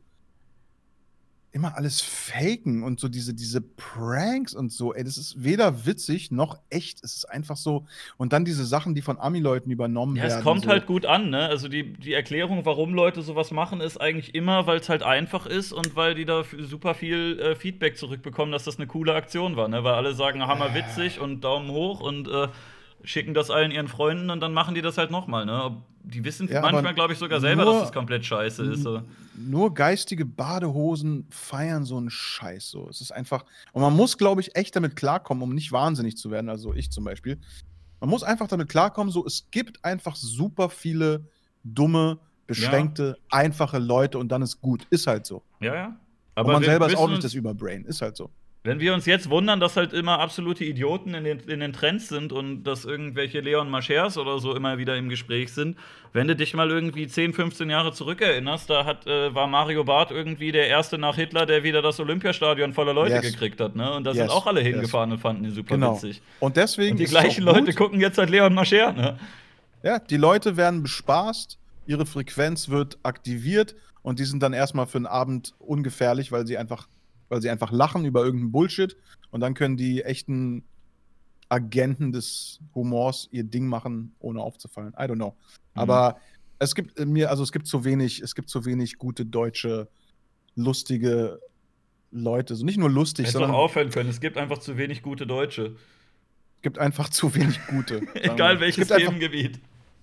immer alles faken und so diese, diese Pranks und so. Ey, das ist weder witzig noch echt. Es ist einfach so. Und dann diese Sachen, die von Ami-Leuten übernommen ja, werden. Ja, es kommt so. halt gut an, ne? Also die, die Erklärung, warum Leute sowas machen, ist eigentlich immer, weil es halt einfach ist und weil die da super viel äh, Feedback zurückbekommen, dass das eine coole Aktion war, ne? Weil alle sagen, hammer witzig und Daumen hoch und äh, schicken das allen ihren Freunden und dann machen die das halt nochmal, ne? Die wissen ja, manchmal, glaube ich, sogar selber, nur, dass das komplett scheiße ist. So. Nur geistige Badehosen feiern so einen Scheiß. So. Es ist einfach. Und man muss, glaube ich, echt damit klarkommen, um nicht wahnsinnig zu werden. Also ich zum Beispiel. Man muss einfach damit klarkommen, so es gibt einfach super viele dumme, beschränkte, ja. einfache Leute und dann ist gut. Ist halt so. Ja, ja. Aber und man selber ist auch nicht das Überbrain. Ist halt so. Wenn wir uns jetzt wundern, dass halt immer absolute Idioten in den, in den Trends sind und dass irgendwelche Leon Marchers oder so immer wieder im Gespräch sind, wenn du dich mal irgendwie 10, 15 Jahre zurückerinnerst, da hat, äh, war Mario Barth irgendwie der erste nach Hitler, der wieder das Olympiastadion voller Leute yes. gekriegt hat. Ne? Und da yes. sind auch alle hingefahren yes. und fanden ihn super genau. witzig. Und deswegen. Und die gleichen Leute gucken jetzt halt Leon Marcher. Ne? Ja, die Leute werden bespaßt, ihre Frequenz wird aktiviert und die sind dann erstmal für einen Abend ungefährlich, weil sie einfach weil sie einfach lachen über irgendeinen Bullshit und dann können die echten Agenten des Humors ihr Ding machen, ohne aufzufallen. I don't know. Mhm. Aber es gibt äh, mir, also es gibt zu wenig, es gibt zu wenig gute deutsche, lustige Leute. So nicht nur lustig, Hätte sondern. aufhören können. Es gibt einfach zu wenig gute Deutsche. Es gibt einfach zu wenig gute. Egal welches es Themengebiet.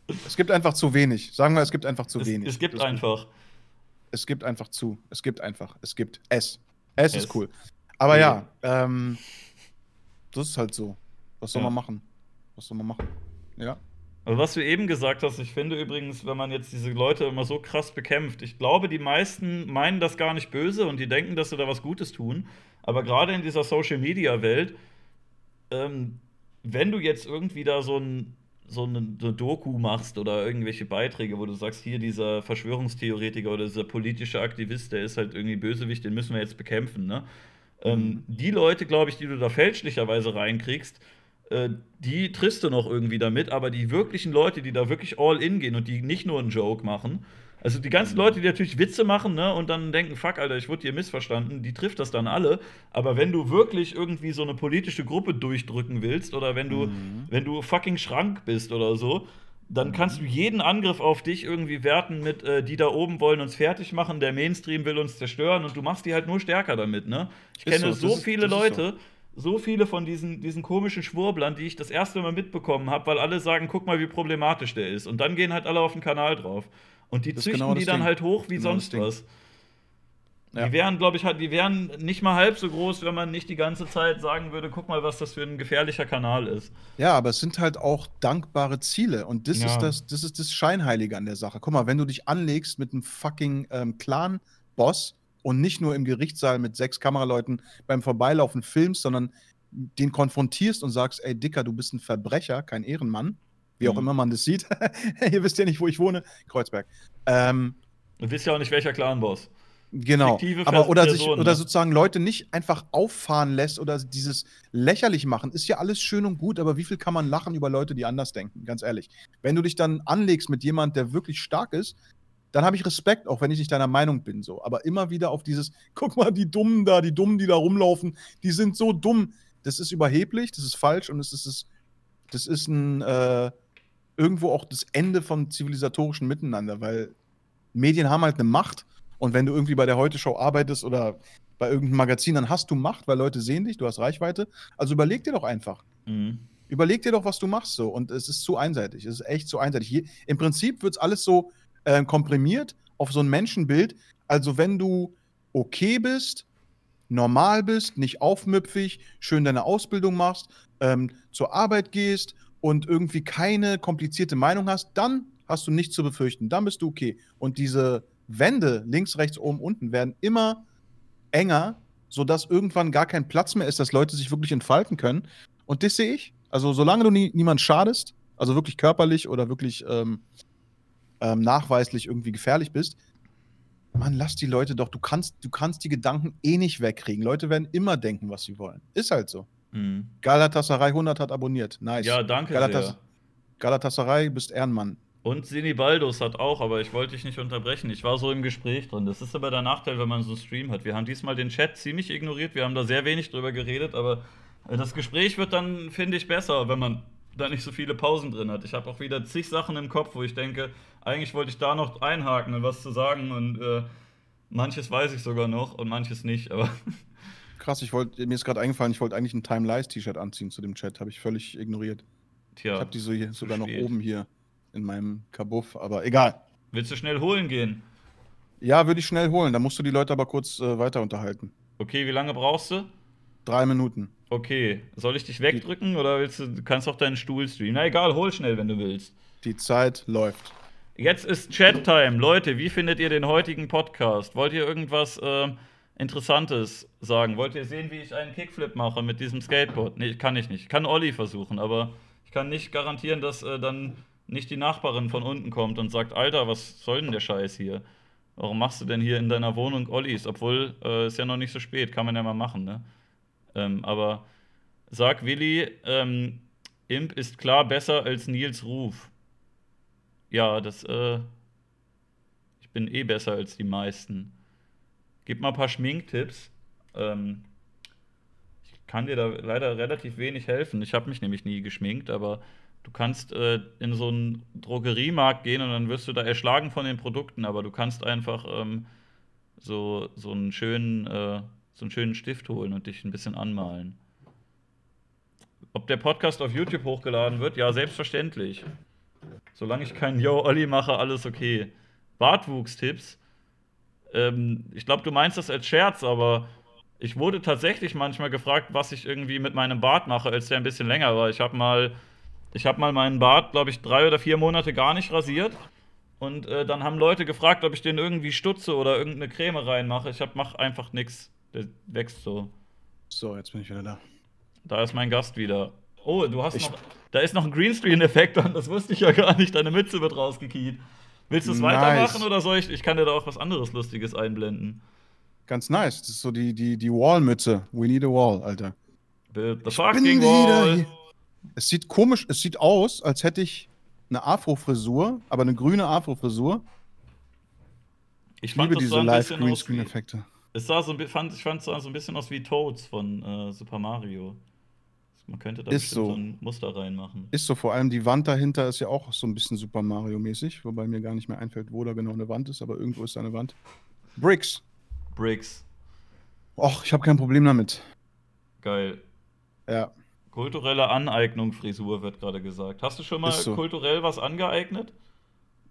Einfach, es gibt einfach zu wenig. Sagen wir, es gibt einfach zu es, wenig. Es gibt das einfach. Es gibt einfach zu. Es gibt einfach. Es gibt es. Es ist cool. Aber ja, ähm, das ist halt so. Was soll ja. man machen? Was soll man machen? Ja. Also was du eben gesagt hast, ich finde übrigens, wenn man jetzt diese Leute immer so krass bekämpft, ich glaube, die meisten meinen das gar nicht böse und die denken, dass sie da was Gutes tun. Aber gerade in dieser Social-Media-Welt, ähm, wenn du jetzt irgendwie da so ein so eine, eine, Doku machst oder irgendwelche Beiträge, wo du sagst, hier dieser Verschwörungstheoretiker oder dieser politische Aktivist, der ist halt irgendwie Bösewicht, den müssen wir jetzt bekämpfen, ne? Ähm, mhm. die Leute, glaube ich, die du da fälschlicherweise reinkriegst, äh, die triffst du noch irgendwie damit, aber die wirklichen Leute, die da wirklich all in gehen und die nicht nur einen Joke machen, also die ganzen Leute, die natürlich Witze machen, ne, und dann denken, fuck, Alter, ich wurde hier missverstanden, die trifft das dann alle. Aber wenn du wirklich irgendwie so eine politische Gruppe durchdrücken willst, oder wenn du, mhm. wenn du fucking Schrank bist oder so, dann kannst du jeden Angriff auf dich irgendwie werten mit, äh, die da oben wollen uns fertig machen, der Mainstream will uns zerstören und du machst die halt nur stärker damit, ne? Ich ist kenne so, so viele ist, Leute, so. so. viele von diesen, diesen komischen Schwurblern, die ich das erste Mal mitbekommen habe, weil alle sagen, guck mal, wie problematisch der ist. Und dann gehen halt alle auf den Kanal drauf. Und die züchten genau die dann Ding. halt hoch wie genau sonst was. Ja. Die wären, glaube ich, halt, die wären nicht mal halb so groß, wenn man nicht die ganze Zeit sagen würde, guck mal, was das für ein gefährlicher Kanal ist. Ja, aber es sind halt auch dankbare Ziele. Und das ja. ist das, das ist das Scheinheilige an der Sache. Guck mal, wenn du dich anlegst mit einem fucking ähm, Clan-Boss und nicht nur im Gerichtssaal mit sechs Kameraleuten beim Vorbeilaufen filmst, sondern den konfrontierst und sagst, ey Dicker, du bist ein Verbrecher, kein Ehrenmann, wie auch mhm. immer man das sieht. Ihr wisst ja nicht, wo ich wohne, Kreuzberg. Ähm, du wisst ja auch nicht, welcher Clan-Boss. Genau. aber oder, sich, oder ne? sozusagen Leute nicht einfach auffahren lässt oder dieses lächerlich machen, ist ja alles schön und gut, aber wie viel kann man lachen über Leute, die anders denken? Ganz ehrlich. Wenn du dich dann anlegst mit jemand, der wirklich stark ist, dann habe ich Respekt, auch wenn ich nicht deiner Meinung bin, so. Aber immer wieder auf dieses, guck mal, die Dummen da, die Dummen, die da rumlaufen, die sind so dumm. Das ist überheblich, das ist falsch und es ist, das ist ein, äh, irgendwo auch das Ende vom zivilisatorischen Miteinander, weil Medien haben halt eine Macht und wenn du irgendwie bei der Heute-Show arbeitest oder bei irgendeinem Magazin, dann hast du Macht, weil Leute sehen dich, du hast Reichweite. Also überleg dir doch einfach. Mhm. Überleg dir doch, was du machst so. Und es ist zu einseitig. Es ist echt zu einseitig. Hier, Im Prinzip wird es alles so äh, komprimiert auf so ein Menschenbild. Also wenn du okay bist, normal bist, nicht aufmüpfig, schön deine Ausbildung machst, ähm, zur Arbeit gehst und irgendwie keine komplizierte Meinung hast, dann hast du nichts zu befürchten. Dann bist du okay. Und diese Wände links, rechts, oben, unten werden immer enger, sodass irgendwann gar kein Platz mehr ist, dass Leute sich wirklich entfalten können. Und das sehe ich. Also, solange du nie, niemand schadest, also wirklich körperlich oder wirklich ähm, ähm, nachweislich irgendwie gefährlich bist, Mann, lass die Leute doch. Du kannst, du kannst die Gedanken eh nicht wegkriegen. Leute werden immer denken, was sie wollen. Ist halt so. Mhm. Galatasaray 100 hat abonniert. Nice. Ja, danke Galatas sehr. Galatasaray, bist Ehrenmann. Und Sinibaldos hat auch, aber ich wollte dich nicht unterbrechen. Ich war so im Gespräch drin. Das ist aber der Nachteil, wenn man so einen Stream hat. Wir haben diesmal den Chat ziemlich ignoriert. Wir haben da sehr wenig drüber geredet, aber äh, das Gespräch wird dann, finde ich, besser, wenn man da nicht so viele Pausen drin hat. Ich habe auch wieder zig Sachen im Kopf, wo ich denke, eigentlich wollte ich da noch einhaken und was zu sagen und äh, manches weiß ich sogar noch und manches nicht, aber. Krass, ich wollte, mir ist gerade eingefallen, ich wollte eigentlich ein Time Lies T-Shirt anziehen zu dem Chat, habe ich völlig ignoriert. Tja. Ich habe die so hier, sogar noch oben hier in meinem Kabuff, aber egal. Willst du schnell holen gehen? Ja, würde ich schnell holen. Da musst du die Leute aber kurz äh, weiter unterhalten. Okay, wie lange brauchst du? Drei Minuten. Okay, soll ich dich wegdrücken oder willst du, du kannst auch deinen Stuhl streamen? Na egal, hol schnell, wenn du willst. Die Zeit läuft. Jetzt ist Chat-Time. Leute, wie findet ihr den heutigen Podcast? Wollt ihr irgendwas äh, Interessantes sagen? Wollt ihr sehen, wie ich einen Kickflip mache mit diesem Skateboard? Nee, kann ich nicht. Ich kann Olli versuchen, aber ich kann nicht garantieren, dass äh, dann nicht die Nachbarin von unten kommt und sagt, Alter, was soll denn der Scheiß hier? Warum machst du denn hier in deiner Wohnung Ollis? Obwohl, äh, ist ja noch nicht so spät, kann man ja mal machen, ne? Ähm, aber sag Willi, ähm, Imp ist klar besser als Nils Ruf. Ja, das, äh, ich bin eh besser als die meisten. Gib mal ein paar Schminktipps. Ähm, ich kann dir da leider relativ wenig helfen. Ich habe mich nämlich nie geschminkt, aber Du kannst äh, in so einen Drogeriemarkt gehen und dann wirst du da erschlagen von den Produkten, aber du kannst einfach ähm, so, so, einen schönen, äh, so einen schönen Stift holen und dich ein bisschen anmalen. Ob der Podcast auf YouTube hochgeladen wird? Ja, selbstverständlich. Solange ich keinen Yo Olli mache, alles okay. Bartwuchstipps. Ähm, ich glaube, du meinst das als Scherz, aber ich wurde tatsächlich manchmal gefragt, was ich irgendwie mit meinem Bart mache, als der ein bisschen länger war. Ich habe mal ich habe mal meinen Bart, glaube ich, drei oder vier Monate gar nicht rasiert. Und äh, dann haben Leute gefragt, ob ich den irgendwie stutze oder irgendeine Creme reinmache. Ich hab, mach einfach nichts. Der wächst so. So, jetzt bin ich wieder da. Da ist mein Gast wieder. Oh, du hast ich noch. Da ist noch ein Greenscreen-Effekt an, das wusste ich ja gar nicht. Deine Mütze wird rausgekiet. Willst du es nice. weitermachen oder soll ich? Ich kann dir da auch was anderes Lustiges einblenden. Ganz nice. Das ist so die, die, die Wall-Mütze. We need a wall, Alter. Build the fucking wall. Es sieht komisch, es sieht aus, als hätte ich eine Afro-Frisur, aber eine grüne Afro-Frisur. Ich, ich liebe diese Live-Greenscreen-Effekte. Es sah so, fand, ich fand es so ein bisschen aus wie Toads von äh, Super Mario. Man könnte da ist so. so ein Muster reinmachen. Ist so, vor allem die Wand dahinter ist ja auch so ein bisschen Super Mario-mäßig, wobei mir gar nicht mehr einfällt, wo da genau eine Wand ist, aber irgendwo ist da eine Wand. Bricks. Bricks. Och, ich habe kein Problem damit. Geil. Ja. Kulturelle Aneignung Frisur wird gerade gesagt. Hast du schon mal so. kulturell was angeeignet?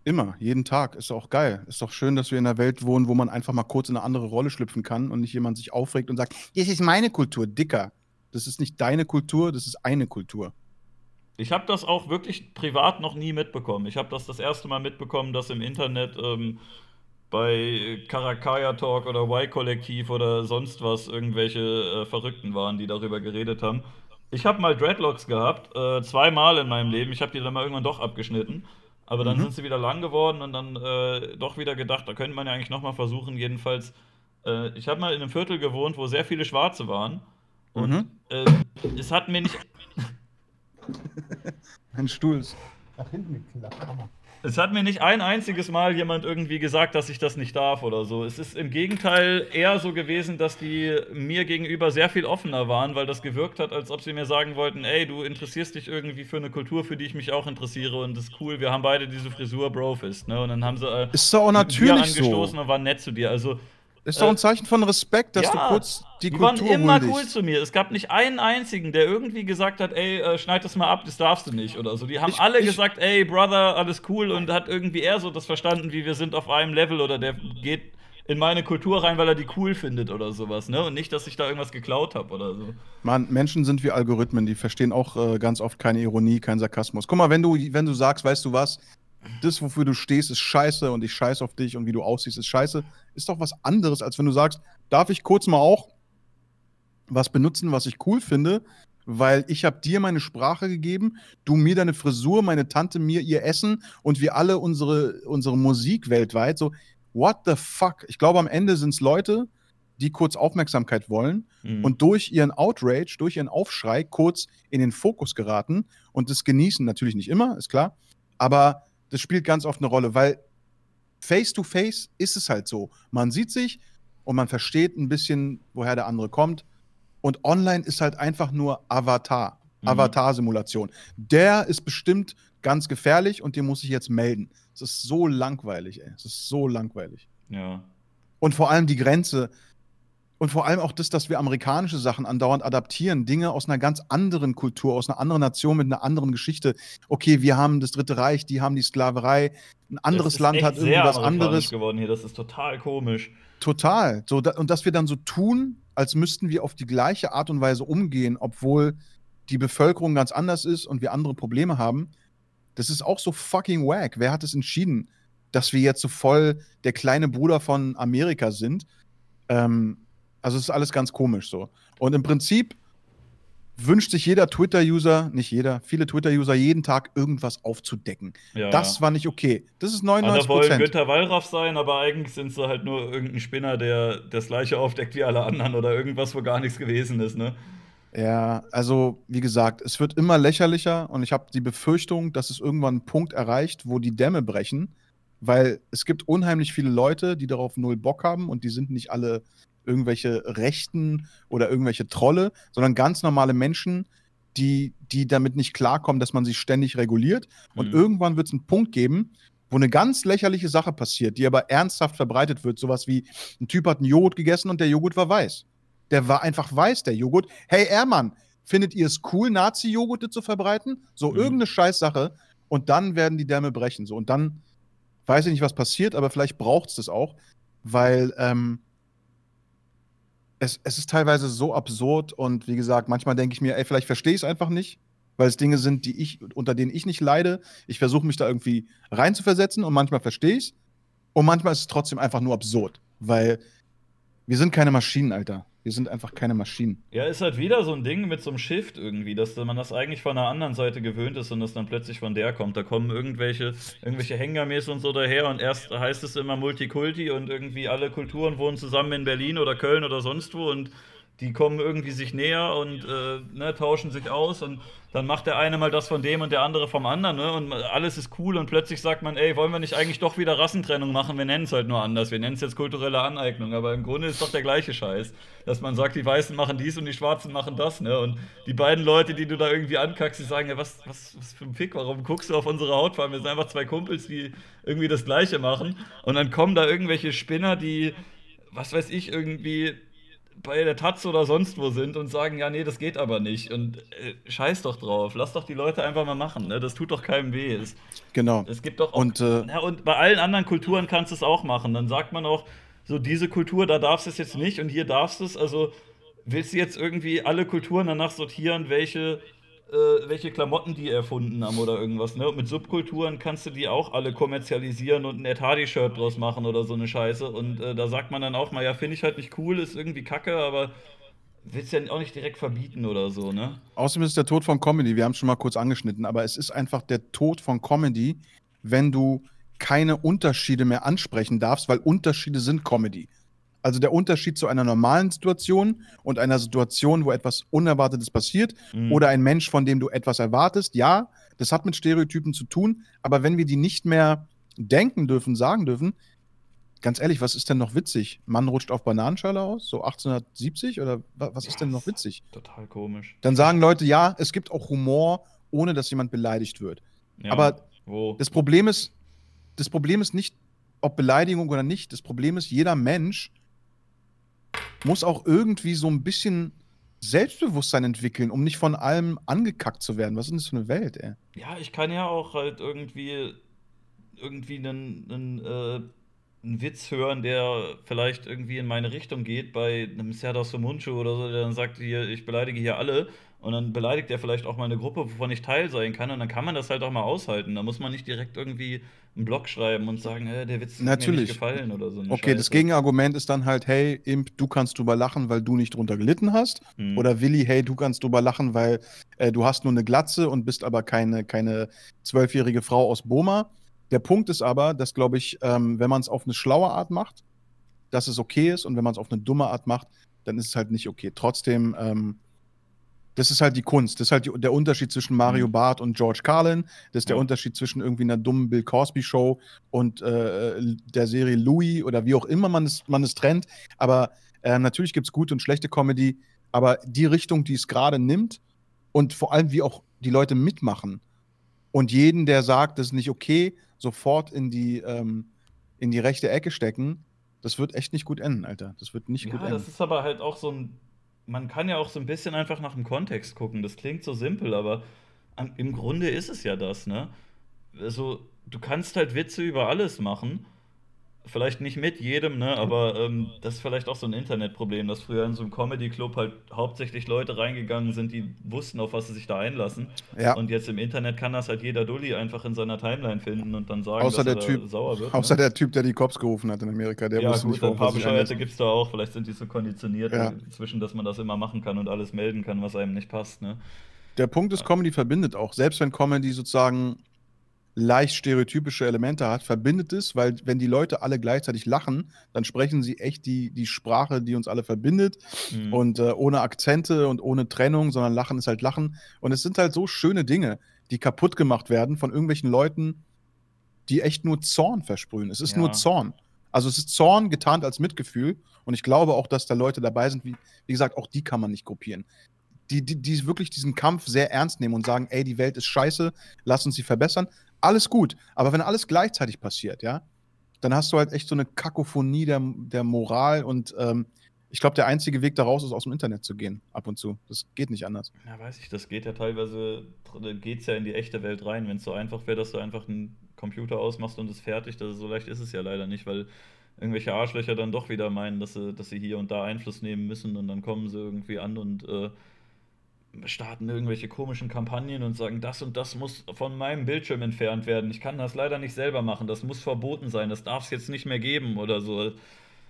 Immer, jeden Tag. Ist auch geil. Ist doch schön, dass wir in einer Welt wohnen, wo man einfach mal kurz in eine andere Rolle schlüpfen kann und nicht jemand sich aufregt und sagt, das ist meine Kultur, Dicker. Das ist nicht deine Kultur, das ist eine Kultur. Ich habe das auch wirklich privat noch nie mitbekommen. Ich habe das das erste Mal mitbekommen, dass im Internet ähm, bei Karakaya Talk oder Y-Kollektiv oder sonst was irgendwelche äh, Verrückten waren, die darüber geredet haben. Ich habe mal Dreadlocks gehabt, äh, zweimal in meinem Leben. Ich habe die dann mal irgendwann doch abgeschnitten. Aber dann Mhm. sind sie wieder lang geworden und dann äh, doch wieder gedacht, da könnte man ja eigentlich nochmal versuchen. Jedenfalls, äh, ich habe mal in einem Viertel gewohnt, wo sehr viele Schwarze waren. Und Mhm. äh, es hat mir nicht, Ein Stuhl ist nach hinten geklappt. Hammer. es hat mir nicht ein einziges Mal jemand irgendwie gesagt, dass ich das nicht darf oder so. Es ist im Gegenteil eher so gewesen, dass die mir gegenüber sehr viel offener waren, weil das gewirkt hat, als ob sie mir sagen wollten, ey, du interessierst dich irgendwie für eine Kultur, für die ich mich auch interessiere und das ist cool, wir haben beide diese Frisur Brofist, ne? Und dann haben sie äh, Ist doch auch natürlich so. angestoßen und waren nett zu dir. Also Ist doch ein Zeichen von Respekt, dass ja, du kurz die, die waren Kultur immer huldigst. cool zu mir. Es gab nicht einen einzigen, der irgendwie gesagt hat, ey, äh, schneid das mal ab, das darfst du nicht oder so. Die haben Ich- alle ich- gesagt, ey, Brother, alles cool und hat irgendwie eher so das verstanden, wie wir sind auf einem Level oder der geht in meine Kultur rein, weil er die cool findet oder sowas, ne? Und nicht, dass ich da irgendwas geklaut habe oder so. Mann, Menschen sind wie Algorithmen, die verstehen auch äh, ganz oft keine Ironie, keinen Sarkasmus. Guck mal, wenn du, wenn du sagst, weißt du was, das, wofür du stehst, ist scheiße und ich scheiß auf dich und wie du aussiehst, ist scheiße, ist doch was anderes, als wenn du sagst, darf ich kurz mal auch was benutzen, was ich cool finde, weil ich habe dir meine Sprache gegeben, du mir deine Frisur, meine Tante mir ihr Essen und wir alle unsere, unsere Musik weltweit. So, what the fuck? Ich glaube, am Ende sind es Leute, die kurz Aufmerksamkeit wollen Mhm. und durch ihren Outrage, durch ihren Aufschrei kurz in den Fokus geraten und das genießen. Natürlich nicht immer, ist klar, aber das spielt ganz oft eine Rolle, weil face to face ist es halt so. Man sieht sich und man versteht ein bisschen, woher der andere kommt. Und online ist halt einfach nur Avatar, Mhm. Avatar-Simulation. Der ist bestimmt ganz gefährlich und den muss ich jetzt melden. Es ist so langweilig, ey. Es ist so langweilig. ja. Und vor allem die Grenze. Und vor allem auch das, dass wir amerikanische Sachen andauernd adaptieren. Dinge aus einer ganz anderen Kultur, aus einer anderen Nation mit einer anderen Geschichte. Okay, wir haben das Dritte Reich, die haben die Sklaverei. Ein anderes Land hat irgendwie sehr was amerikanisch anderes. geworden hier. Das ist total komisch. Total. So, da, und dass wir dann so tun, als müssten wir auf die gleiche Art und Weise umgehen, obwohl die Bevölkerung ganz anders ist und wir andere Probleme haben. Das ist auch so fucking wack. Wer hat es entschieden, dass wir jetzt so voll der kleine Bruder von Amerika sind? Ähm, also es ist alles ganz komisch so. Und im Prinzip wünscht sich jeder Twitter-User, nicht jeder, viele Twitter-User jeden Tag irgendwas aufzudecken. Ja. Das war nicht okay. Das ist Alle 99 wollen Prozent. Günther Wallraff sein, aber eigentlich sind sie halt nur irgendein Spinner, der das gleiche aufdeckt wie alle anderen oder irgendwas, wo gar nichts gewesen ist, ne? Ja, also wie gesagt, es wird immer lächerlicher und ich habe die Befürchtung, dass es irgendwann einen Punkt erreicht, wo die Dämme brechen, weil es gibt unheimlich viele Leute, die darauf null Bock haben und die sind nicht alle irgendwelche Rechten oder irgendwelche Trolle, sondern ganz normale Menschen, die, die damit nicht klarkommen, dass man sich ständig reguliert. Und Mhm. irgendwann wird es einen Punkt geben, wo eine ganz lächerliche Sache passiert, die aber ernsthaft verbreitet wird. Sowas wie, ein Typ hat einen Joghurt gegessen und der Joghurt war weiß. Der war einfach weiß, der Joghurt. Hey, Ermann, findet ihr es cool, Nazi-Joghurte zu verbreiten? So Mhm. irgendeine Scheißsache. Und dann werden die Dämme brechen. So. Und dann weiß ich nicht, was passiert, aber vielleicht braucht es das auch, weil ähm, es, es ist teilweise so absurd und wie gesagt, manchmal denke ich mir, ey, vielleicht verstehe ich es einfach nicht, weil es Dinge sind, die ich, unter denen ich nicht leide. Ich versuche mich da irgendwie reinzuversetzen und manchmal verstehe ich es. Und manchmal ist es trotzdem einfach nur absurd, weil wir sind keine Maschinen, Alter. Wir sind einfach keine Maschinen. Ja, ist halt wieder so ein Ding mit so einem Shift irgendwie, dass man das eigentlich von der anderen Seite gewöhnt ist und das dann plötzlich von der kommt. Da kommen irgendwelche, irgendwelche Hängermäß und so daher und erst heißt es immer Multikulti und irgendwie alle Kulturen wohnen zusammen in Berlin oder Köln oder sonst wo und die kommen irgendwie sich näher und äh, ne, tauschen sich aus und dann macht der eine mal das von dem und der andere vom anderen ne? und alles ist cool und plötzlich sagt man, ey, wollen wir nicht eigentlich doch wieder Rassentrennung machen? Wir nennen es halt nur anders. Wir nennen es jetzt kulturelle Aneignung, aber im Grunde ist doch der gleiche Scheiß, dass man sagt, die Weißen machen dies und die Schwarzen machen das. Ne? Und die beiden Leute, die du da irgendwie ankackst, die sagen, ja, was, was, was für ein Fick, warum guckst du auf unsere Hautfarbe? Wir sind einfach zwei Kumpels, die irgendwie das Gleiche machen und dann kommen da irgendwelche Spinner, die, was weiß ich, irgendwie bei der Taz oder sonst wo sind und sagen, ja, nee, das geht aber nicht. Und äh, scheiß doch drauf. Lass doch die Leute einfach mal machen. Ne? Das tut doch keinem weh. Es, genau. Es gibt doch auch, und, äh, ja, und bei allen anderen Kulturen kannst du es auch machen. Dann sagt man auch, so diese Kultur, da darfst du es jetzt nicht und hier darfst du es. Also willst du jetzt irgendwie alle Kulturen danach sortieren, welche äh, welche Klamotten die erfunden haben oder irgendwas. Ne? Und mit Subkulturen kannst du die auch alle kommerzialisieren und ein Ed Hardy-Shirt draus machen oder so eine Scheiße. Und äh, da sagt man dann auch mal, ja, finde ich halt nicht cool, ist irgendwie kacke, aber willst ja auch nicht direkt verbieten oder so, ne? Außerdem ist es der Tod von Comedy, wir haben es schon mal kurz angeschnitten, aber es ist einfach der Tod von Comedy, wenn du keine Unterschiede mehr ansprechen darfst, weil Unterschiede sind Comedy. Also der Unterschied zu einer normalen Situation und einer Situation, wo etwas Unerwartetes passiert mhm. oder ein Mensch, von dem du etwas erwartest, ja, das hat mit Stereotypen zu tun, aber wenn wir die nicht mehr denken dürfen, sagen dürfen, ganz ehrlich, was ist denn noch witzig? Mann rutscht auf Bananenschale aus, so 1870 oder was ist denn noch witzig? Total komisch. Dann sagen Leute, ja, es gibt auch Humor, ohne dass jemand beleidigt wird. Ja, aber wo? das Problem ist, das Problem ist nicht, ob Beleidigung oder nicht. Das Problem ist, jeder Mensch muss auch irgendwie so ein bisschen Selbstbewusstsein entwickeln, um nicht von allem angekackt zu werden. Was ist denn das für eine Welt, ey? Ja, ich kann ja auch halt irgendwie irgendwie einen, einen, äh, einen Witz hören, der vielleicht irgendwie in meine Richtung geht, bei einem Serdar Somuncu oder so, der dann sagt, hier, ich beleidige hier alle. Und dann beleidigt er vielleicht auch mal eine Gruppe, wovon ich Teil sein kann. Und dann kann man das halt auch mal aushalten. Da muss man nicht direkt irgendwie einen Blog schreiben und sagen, hey, der Witz hat mir nicht gefallen oder so. Okay, Scheiße. das Gegenargument ist dann halt, hey, Imp, du kannst drüber lachen, weil du nicht drunter gelitten hast. Mhm. Oder Willi, hey, du kannst drüber lachen, weil äh, du hast nur eine Glatze und bist aber keine zwölfjährige Frau aus Boma. Der Punkt ist aber, dass, glaube ich, ähm, wenn man es auf eine schlaue Art macht, dass es okay ist. Und wenn man es auf eine dumme Art macht, dann ist es halt nicht okay. Trotzdem, ähm, das ist halt die Kunst. Das ist halt die, der Unterschied zwischen Mario mhm. Barth und George Carlin. Das ist der Unterschied zwischen irgendwie einer dummen Bill Cosby Show und äh, der Serie Louis oder wie auch immer man es, man es trennt. Aber äh, natürlich gibt es gute und schlechte Comedy. Aber die Richtung, die es gerade nimmt und vor allem wie auch die Leute mitmachen und jeden, der sagt, das ist nicht okay, sofort in die, ähm, in die rechte Ecke stecken, das wird echt nicht gut enden, Alter. Das wird nicht ja, gut enden. Das ist aber halt auch so ein man kann ja auch so ein bisschen einfach nach dem Kontext gucken. Das klingt so simpel, aber im Grunde ist es ja das, ne? Also, du kannst halt Witze über alles machen vielleicht nicht mit jedem, ne, aber ähm, das ist vielleicht auch so ein Internetproblem, dass früher in so einem Comedy-Club halt hauptsächlich Leute reingegangen sind, die wussten, auf was sie sich da einlassen. Ja. Und jetzt im Internet kann das halt jeder Dulli einfach in seiner Timeline finden und dann sagen, außer dass der er typ, sauer wird. Außer ne? der Typ, der die Cops gerufen hat in Amerika, der ja, wusste gut, nicht, ein paar Bescheuerte gibt es da auch, vielleicht sind die so konditioniert ja. inzwischen, dass man das immer machen kann und alles melden kann, was einem nicht passt, ne. Der Punkt ist, Comedy verbindet auch. Selbst wenn Comedy sozusagen leicht stereotypische Elemente hat, verbindet es, weil wenn die Leute alle gleichzeitig lachen, dann sprechen sie echt die, die Sprache, die uns alle verbindet mhm. und äh, ohne Akzente und ohne Trennung, sondern Lachen ist halt Lachen. Und es sind halt so schöne Dinge, die kaputt gemacht werden von irgendwelchen Leuten, die echt nur Zorn versprühen. Es ist ja. nur Zorn. Also es ist Zorn getarnt als Mitgefühl und ich glaube auch, dass da Leute dabei sind, wie, wie gesagt, auch die kann man nicht gruppieren. Die, die, die wirklich diesen Kampf sehr ernst nehmen und sagen, ey, die Welt ist scheiße, lass uns sie verbessern alles gut. Aber wenn alles gleichzeitig passiert, ja, dann hast du halt echt so eine Kakophonie der, der Moral und ähm, ich glaube, der einzige Weg daraus ist, aus dem Internet zu gehen, ab und zu. Das geht nicht anders. Ja, weiß ich, das geht ja teilweise, geht es ja in die echte Welt rein. Wenn es so einfach wäre, dass du einfach einen Computer ausmachst und es fertig, das, so leicht ist es ja leider nicht, weil irgendwelche Arschlöcher dann doch wieder meinen, dass sie, dass sie hier und da Einfluss nehmen müssen und dann kommen sie irgendwie an und äh, starten irgendwelche komischen Kampagnen und sagen, das und das muss von meinem Bildschirm entfernt werden. Ich kann das leider nicht selber machen. Das muss verboten sein. Das darf es jetzt nicht mehr geben oder so.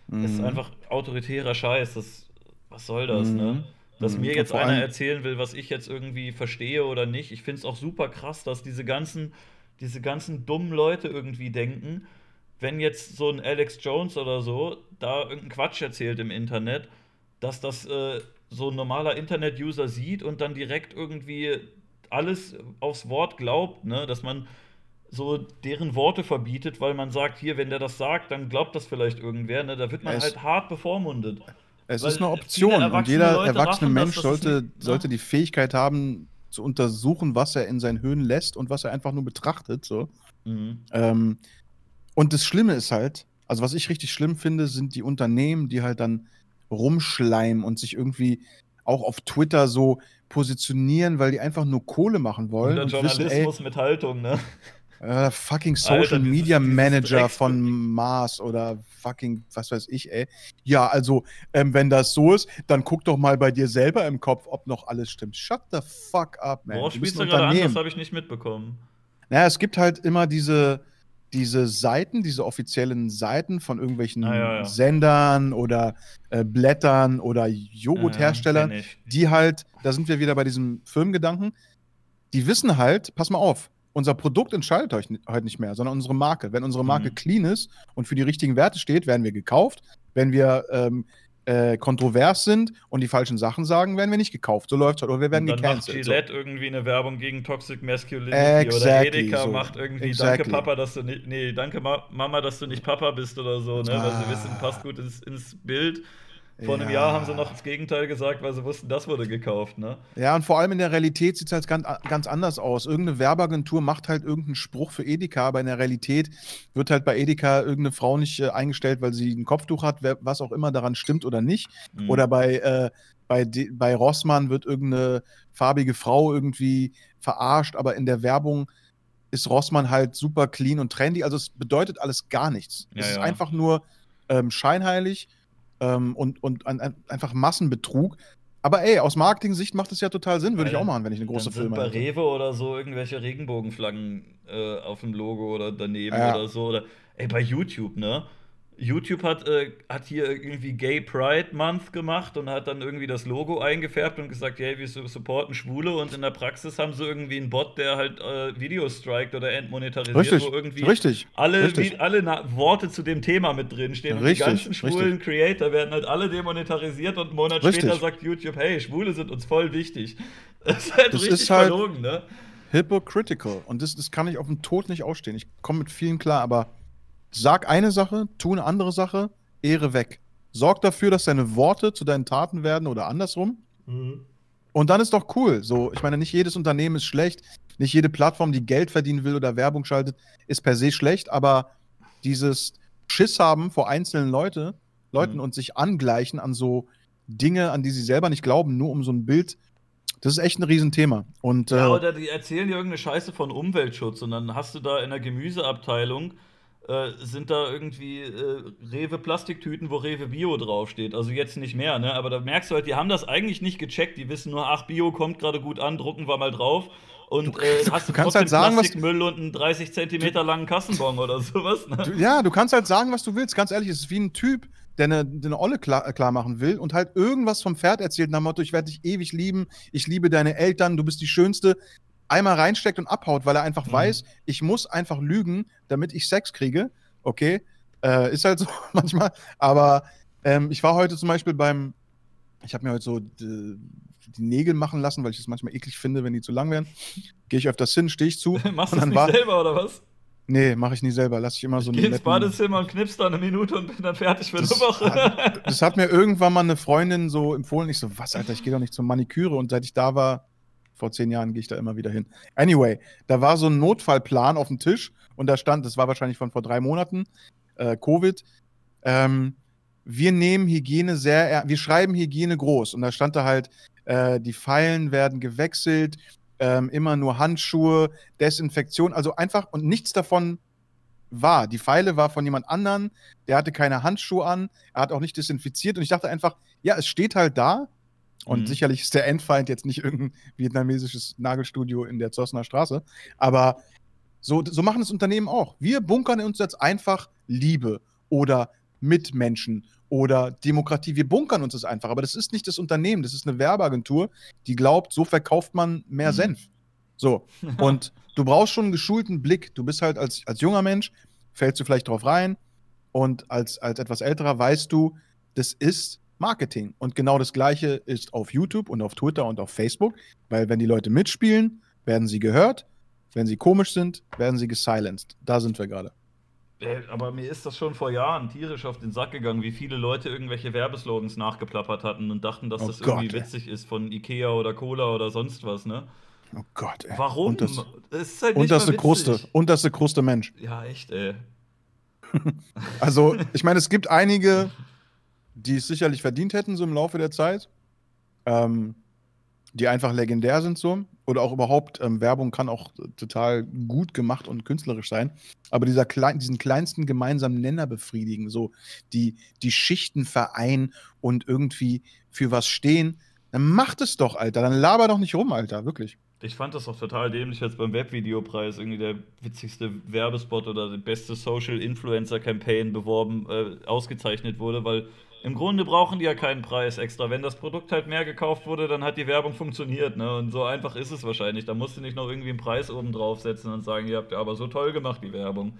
Mhm. Das ist einfach autoritärer Scheiß. Das, was soll das, ne? mhm. ne? Dass mhm. mir jetzt einer erzählen will, was ich jetzt irgendwie verstehe oder nicht. Ich finde es auch super krass, dass diese ganzen, diese ganzen dummen Leute irgendwie denken, wenn jetzt so ein Alex Jones oder so da irgendeinen Quatsch erzählt im Internet, dass das äh, so ein normaler Internet-User sieht und dann direkt irgendwie alles aufs Wort glaubt, ne? dass man so deren Worte verbietet, weil man sagt, hier, wenn der das sagt, dann glaubt das vielleicht irgendwer. Ne? Da wird man es, halt hart bevormundet. Es ist eine Option und jeder Leute erwachsene Mensch sollte, nicht, ne? sollte die Fähigkeit haben, zu untersuchen, was er in seinen Höhen lässt und was er einfach nur betrachtet. So. Mhm. Ähm, und das Schlimme ist halt, also was ich richtig schlimm finde, sind die Unternehmen, die halt dann rumschleimen und sich irgendwie auch auf Twitter so positionieren, weil die einfach nur Kohle machen wollen. Und der Journalismus wissen, ey, mit Haltung, ne? Äh, fucking Social Alter, Media dieses, Manager dieses von Mars oder fucking, was weiß ich, ey. Ja, also, ähm, wenn das so ist, dann guck doch mal bei dir selber im Kopf, ob noch alles stimmt. Shut the fuck up, man. Worauf spielst du gerade an? Das habe ich nicht mitbekommen. Naja, es gibt halt immer diese, diese Seiten, diese offiziellen Seiten von irgendwelchen ah, ja, ja. Sendern oder äh, Blättern oder Joghurtherstellern, ja, die halt, da sind wir wieder bei diesem Firmengedanken, die wissen halt, pass mal auf, unser Produkt entscheidet euch heute nicht mehr, sondern unsere Marke. Wenn unsere Marke mhm. clean ist und für die richtigen Werte steht, werden wir gekauft. Wenn wir ähm, äh, kontrovers sind und die falschen Sachen sagen, werden wir nicht gekauft. So läuft es halt. Oder wir werden dann gecancelt. Macht Gillette so. irgendwie eine Werbung gegen Toxic Masculinity exactly, oder Edeka so. macht irgendwie exactly. Danke Papa, dass du nicht, nee, danke Mama, dass du nicht Papa bist oder so, ne? Ah. Weil sie wissen, passt gut ins, ins Bild. Vor einem ja. Jahr haben sie noch das Gegenteil gesagt, weil sie wussten, das wurde gekauft, ne? Ja, und vor allem in der Realität sieht es halt ganz, ganz anders aus. Irgendeine Werbeagentur macht halt irgendeinen Spruch für Edeka, aber in der Realität wird halt bei Edeka irgendeine Frau nicht äh, eingestellt, weil sie ein Kopftuch hat, was auch immer daran stimmt oder nicht. Mhm. Oder bei, äh, bei, bei Rossmann wird irgendeine farbige Frau irgendwie verarscht, aber in der Werbung ist Rossmann halt super clean und trendy. Also es bedeutet alles gar nichts. Ja, es ist ja. einfach nur ähm, scheinheilig ähm, und, und ein, ein, einfach Massenbetrug. Aber ey, aus Marketing-Sicht macht es ja total Sinn, würde ich auch machen, wenn ich eine große Firma hätte. bei Rewe oder so irgendwelche Regenbogenflaggen äh, auf dem Logo oder daneben ja. oder so. Oder ey, bei YouTube, ne? YouTube hat, äh, hat hier irgendwie Gay Pride Month gemacht und hat dann irgendwie das Logo eingefärbt und gesagt, hey, wir supporten Schwule und in der Praxis haben sie irgendwie einen Bot, der halt äh, Videos strikt oder entmonetarisiert, richtig, wo irgendwie richtig, alle, richtig. Wie, alle Worte zu dem Thema mit drin stehen. Richtig, und die ganzen schwulen. Creator werden halt alle demonetarisiert und einen Monat später sagt YouTube, hey, Schwule sind uns voll wichtig. Das ist halt das richtig ist halt verlogen, ne? Hypocritical. Und das, das kann ich auf den Tod nicht ausstehen. Ich komme mit vielen klar, aber Sag eine Sache, tu eine andere Sache, Ehre weg. Sorg dafür, dass deine Worte zu deinen Taten werden oder andersrum. Mhm. Und dann ist doch cool. So, ich meine, nicht jedes Unternehmen ist schlecht. Nicht jede Plattform, die Geld verdienen will oder Werbung schaltet, ist per se schlecht. Aber dieses Schiss haben vor einzelnen Leute, Leuten mhm. und sich angleichen an so Dinge, an die sie selber nicht glauben, nur um so ein Bild das ist echt ein Riesenthema. Und, ja, äh, oder die erzählen dir irgendeine Scheiße von Umweltschutz und dann hast du da in der Gemüseabteilung äh, sind da irgendwie äh, Rewe Plastiktüten, wo Rewe Bio draufsteht. Also jetzt nicht mehr, ne? Aber da merkst du halt, die haben das eigentlich nicht gecheckt. Die wissen nur, ach, Bio kommt gerade gut an, drucken wir mal drauf. Und du, äh, hast du, kannst halt sagen, Plastikmüll und einen 30 Zentimeter langen Kassenbon oder sowas. Ne? Du, ja, du kannst halt sagen, was du willst. Ganz ehrlich, es ist wie ein Typ, der eine, der eine Olle klar, klar, machen will und halt irgendwas vom Pferd erzählt nach dem Motto, ich werde dich ewig lieben, ich liebe deine Eltern, du bist die Schönste einmal reinsteckt und abhaut, weil er einfach mhm. weiß, ich muss einfach lügen, damit ich Sex kriege okay, äh, ist halt so manchmal. Aber ähm, ich war heute zum Beispiel beim, ich habe mir heute so die, die, Nägel machen lassen, weil ich es manchmal eklig finde, wenn die zu lang werden. Gehe ich öfters hin, stehe ich zu. Machst du das nicht selber oder was? Nee, mache ich nie selber. Lass ich immer so ich Geh ins Badezimmer und knippst da eine Minute und bin dann fertig für das eine Woche. Hat, das hat mir irgendwann mal eine Freundin so empfohlen. Ich so, was, Alter, ich gehe doch nicht zur Maniküre. Und seit ich da war, vor zehn Jahren gehe ich da immer wieder hin. Anyway, da war so ein Notfallplan auf dem Tisch und da stand, das war wahrscheinlich von vor drei Monaten, äh, Covid. Ähm, wir nehmen Hygiene sehr, wir schreiben Hygiene groß und da stand da halt, äh, die Pfeilen werden gewechselt, ähm, immer nur Handschuhe, Desinfektion, also einfach und nichts davon war. Die Pfeile war von jemand anderen, der hatte keine Handschuhe an, er hat auch nicht desinfiziert und ich dachte einfach, ja, es steht halt da, und mhm. sicherlich ist der Endfeind jetzt nicht irgendein vietnamesisches Nagelstudio in der Zossener Straße. Aber so, so machen es Unternehmen auch. Wir bunkern uns jetzt einfach Liebe oder Mitmenschen oder Demokratie. Wir bunkern uns das einfach. Aber das ist nicht das Unternehmen, das ist eine Werbeagentur, die glaubt, so verkauft man mehr mhm. Senf. So. Und du brauchst schon einen geschulten Blick. Du bist halt als, als junger Mensch, fällst du vielleicht drauf rein. Und als, als etwas älterer weißt du, das ist Marketing. Und genau das Gleiche ist auf YouTube und auf Twitter und auf Facebook, weil wenn die Leute mitspielen, werden sie gehört. Wenn sie komisch sind, werden sie gesilenced. Da sind wir gerade. Aber mir ist das schon vor Jahren tierisch auf den Sack gegangen, wie viele Leute irgendwelche Werbeslogans nachgeplappert hatten und dachten, dass oh das Gott, irgendwie ey. witzig ist von Ikea oder Cola oder sonst was, ne? Oh Gott, ey. Warum? Und das, das ist halt unterste Kruste. Unterste Kruste Mensch. Ja, echt, ey. also, ich meine, es gibt einige die es sicherlich verdient hätten, so im Laufe der Zeit. Ähm, die einfach legendär sind so. Oder auch überhaupt, ähm, Werbung kann auch total gut gemacht und künstlerisch sein. Aber dieser klein, diesen kleinsten gemeinsamen Nenner befriedigen, so die, die Schichten vereinen und irgendwie für was stehen, dann macht es doch, Alter. Dann laber doch nicht rum, Alter, wirklich. Ich fand das auch total dämlich, als beim Webvideopreis irgendwie der witzigste Werbespot oder die beste Social Influencer Campaign beworben, äh, ausgezeichnet wurde, weil im Grunde brauchen die ja keinen Preis extra. Wenn das Produkt halt mehr gekauft wurde, dann hat die Werbung funktioniert. Ne? Und so einfach ist es wahrscheinlich. Da musst du nicht noch irgendwie einen Preis oben draufsetzen und sagen, ihr habt ja aber so toll gemacht, die Werbung.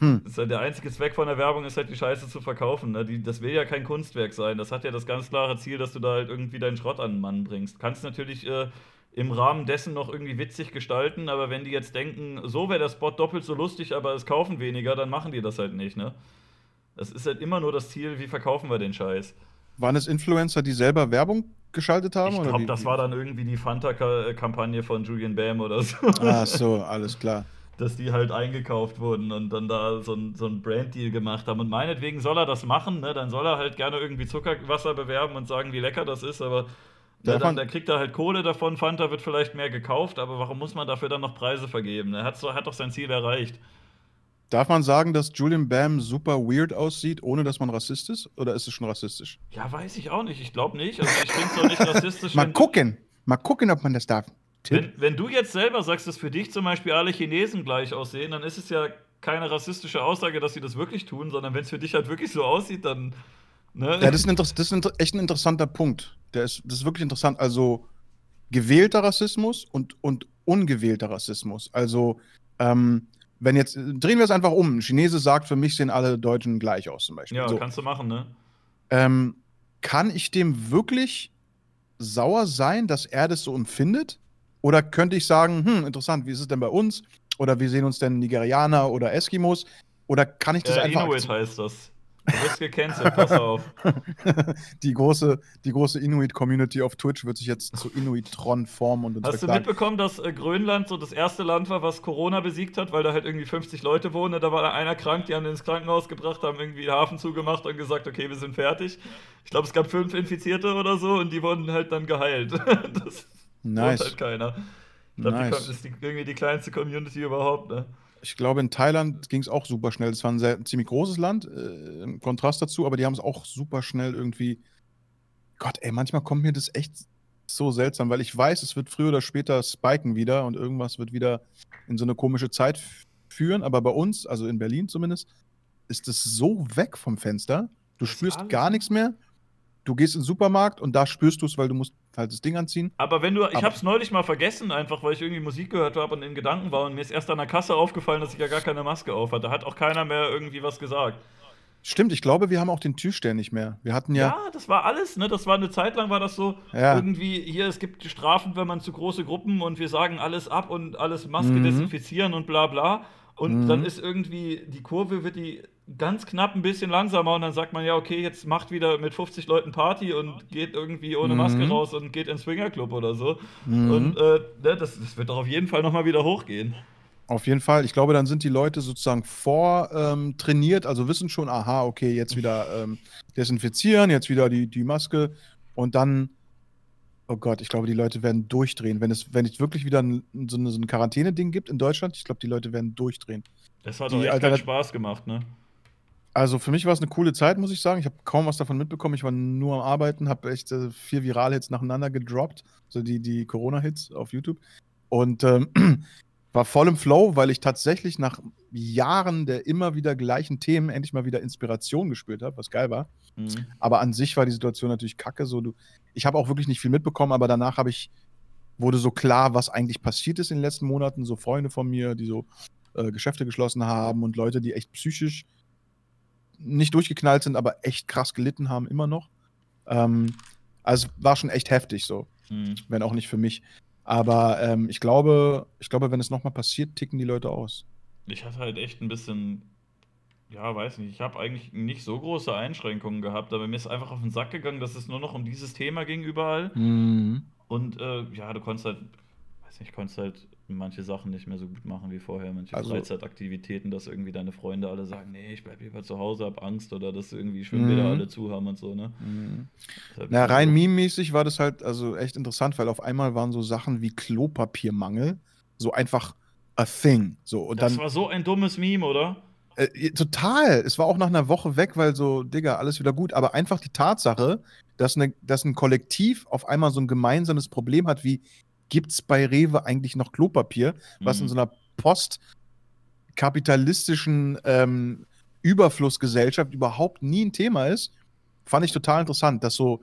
Hm. Ja der einzige Zweck von der Werbung ist halt die Scheiße zu verkaufen. Ne? Die, das will ja kein Kunstwerk sein. Das hat ja das ganz klare Ziel, dass du da halt irgendwie deinen Schrott an den Mann bringst. Kannst natürlich äh, im Rahmen dessen noch irgendwie witzig gestalten, aber wenn die jetzt denken, so wäre der Spot doppelt so lustig, aber es kaufen weniger, dann machen die das halt nicht, ne? Es ist halt immer nur das Ziel, wie verkaufen wir den Scheiß. Waren es Influencer, die selber Werbung geschaltet haben? Ich glaube, das war dann irgendwie die Fanta-Kampagne von Julian Bam oder so. Ach so, alles klar. Dass die halt eingekauft wurden und dann da so ein, so ein Brand-Deal gemacht haben. Und meinetwegen soll er das machen, ne? Dann soll er halt gerne irgendwie Zuckerwasser bewerben und sagen, wie lecker das ist, aber ja, dann, dann, kriegt er halt Kohle davon, Fanta wird vielleicht mehr gekauft, aber warum muss man dafür dann noch Preise vergeben? Er hat, hat doch sein Ziel erreicht. Darf man sagen, dass Julian Bam super weird aussieht, ohne dass man Rassist ist? Oder ist es schon rassistisch? Ja, weiß ich auch nicht. Ich glaube nicht. Also ich finde es doch nicht rassistisch. Mal gucken. Mal gucken, ob man das darf. Wenn, wenn, du jetzt selber sagst, dass für dich zum Beispiel alle Chinesen gleich aussehen, dann ist es ja keine rassistische Aussage, dass sie das wirklich tun, sondern wenn es für dich halt wirklich so aussieht, dann. Ne? Ja, das ist, ein, das ist ein, echt ein interessanter Punkt. Der ist, das ist wirklich interessant. Also gewählter Rassismus und, und ungewählter Rassismus. Also ähm, wenn jetzt, drehen wir es einfach um. Ein Chinese sagt, für mich sehen alle Deutschen gleich aus, zum Beispiel. Ja, so. kannst du machen, ne? Ähm, kann ich dem wirklich sauer sein, dass er das so empfindet? Oder könnte ich sagen, hm, interessant, wie ist es denn bei uns? Oder wie sehen uns denn Nigerianer oder Eskimos? Oder kann ich das äh, einfach. Inuit heißt das. Du wirst gecancelt, pass auf. die große, die große Inuit-Community auf Twitch wird sich jetzt zu Inuit-Tron formen und uns Hast du mitbekommen, dass äh, Grönland so das erste Land war, was Corona besiegt hat, weil da halt irgendwie 50 Leute wohnen? Da war da einer krank, die haben ihn ins Krankenhaus gebracht, haben irgendwie den Hafen zugemacht und gesagt, okay, wir sind fertig. Ich glaube, es gab fünf Infizierte oder so und die wurden halt dann geheilt. das nice. halt keiner. Ich glaube, nice. das ist die, irgendwie die kleinste Community überhaupt, ne? Ich glaube, in Thailand ging es auch super schnell. Das war ein, sehr, ein ziemlich großes Land, äh, im Kontrast dazu, aber die haben es auch super schnell irgendwie. Gott, ey, manchmal kommt mir das echt so seltsam, weil ich weiß, es wird früher oder später spiken wieder und irgendwas wird wieder in so eine komische Zeit führen. Aber bei uns, also in Berlin zumindest, ist es so weg vom Fenster. Du spürst gar nichts mehr du gehst in den Supermarkt und da spürst du es, weil du musst halt das Ding anziehen. Aber wenn du, ich habe es neulich mal vergessen, einfach weil ich irgendwie Musik gehört habe und in Gedanken war und mir ist erst an der Kasse aufgefallen, dass ich ja gar keine Maske auf hatte. Da hat auch keiner mehr irgendwie was gesagt. Stimmt, ich glaube, wir haben auch den Türsteher nicht mehr. Wir hatten ja. Ja, das war alles, ne? Das war eine Zeit lang war das so ja. irgendwie hier, es gibt Strafen, wenn man zu große Gruppen und wir sagen alles ab und alles Maske mhm. desinfizieren und bla bla. Und mhm. dann ist irgendwie die Kurve wird die ganz knapp ein bisschen langsamer und dann sagt man ja, okay, jetzt macht wieder mit 50 Leuten Party und geht irgendwie ohne mhm. Maske raus und geht ins Swingerclub oder so. Mhm. Und äh, ne, das, das, wird doch auf jeden Fall nochmal wieder hochgehen. Auf jeden Fall. Ich glaube, dann sind die Leute sozusagen vortrainiert, ähm, also wissen schon, aha, okay, jetzt wieder ähm, desinfizieren, jetzt wieder die, die Maske und dann, oh Gott, ich glaube, die Leute werden durchdrehen. Wenn es, wenn es wirklich wieder ein, so, eine, so ein Quarantäneding gibt in Deutschland, ich glaube, die Leute werden durchdrehen. Das hat doch echt keinen Spaß gemacht, ne? Also für mich war es eine coole Zeit, muss ich sagen. Ich habe kaum was davon mitbekommen. Ich war nur am Arbeiten, habe echt äh, vier Viral-Hits nacheinander gedroppt, so die, die Corona-Hits auf YouTube. Und ähm, war voll im Flow, weil ich tatsächlich nach Jahren der immer wieder gleichen Themen endlich mal wieder Inspiration gespürt habe, was geil war. Mhm. Aber an sich war die Situation natürlich kacke. So, du, ich habe auch wirklich nicht viel mitbekommen, aber danach habe ich, wurde so klar, was eigentlich passiert ist in den letzten Monaten. So Freunde von mir, die so äh, Geschäfte geschlossen haben und Leute, die echt psychisch nicht durchgeknallt sind, aber echt krass gelitten haben, immer noch. Ähm, also war schon echt heftig so, mhm. wenn auch nicht für mich. Aber ähm, ich glaube, ich glaube, wenn es nochmal passiert, ticken die Leute aus. Ich hatte halt echt ein bisschen, ja, weiß nicht, ich habe eigentlich nicht so große Einschränkungen gehabt, aber mir ist einfach auf den Sack gegangen, dass es nur noch um dieses Thema ging überall. Mhm. Und äh, ja, du konntest halt weiß nicht, konntest halt manche Sachen nicht mehr so gut machen wie vorher, manche Also- Freizeitaktivitäten, dass irgendwie deine Freunde alle sagen, nee, ich bleib lieber zu Hause, hab Angst oder dass irgendwie Schwimmbäder Mhm. alle zu haben und so, ne? Deshalb Na, rein meme-mäßig war das halt also echt interessant, weil auf einmal waren so Sachen wie Klopapiermangel so einfach a thing. So, und Das dann war so ein dummes Meme, oder? Äh, total. Es war auch nach einer Woche weg, weil so, Digga, alles wieder gut. Aber einfach die Tatsache, dass, ne, dass ein Kollektiv auf einmal so ein gemeinsames Problem hat, wie gibt's bei Rewe eigentlich noch Klopapier, was in Mhm. so einer postkapitalistischen ähm, Überflussgesellschaft überhaupt nie ein Thema ist, fand ich total interessant, dass so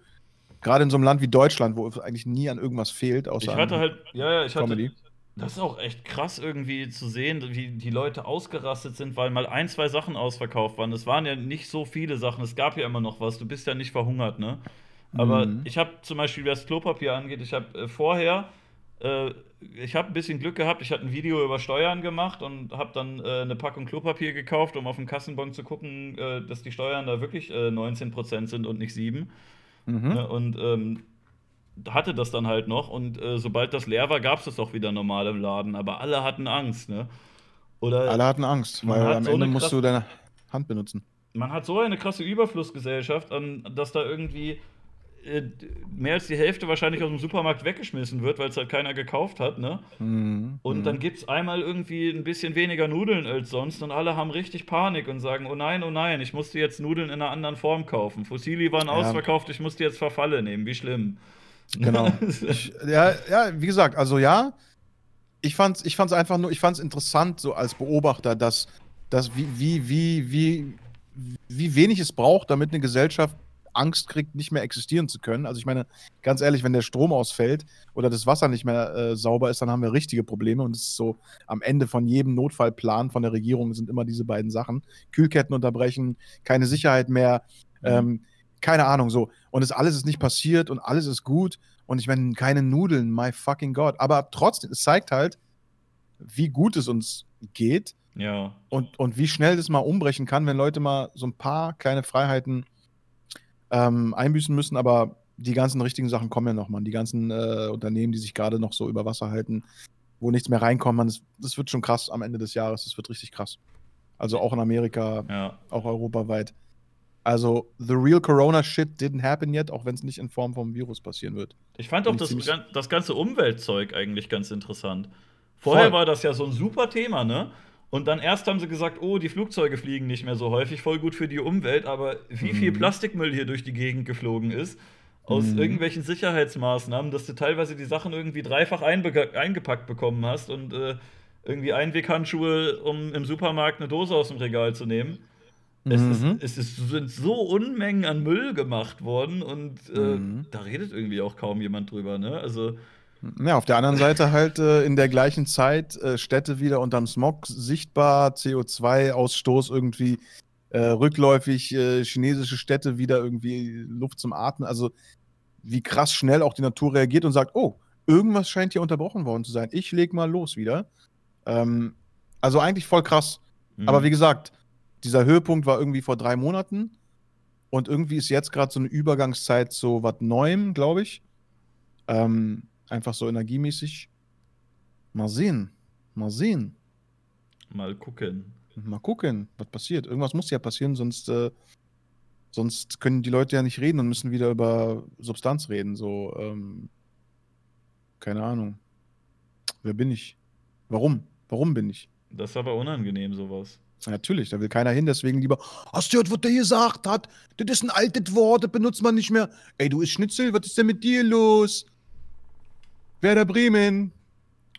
gerade in so einem Land wie Deutschland, wo es eigentlich nie an irgendwas fehlt, außer Ich hatte halt, ja, ja, ich hatte, Comedy. Das ist auch echt krass irgendwie zu sehen, wie die Leute ausgerastet sind, weil mal ein, zwei Sachen ausverkauft waren. Es waren ja nicht so viele Sachen, es gab ja immer noch was. Du bist ja nicht verhungert, ne? Aber Mhm. ich habe zum Beispiel, was Klopapier angeht, ich habe äh, vorher, ich habe ein bisschen Glück gehabt. Ich hatte ein Video über Steuern gemacht und habe dann äh, eine Packung Klopapier gekauft, um auf dem Kassenbon zu gucken, äh, dass die Steuern da wirklich äh, 19% sind und nicht 7. Mhm. Ne? Und ähm, hatte das dann halt noch und äh, sobald das leer war, gab es das auch wieder normal im Laden. Aber alle hatten Angst, ne? Oder Alle hatten Angst, weil hat am so Ende musst du deine Hand benutzen. man hat so eine krasse Überflussgesellschaft, an, dass da irgendwie äh, mehr als die Hälfte wahrscheinlich aus dem Supermarkt weggeschmissen wird, weil es halt keiner gekauft hat, ne? Mhm. Und Mhm. dann gibt es einmal irgendwie ein bisschen weniger Nudeln als sonst und alle haben richtig Panik und sagen, oh nein, oh nein, ich musste jetzt Nudeln in einer anderen Form kaufen. Fossili waren Ja. ausverkauft, ich musste jetzt Verfalle nehmen, wie schlimm. Genau. Ich, ja, ja, wie gesagt, also ja, ich fand's, ich fand's einfach nur, ich fand's interessant, so als Beobachter, dass, dass wie, wie, wie, wie, wie wenig es braucht, damit eine Gesellschaft Angst kriegt, nicht mehr existieren zu können. Also ich meine, ganz ehrlich, wenn der Strom ausfällt oder das Wasser nicht mehr äh, sauber ist, dann haben wir richtige Probleme. Und es ist so, am Ende von jedem Notfallplan von der Regierung sind immer diese beiden Sachen. Kühlketten unterbrechen, keine Sicherheit mehr, ähm, keine Ahnung, so. Und es alles ist nicht passiert und alles ist gut. Und ich meine, keine Nudeln, my fucking God. Aber trotzdem, es zeigt halt, wie gut es uns geht Ja. und, und wie schnell das mal umbrechen kann, wenn Leute mal so ein paar kleine Freiheiten ähm, einbüßen müssen. Aber die ganzen richtigen Sachen kommen ja noch, man. Die ganzen äh, Unternehmen, die sich gerade noch so über Wasser halten, wo nichts mehr reinkommt, man. Das, das wird schon krass am Ende des Jahres. Das wird richtig krass. Also auch in Amerika, Ja. auch europaweit. Also, the real Corona shit didn't happen yet, auch wenn es nicht in Form vom Virus passieren wird. Ich fand auch das, das ganze Umweltzeug eigentlich ganz interessant. Vorher Voll. war das ja so ein super Thema, ne? Und dann erst haben sie gesagt, oh, die Flugzeuge fliegen nicht mehr so häufig, voll gut für die Umwelt, aber wie viel Mhm. Plastikmüll hier durch die Gegend geflogen ist, aus Mhm. irgendwelchen Sicherheitsmaßnahmen, dass du teilweise die Sachen irgendwie dreifach eingepackt bekommen hast und äh, irgendwie Einweghandschuhe, um im Supermarkt eine Dose aus dem Regal zu nehmen. Es, Mhm. ist, es ist, sind so Unmengen an Müll gemacht worden und äh, Mhm. da redet irgendwie auch kaum jemand drüber, ne? Also, Ja, auf der anderen Seite halt äh, in der gleichen Zeit äh, Städte wieder unterm Smog sichtbar, CO2-Ausstoß irgendwie äh, rückläufig, äh, chinesische Städte wieder irgendwie Luft zum Atmen. Also wie krass schnell auch die Natur reagiert und sagt, oh, irgendwas scheint hier unterbrochen worden zu sein. Ich leg mal los wieder. Ähm, also eigentlich voll krass. hm. Aber wie gesagt, dieser Höhepunkt war irgendwie vor drei Monaten und irgendwie ist jetzt gerade so eine Übergangszeit zu was Neuem, glaube ich. Ähm, einfach so energiemäßig. Mal sehen. Mal sehen. mal gucken. Mal gucken, was passiert. Irgendwas muss ja passieren, sonst, äh, sonst können die Leute ja nicht reden und müssen wieder über Substanz reden. So, ähm, keine Ahnung. Wer bin ich? Warum? Warum bin ich? Das ist aber unangenehm, sowas. Natürlich, da will keiner hin, deswegen lieber, hast du gehört, was der gesagt hat? Das ist ein altes Wort, das benutzt man nicht mehr. Ey, du ist Schnitzel, was ist denn mit dir los? Werder Bremen.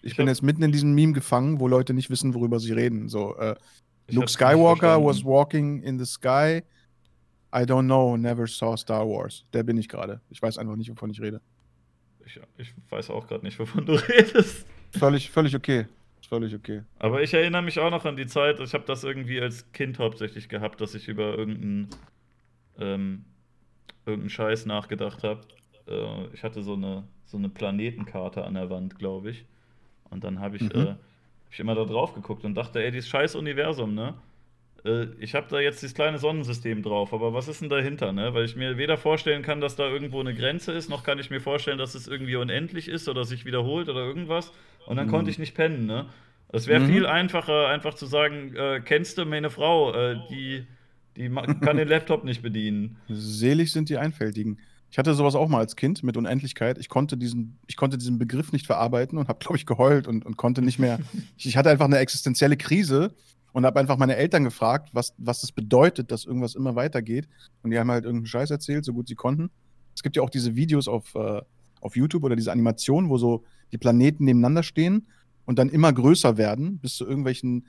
Ich, Ich bin hab- jetzt mitten in diesem Meme gefangen, wo Leute nicht wissen, worüber sie reden. So, äh, Luke Skywalker was walking in the sky. I don't know, never saw Star Wars. Der bin ich gerade. Ich weiß einfach nicht, wovon ich rede. Ich, ich weiß auch gerade nicht, wovon du redest. Völlig, völlig okay. Völlig okay. Aber ich erinnere mich auch noch an die Zeit, ich habe das irgendwie als Kind hauptsächlich gehabt, dass ich über irgendeinen ähm, irgendeinen Scheiß nachgedacht habe. Äh, ich hatte so eine, so eine Planetenkarte an der Wand, glaube ich. Und dann habe ich, Mhm. äh, hab ich immer da drauf geguckt und dachte, ey, dieses scheiß Universum, ne? äh, ich habe da jetzt dieses kleine Sonnensystem drauf, aber was ist denn dahinter, ne? Weil ich mir weder vorstellen kann, dass da irgendwo eine Grenze ist, noch kann ich mir vorstellen, dass es irgendwie unendlich ist oder sich wiederholt oder irgendwas. Und dann Mhm. konnte ich nicht pennen, ne? Es wäre Mhm. viel einfacher, einfach zu sagen, äh, kennst du meine Frau, äh, die, die kann den Laptop nicht bedienen. Selig sind die Einfältigen. Ich hatte sowas auch mal als Kind mit Unendlichkeit. Ich konnte diesen, ich konnte diesen Begriff nicht verarbeiten und habe, glaube ich, geheult und, und konnte nicht mehr. ich, ich hatte einfach eine existenzielle Krise und habe einfach meine Eltern gefragt, was, was das bedeutet, dass irgendwas immer weitergeht. Und die haben halt irgendeinen Scheiß erzählt, so gut sie konnten. Es gibt ja auch diese Videos auf, äh, auf YouTube oder diese Animationen, wo so die Planeten nebeneinander stehen und dann immer größer werden, bis zu irgendwelchen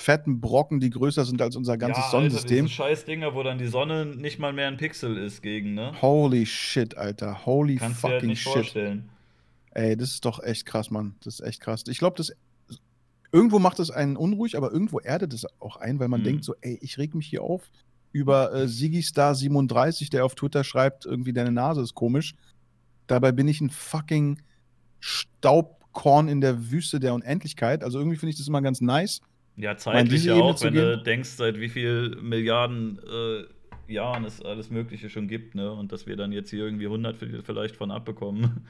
fetten Brocken, die größer sind als unser ganzes ja, Sonnensystem. Alter, scheiß Dinger, wo dann die Sonne nicht mal mehr ein Pixel ist gegen, ne? Holy shit, Alter. Holy Kannst du dir halt fucking nicht shit. vorstellen. Ey, das ist doch echt krass, Mann. Das ist echt krass. Ich glaube, das irgendwo macht es einen unruhig, aber irgendwo erdet es auch ein, weil man Mhm. denkt so, ey, ich reg mich hier auf über äh, Sigistar37, der auf Twitter schreibt, irgendwie deine Nase ist komisch. Dabei bin ich ein fucking Staubkorn in der Wüste der Unendlichkeit. Also irgendwie finde ich das immer ganz nice. Ja, zeitlich ja auch, wenn du denkst, seit wie viel Milliarden äh, Jahren es alles Mögliche schon gibt, ne? Und dass wir dann jetzt hier irgendwie 100 vi- vielleicht von abbekommen.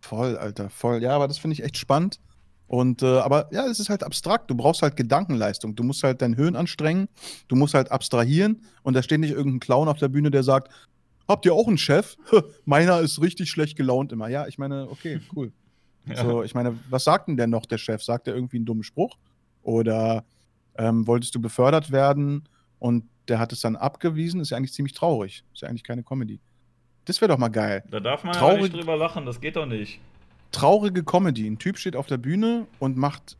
Voll, Alter, voll. Ja, aber das finde ich echt spannend. Und äh, aber ja, es ist halt abstrakt. Du brauchst halt Gedankenleistung. Du musst halt dein Hirn anstrengen. Du musst halt abstrahieren. Und da steht nicht irgendein Clown auf der Bühne, der sagt: Habt ihr auch einen Chef? Meiner ist richtig schlecht gelaunt immer. Ja, ich meine, okay, cool. Ja. So, ich meine, was sagt denn der noch, der Chef? Sagt er irgendwie einen dummen Spruch? Oder ähm, wolltest du befördert werden und der hat es dann abgewiesen? Ist ja eigentlich ziemlich traurig. Ist ja eigentlich keine Comedy. Das wäre doch mal geil. Da darf man ja Traurig- nicht drüber lachen, das geht doch nicht. traurige Comedy. Ein Typ steht auf der Bühne und macht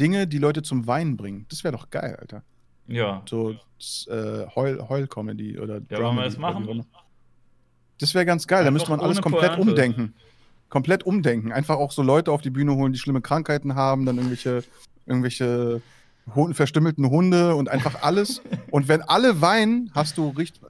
Dinge, die Leute zum Weinen bringen. Das wäre doch geil, Alter. Ja. So äh, Heul, Heul-Comedy oder Ja, wollen wir das machen? Das wäre ganz geil. Da Einfach müsste man alles komplett Pointe. umdenken. Komplett umdenken. Einfach auch so Leute auf die Bühne holen, die schlimme Krankheiten haben, dann irgendwelche, irgendwelche verstümmelten Hunde und einfach alles. und wenn alle weinen, hast du richtig.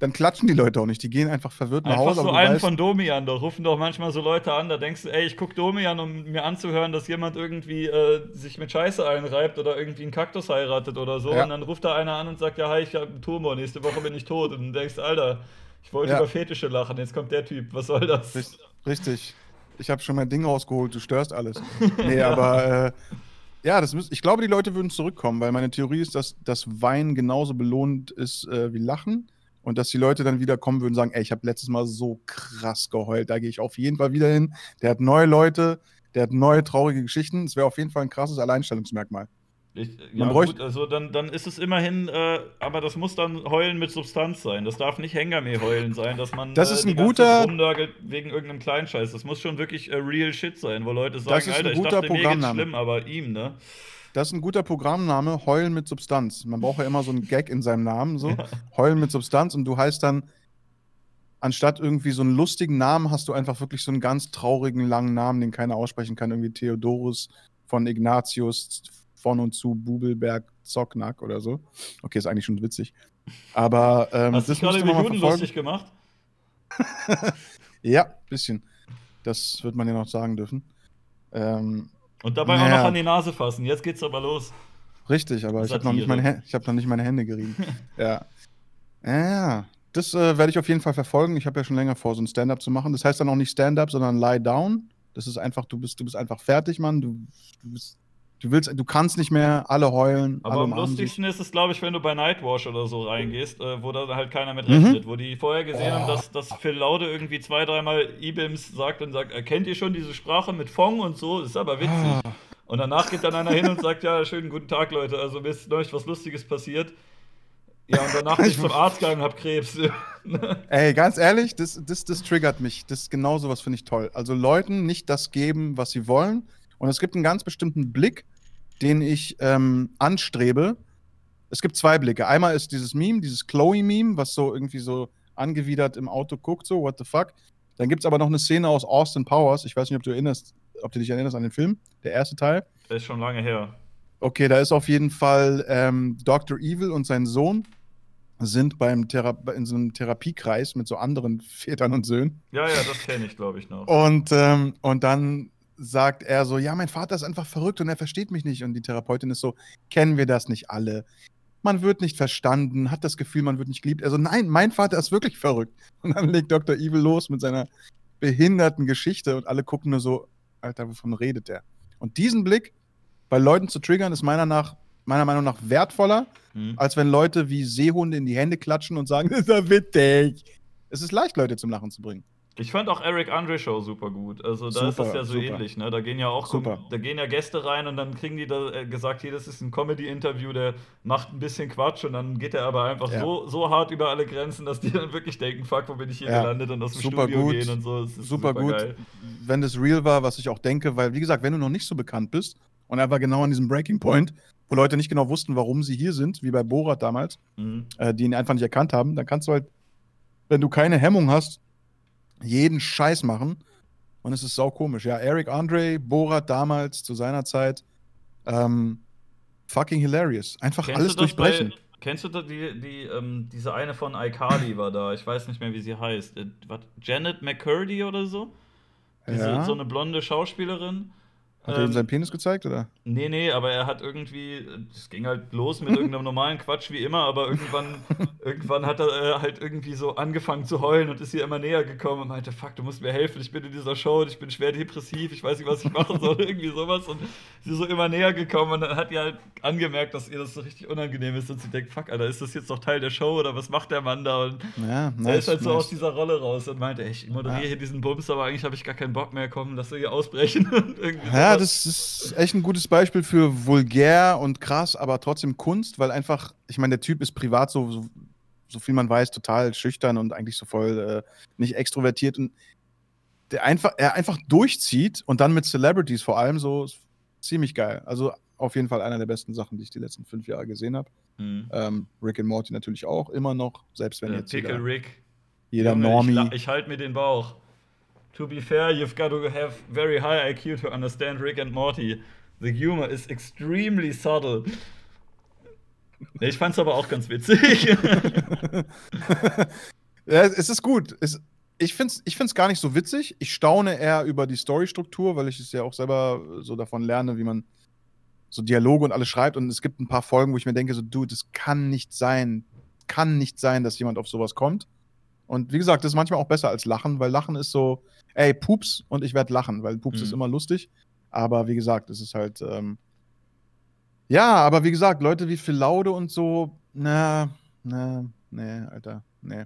Dann klatschen die Leute auch nicht. Die gehen einfach verwirrt nach Einfach Hause. so aber du einen weißt- von Domi an, da rufen doch manchmal so Leute an, da denkst du, ey, ich guck Domi an, um mir anzuhören, dass jemand irgendwie äh, sich mit Scheiße einreibt oder irgendwie einen Kaktus heiratet oder so. Ja. Und dann ruft da einer an und sagt, ja, hi, ich hab einen Tumor, nächste Woche bin ich tot. Und du denkst, Alter, ich wollte Ja. über Fetische lachen, jetzt kommt der Typ, was soll das? Richt- Richtig. Ich habe schon mein Ding rausgeholt, du störst alles. Nee, aber äh, ja, das müß, ich glaube, die Leute würden zurückkommen, weil meine Theorie ist, dass das Weinen genauso belohnt ist äh, wie Lachen. Und dass die Leute dann wieder kommen würden und sagen, ey, ich habe letztes Mal so krass geheult, da gehe ich auf jeden Fall wieder hin. Der hat neue Leute, der hat neue traurige Geschichten. Es wäre auf jeden Fall ein krasses Alleinstellungsmerkmal. Ich, ja, gut, also dann, dann ist es immerhin, äh, aber das muss dann Heulen mit Substanz sein. Das darf nicht Hängermäh-Heulen sein, dass man Das ist die ein guter- wegen irgendeinem Kleinscheiß. Das muss schon wirklich äh, real shit sein, wo Leute sagen, ist ein Alter, ich guter dachte, mir geht's Programmname. schlimm, aber ihm, ne? Das ist ein guter Programmname, Heulen mit Substanz. Man braucht ja immer so einen Gag in seinem Namen, so. Ja. Heulen mit Substanz und du heißt dann, anstatt irgendwie so einen lustigen Namen, hast du einfach wirklich so einen ganz traurigen, langen Namen, den keiner aussprechen kann. Irgendwie Theodorus von Ignatius von und zu Bubelberg Zocknack oder so. Okay, ist eigentlich schon witzig. Aber ähm, Hast das dich gerade über Juden lustig gemacht? Ja, bisschen. Das wird man ja noch sagen dürfen. Ähm, Und dabei auch Naja. noch an die Nase fassen. Jetzt geht's aber los. Richtig, aber ich habe noch, nicht Satire. meine Hä- ich hab noch nicht meine Hände gerieben. ja. Ja, das äh, werde ich auf jeden Fall verfolgen. Ich habe ja schon länger vor, so ein Stand-up zu machen. Das heißt dann auch nicht Stand-up, sondern Lie Down. Das ist einfach, du bist, du bist einfach fertig, Mann. Du, du, bist, du willst, du kannst nicht mehr, alle heulen, alle Aber am umarmen sich. lustigsten ist es, glaube ich, wenn du bei Nightwash oder so reingehst, äh, wo da halt keiner mit Mhm. rechnet. Wo die vorher gesehen Oh. haben, dass, dass Phil Laude irgendwie zwei, dreimal E-Bims sagt und sagt, erkennt ihr schon diese Sprache mit Fong und so? Das ist aber witzig. Ah. Und danach geht dann einer hin und sagt, ja, schönen guten Tag, Leute. Also mir ist neulich was Lustiges passiert. Ja, und danach bin ich zum Arzt gegangen und hab Krebs. Ey, ganz ehrlich, das, das, das triggert mich. Das genau sowas finde ich toll. Also Leuten nicht das geben, was sie wollen. Und es gibt einen ganz bestimmten Blick, den ich ähm, anstrebe. Es gibt zwei Blicke. Einmal ist dieses Meme, dieses Chloe-Meme, was so irgendwie so angewidert im Auto guckt, so, what the fuck. Dann gibt es aber noch eine Szene aus Austin Powers. Ich weiß nicht, ob du erinnerst, ob du dich erinnerst an den Film, der erste Teil. Das ist schon lange her. Okay, da ist auf jeden Fall ähm, Dr. Evil und sein Sohn sind beim Thera in so einem Therapiekreis mit so anderen Vätern und Söhnen. Ja, ja, das kenne ich, glaube ich, noch. Und, ähm, und dann sagt er so, ja, mein Vater ist einfach verrückt und er versteht mich nicht. Und die Therapeutin ist so, kennen wir das nicht alle? man wird nicht verstanden, hat das Gefühl, man wird nicht geliebt. Also nein, mein Vater ist wirklich verrückt. Und dann legt Dr. Evil los mit seiner behinderten Geschichte und alle gucken nur so, Alter, wovon redet der? Und diesen Blick bei Leuten zu triggern, ist meiner, nach, meiner Meinung nach wertvoller, mhm. als wenn Leute wie Seehunde in die Hände klatschen und sagen, das ist ja witzig. Es ist leicht, Leute zum Lachen zu bringen. Ich fand auch Eric Andre Show super gut. Also da super, ist das ja so super. ähnlich, ne? Da gehen ja auch super. da gehen ja Gäste rein und dann kriegen die da äh, gesagt, hier, das ist ein Comedy-Interview, der macht ein bisschen Quatsch und dann geht er aber einfach ja. so, so hart über alle Grenzen, dass die dann wirklich denken, fuck, wo bin ich hier ja. gelandet und aus dem super Studio gut. gehen und so. super, super gut, geil. wenn das real war, was ich auch denke, weil wie gesagt, wenn du noch nicht so bekannt bist und er war genau an diesem Breaking Point, wo Leute nicht genau wussten, warum sie hier sind, wie bei Borat damals, mhm. äh, die ihn einfach nicht erkannt haben, dann kannst du halt, wenn du keine Hemmung hast, jeden Scheiß machen. Und es ist sau komisch. Ja, Eric Andre, Borat damals zu seiner Zeit, ähm, fucking hilarious. Einfach kennst alles durchbrechen. Bei, kennst du da die, die ähm, diese eine von iCarly war da? Ich weiß nicht mehr, wie sie heißt. Äh, Janet McCurdy oder so? Diese, ja. So eine blonde Schauspielerin. Hat er ihm ähm, seinen Penis gezeigt, oder? Nee, nee, aber er hat irgendwie, es ging halt los mit irgendeinem normalen Quatsch wie immer, aber irgendwann, irgendwann hat er äh, halt irgendwie so angefangen zu heulen und ist hier immer näher gekommen und meinte, fuck, du musst mir helfen, ich bin in dieser Show, ich bin schwer depressiv, ich weiß nicht, was ich machen soll, irgendwie sowas und sie ist so immer näher gekommen und dann hat die halt angemerkt, dass ihr das so richtig unangenehm ist und sie denkt, fuck, Alter, ist das jetzt noch Teil der Show oder was macht der Mann da? Und ja, nice, er ist halt so aus dieser Rolle raus und meinte, ich moderiere ja. hier diesen Bums, aber eigentlich habe ich gar keinen Bock mehr, komm, lass wir hier ausbrechen und irgendwie ja, ja, das ist echt ein gutes Beispiel für vulgär und krass, aber trotzdem Kunst, weil einfach, ich meine, der Typ ist privat so, so, so, viel man weiß, total schüchtern und eigentlich so voll äh, nicht extrovertiert und der einfach, er einfach durchzieht und dann mit Celebrities vor allem so ziemlich geil. Also auf jeden Fall einer der besten Sachen, die ich die letzten fünf Jahre gesehen habe. Mhm. Ähm, Rick and Morty natürlich auch immer noch, selbst wenn äh, jetzt Pickle jeder, Rick. Jeder Junge, Normie. Ich, ich halte mir den Bauch to be fair, you've got to have very high IQ to understand Rick and Morty. The humor is extremely subtle. Ich fand's aber auch ganz witzig. ja, es ist gut. Es, ich finde ich find's gar nicht so witzig. Ich staune eher über die Storystruktur, weil ich es ja auch selber so davon lerne, wie man so Dialoge und alles schreibt. Und es gibt ein paar Folgen, wo ich mir denke, so, du, das kann nicht sein. Kann nicht sein, dass jemand auf sowas kommt. Und wie gesagt, das ist manchmal auch besser als Lachen, weil Lachen ist so, ey, Pups und ich werde lachen, weil Pups mhm. ist immer lustig. Aber wie gesagt, es ist halt, ähm, ja, aber wie gesagt, Leute wie Phil Laude und so, na, na, nee, Alter, nee.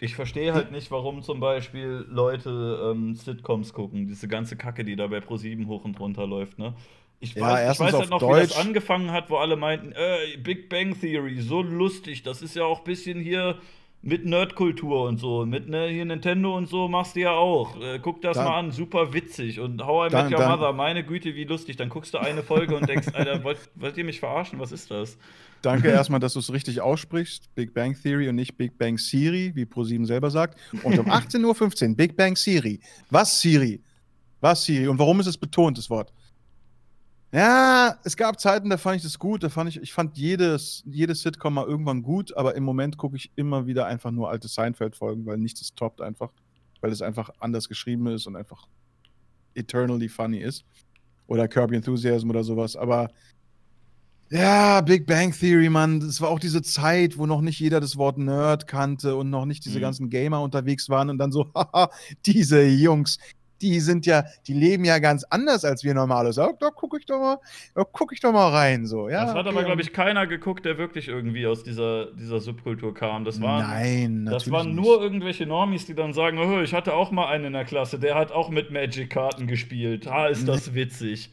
Ich verstehe halt nicht, warum zum Beispiel Leute ähm, Sitcoms gucken, diese ganze Kacke, die da bei Pro7 hoch und runter läuft, ne? Ich weiß, ja, ich weiß halt noch, Deutsch. wie das angefangen hat, wo alle meinten, äh, Big Bang Theory, so lustig, das ist ja auch ein bisschen hier mit Nerdkultur und so. Mit ne, hier Nintendo und so machst du ja auch. Äh, guck das dann, mal an, super witzig. Und How I Met Your Mother, meine Güte, wie lustig. Dann guckst du eine Folge und denkst, Alter, wollt, wollt ihr mich verarschen? Was ist das? Danke erstmal, dass du es richtig aussprichst. Big Bang Theory und nicht Big Bang Siri, wie ProSieben selber sagt. Und um 18.15 Uhr Big Bang Siri. Was Siri? Was Siri? Und warum ist es betont, das Wort? Ja, es gab Zeiten, da fand ich das gut. Da fand ich, ich fand jedes, jedes Sitcom mal irgendwann gut, aber im Moment gucke ich immer wieder einfach nur alte Seinfeld-Folgen, weil nichts ist toppt einfach. Weil es einfach anders geschrieben ist und einfach eternally funny ist. Oder Kirby Enthusiasm oder sowas. Aber ja, Big Bang Theory, Mann. Das war auch diese Zeit, wo noch nicht jeder das Wort Nerd kannte und noch nicht diese mhm. ganzen Gamer unterwegs waren und dann so, haha, diese Jungs, die sind ja, die leben ja ganz anders als wir normale. So, da gucke ich doch mal, da gucke ich doch mal rein. So, ja, das hat okay. aber, glaube ich, keiner geguckt, der wirklich irgendwie aus dieser, dieser Subkultur kam. Das waren, Nein, Das waren nur irgendwelche Normis, die dann sagen, oh, ich hatte auch mal einen in der Klasse, der hat auch mit Magic-Karten gespielt. Ah, ist das witzig.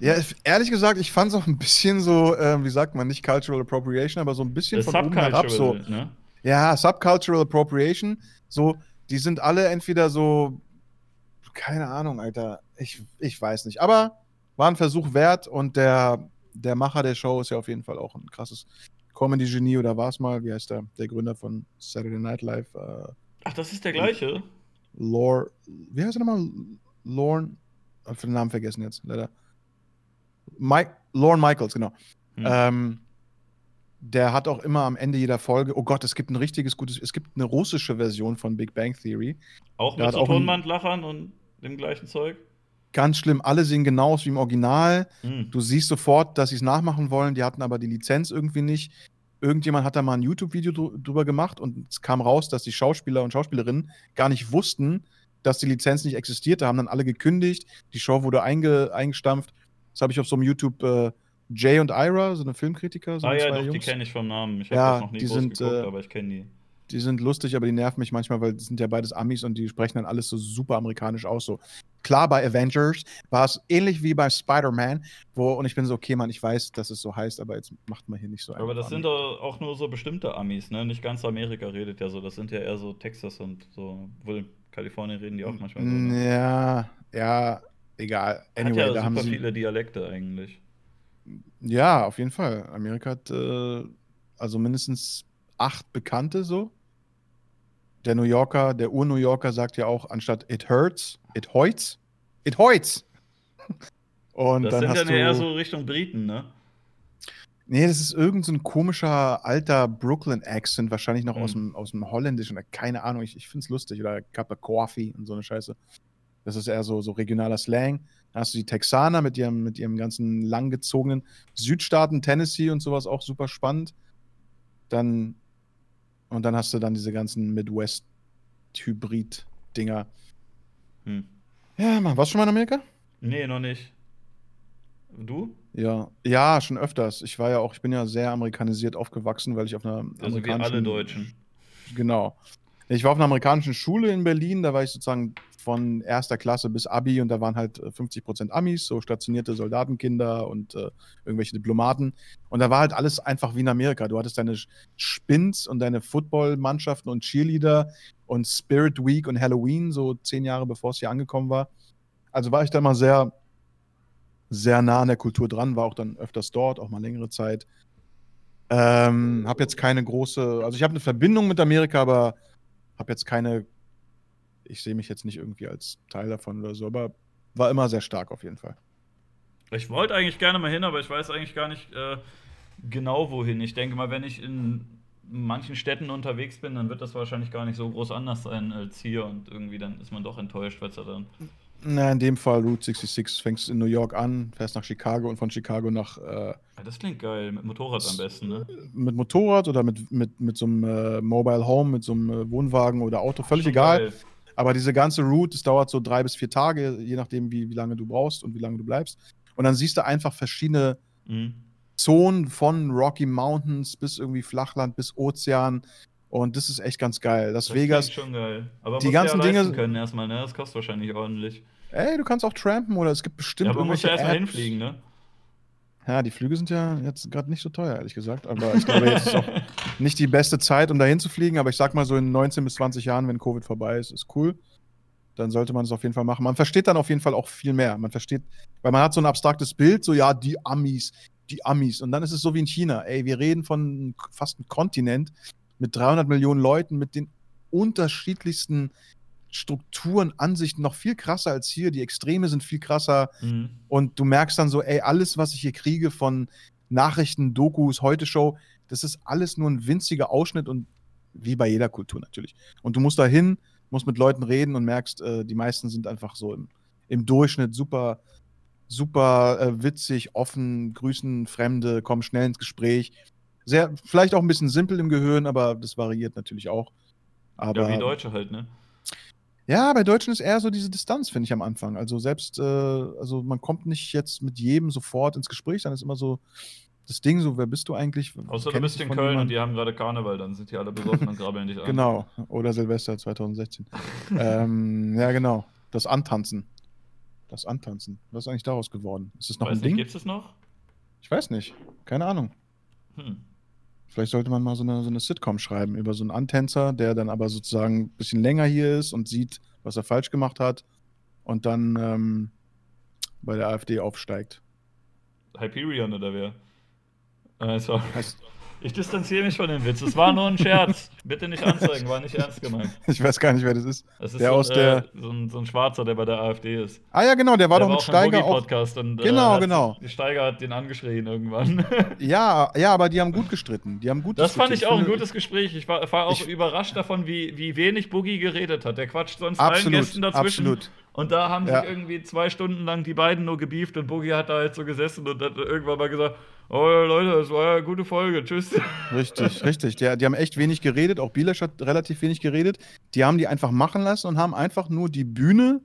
Ja, ehrlich gesagt, ich fand es auch ein bisschen so, äh, wie sagt man, nicht Cultural Appropriation, aber so ein bisschen von oben herab so. Ne? Ja, Subcultural Appropriation. So, die sind alle entweder so keine Ahnung, Alter. Ich, ich weiß nicht. Aber war ein Versuch wert und der, der Macher der Show ist ja auf jeden Fall auch ein krasses Comedy-Genie oder war es mal? Wie heißt der? Der Gründer von Saturday Night Live. Äh, Ach, das ist der gleiche? Lore. Wie heißt er nochmal? Lorne. Hab den Namen vergessen jetzt, leider. Mike, Lorne Michaels, genau. Hm. Ähm, der hat auch immer am Ende jeder Folge, oh Gott, es gibt ein richtiges gutes, es gibt eine russische Version von Big Bang Theory. Auch mit so Tonbandlachern und dem gleichen Zeug? Ganz schlimm. Alle sehen genauso wie im Original. Hm. Du siehst sofort, dass sie es nachmachen wollen. Die hatten aber die Lizenz irgendwie nicht. Irgendjemand hat da mal ein YouTube-Video drü- drüber gemacht und es kam raus, dass die Schauspieler und Schauspielerinnen gar nicht wussten, dass die Lizenz nicht existierte, haben dann alle gekündigt. Die Show wurde einge eingestampft. Das habe ich auf so einem YouTube äh, Jay und Ira, so eine Filmkritiker, so Ah ja, doch, die Jungs. kenne ich vom Namen. Ich habe Ja, das noch nie die groß sind, geguckt, äh, aber ich kenne die. Die sind lustig, aber die nerven mich manchmal, weil das sind ja beides Amis und die sprechen dann alles so super amerikanisch aus. So. Klar, bei Avengers war es ähnlich wie bei Spider-Man, wo, und ich bin so, okay, Mann, ich weiß, dass es so heißt, aber jetzt macht man hier nicht so Aber das einfach sind Ami. doch auch nur so bestimmte Amis, ne? Nicht ganz Amerika redet ja so. Das sind ja eher so Texas und so. Wohl, Kalifornien reden die auch manchmal so. Ne? Ja, ja, egal. Anyway, Hat ja da haben super sie. viele Dialekte eigentlich. Ja, auf jeden Fall. Amerika hat äh, also mindestens acht Bekannte so. Der New Yorker, der Ur-New Yorker sagt ja auch, anstatt it hurts, it hoits, it hoits. Und Das dann sind hast dann eher so Richtung Briten, ne? Nee, das ist irgend so ein komischer alter Brooklyn-Accent, wahrscheinlich noch aus, Hm. dem, aus dem Holländischen oder keine Ahnung. Ich, ich finde es lustig. Oder Cup of Coffee und so eine Scheiße. Das ist eher so, so regionaler Slang. Dann hast du die Texaner mit ihrem, mit ihrem ganzen langgezogenen Südstaaten, Tennessee und sowas auch super spannend. Dann, und dann hast du dann diese ganzen Midwest-Hybrid-Dinger. Hm. Ja, Mann, warst du schon mal in Amerika? Nee, noch nicht. Du? Ja, ja, schon öfters. Ich war ja auch, ich bin ja sehr amerikanisiert aufgewachsen, weil ich auf einer Also wie alle Deutschen. Genau. Ich war auf einer amerikanischen Schule in Berlin, da war ich sozusagen von erster Klasse bis Abi und da waren halt äh, 50% Amis, so stationierte Soldatenkinder und äh, irgendwelche Diplomaten. Und da war halt alles einfach wie in Amerika. Du hattest deine Spins und deine Footballmannschaften und Cheerleader und Spirit Week und Halloween, so zehn Jahre bevor es hier angekommen war. Also war ich da mal sehr, sehr nah an der Kultur dran, war auch dann öfters dort, auch mal längere Zeit. Ähm, habe jetzt keine große, also ich habe eine Verbindung mit Amerika, aber habe jetzt keine, ich sehe mich jetzt nicht irgendwie als Teil davon oder so, aber war immer sehr stark auf jeden Fall. Ich wollte eigentlich gerne mal hin, aber ich weiß eigentlich gar nicht äh, genau wohin. Ich denke mal, wenn ich in manchen Städten unterwegs bin, dann wird das wahrscheinlich gar nicht so groß anders sein als hier und irgendwie dann ist man doch enttäuscht, weil es ja dann. Na, in dem Fall Route 66 fängst in New York an, fährst nach Chicago und von Chicago nach äh, Ja, das klingt geil, mit Motorrad am besten, ne? mit Motorrad oder mit, mit, mit so einem äh, Mobile Home, mit so einem äh, Wohnwagen oder Auto, völlig egal. geil. Aber diese ganze Route, das dauert so drei bis vier Tage, je nachdem, wie, wie lange du brauchst und wie lange du bleibst. Und dann siehst du einfach verschiedene Mhm. Zonen von Rocky Mountains bis irgendwie Flachland bis Ozean. Und das ist echt ganz geil. Las Das Vegas, schon geil. Aber Die ganzen ja Dinge- können erstmal, ne? Das kostet wahrscheinlich ordentlich. ey, du kannst auch trampen oder es gibt bestimmt ja, aber man muss ja erstmal hinfliegen, ne? Ja, die Flüge sind ja jetzt gerade nicht so teuer, ehrlich gesagt. Aber ich glaube, jetzt ist auch nicht die beste Zeit, um dahin zu fliegen. Aber ich sag mal so in 19 bis 20 Jahren, wenn Covid vorbei ist, ist cool. Dann sollte man es auf jeden Fall machen. Man versteht dann auf jeden Fall auch viel mehr. Man versteht, weil man hat so ein abstraktes Bild, so ja, die Amis, die Amis. Und dann ist es so wie in China. Ey, wir reden von fast einem Kontinent mit 300 Millionen Leuten, mit den unterschiedlichsten Strukturen, Ansichten, noch viel krasser als hier. Die Extreme sind viel krasser. Mhm. Und du merkst dann so, ey, alles, was ich hier kriege von Nachrichten, Dokus, Heute-Show, das ist alles nur ein winziger Ausschnitt und wie bei jeder Kultur natürlich. Und du musst da hin, musst mit Leuten reden und merkst, äh, die meisten sind einfach so im, im Durchschnitt super, super äh, witzig, offen, grüßen Fremde, kommen schnell ins Gespräch. Sehr, vielleicht auch ein bisschen simpel im Gehirn, aber das variiert natürlich auch. Aber ja, wie Deutsche halt, ne? Ja, bei Deutschen ist eher so diese Distanz, finde ich am Anfang. Also selbst, äh, also man kommt nicht jetzt mit jedem sofort ins Gespräch, dann ist immer so das Ding, so wer bist du eigentlich? Außer du bist in Köln und jemandem? die haben gerade Karneval, dann sind die alle besoffen und grabbeln dich an. Genau, oder Silvester 2016. ähm, ja, genau. Das Antanzen. Das Antanzen. Was ist eigentlich daraus geworden? Ist das noch Weiß ein nicht, Ding? gibt's es noch? Ich weiß nicht. Keine Ahnung. Hm. Vielleicht sollte man mal so eine, so eine Sitcom schreiben über so einen Antänzer, der dann aber sozusagen ein bisschen länger hier ist und sieht, was er falsch gemacht hat und dann ähm, bei der AfD aufsteigt. Hyperion oder wer? Äh, sorry. Heißt, Ich distanziere mich von dem Witz. Es war nur ein Scherz. Bitte nicht anzeigen, war nicht ernst gemeint. ich weiß gar nicht, wer das ist. Das ist Der so, aus äh, der- so, ein, so ein Schwarzer, der bei der AfD ist. Ah ja, genau, der war der doch mit auch Steiger auch. Podcast und Genau, äh, genau. Die Steiger hat den angeschrien irgendwann. Ja, ja, aber die haben gut gestritten. Die haben gut Das fand ich auch ein gutes Gespräch. Ich war, war auch Ich- überrascht davon, wie, wie wenig Boogie geredet hat. Der quatscht sonst allen Absolut, Gästen dazwischen. absolut. Und da haben Ja. sich irgendwie zwei Stunden lang die beiden nur gebieft und Boogie hat da halt so gesessen und hat irgendwann mal gesagt, oh Leute, das war ja eine gute Folge, tschüss. Richtig, richtig. Die, die haben echt wenig geredet. Auch Bielesch hat relativ wenig geredet. Die haben die einfach machen lassen und haben einfach nur die Bühne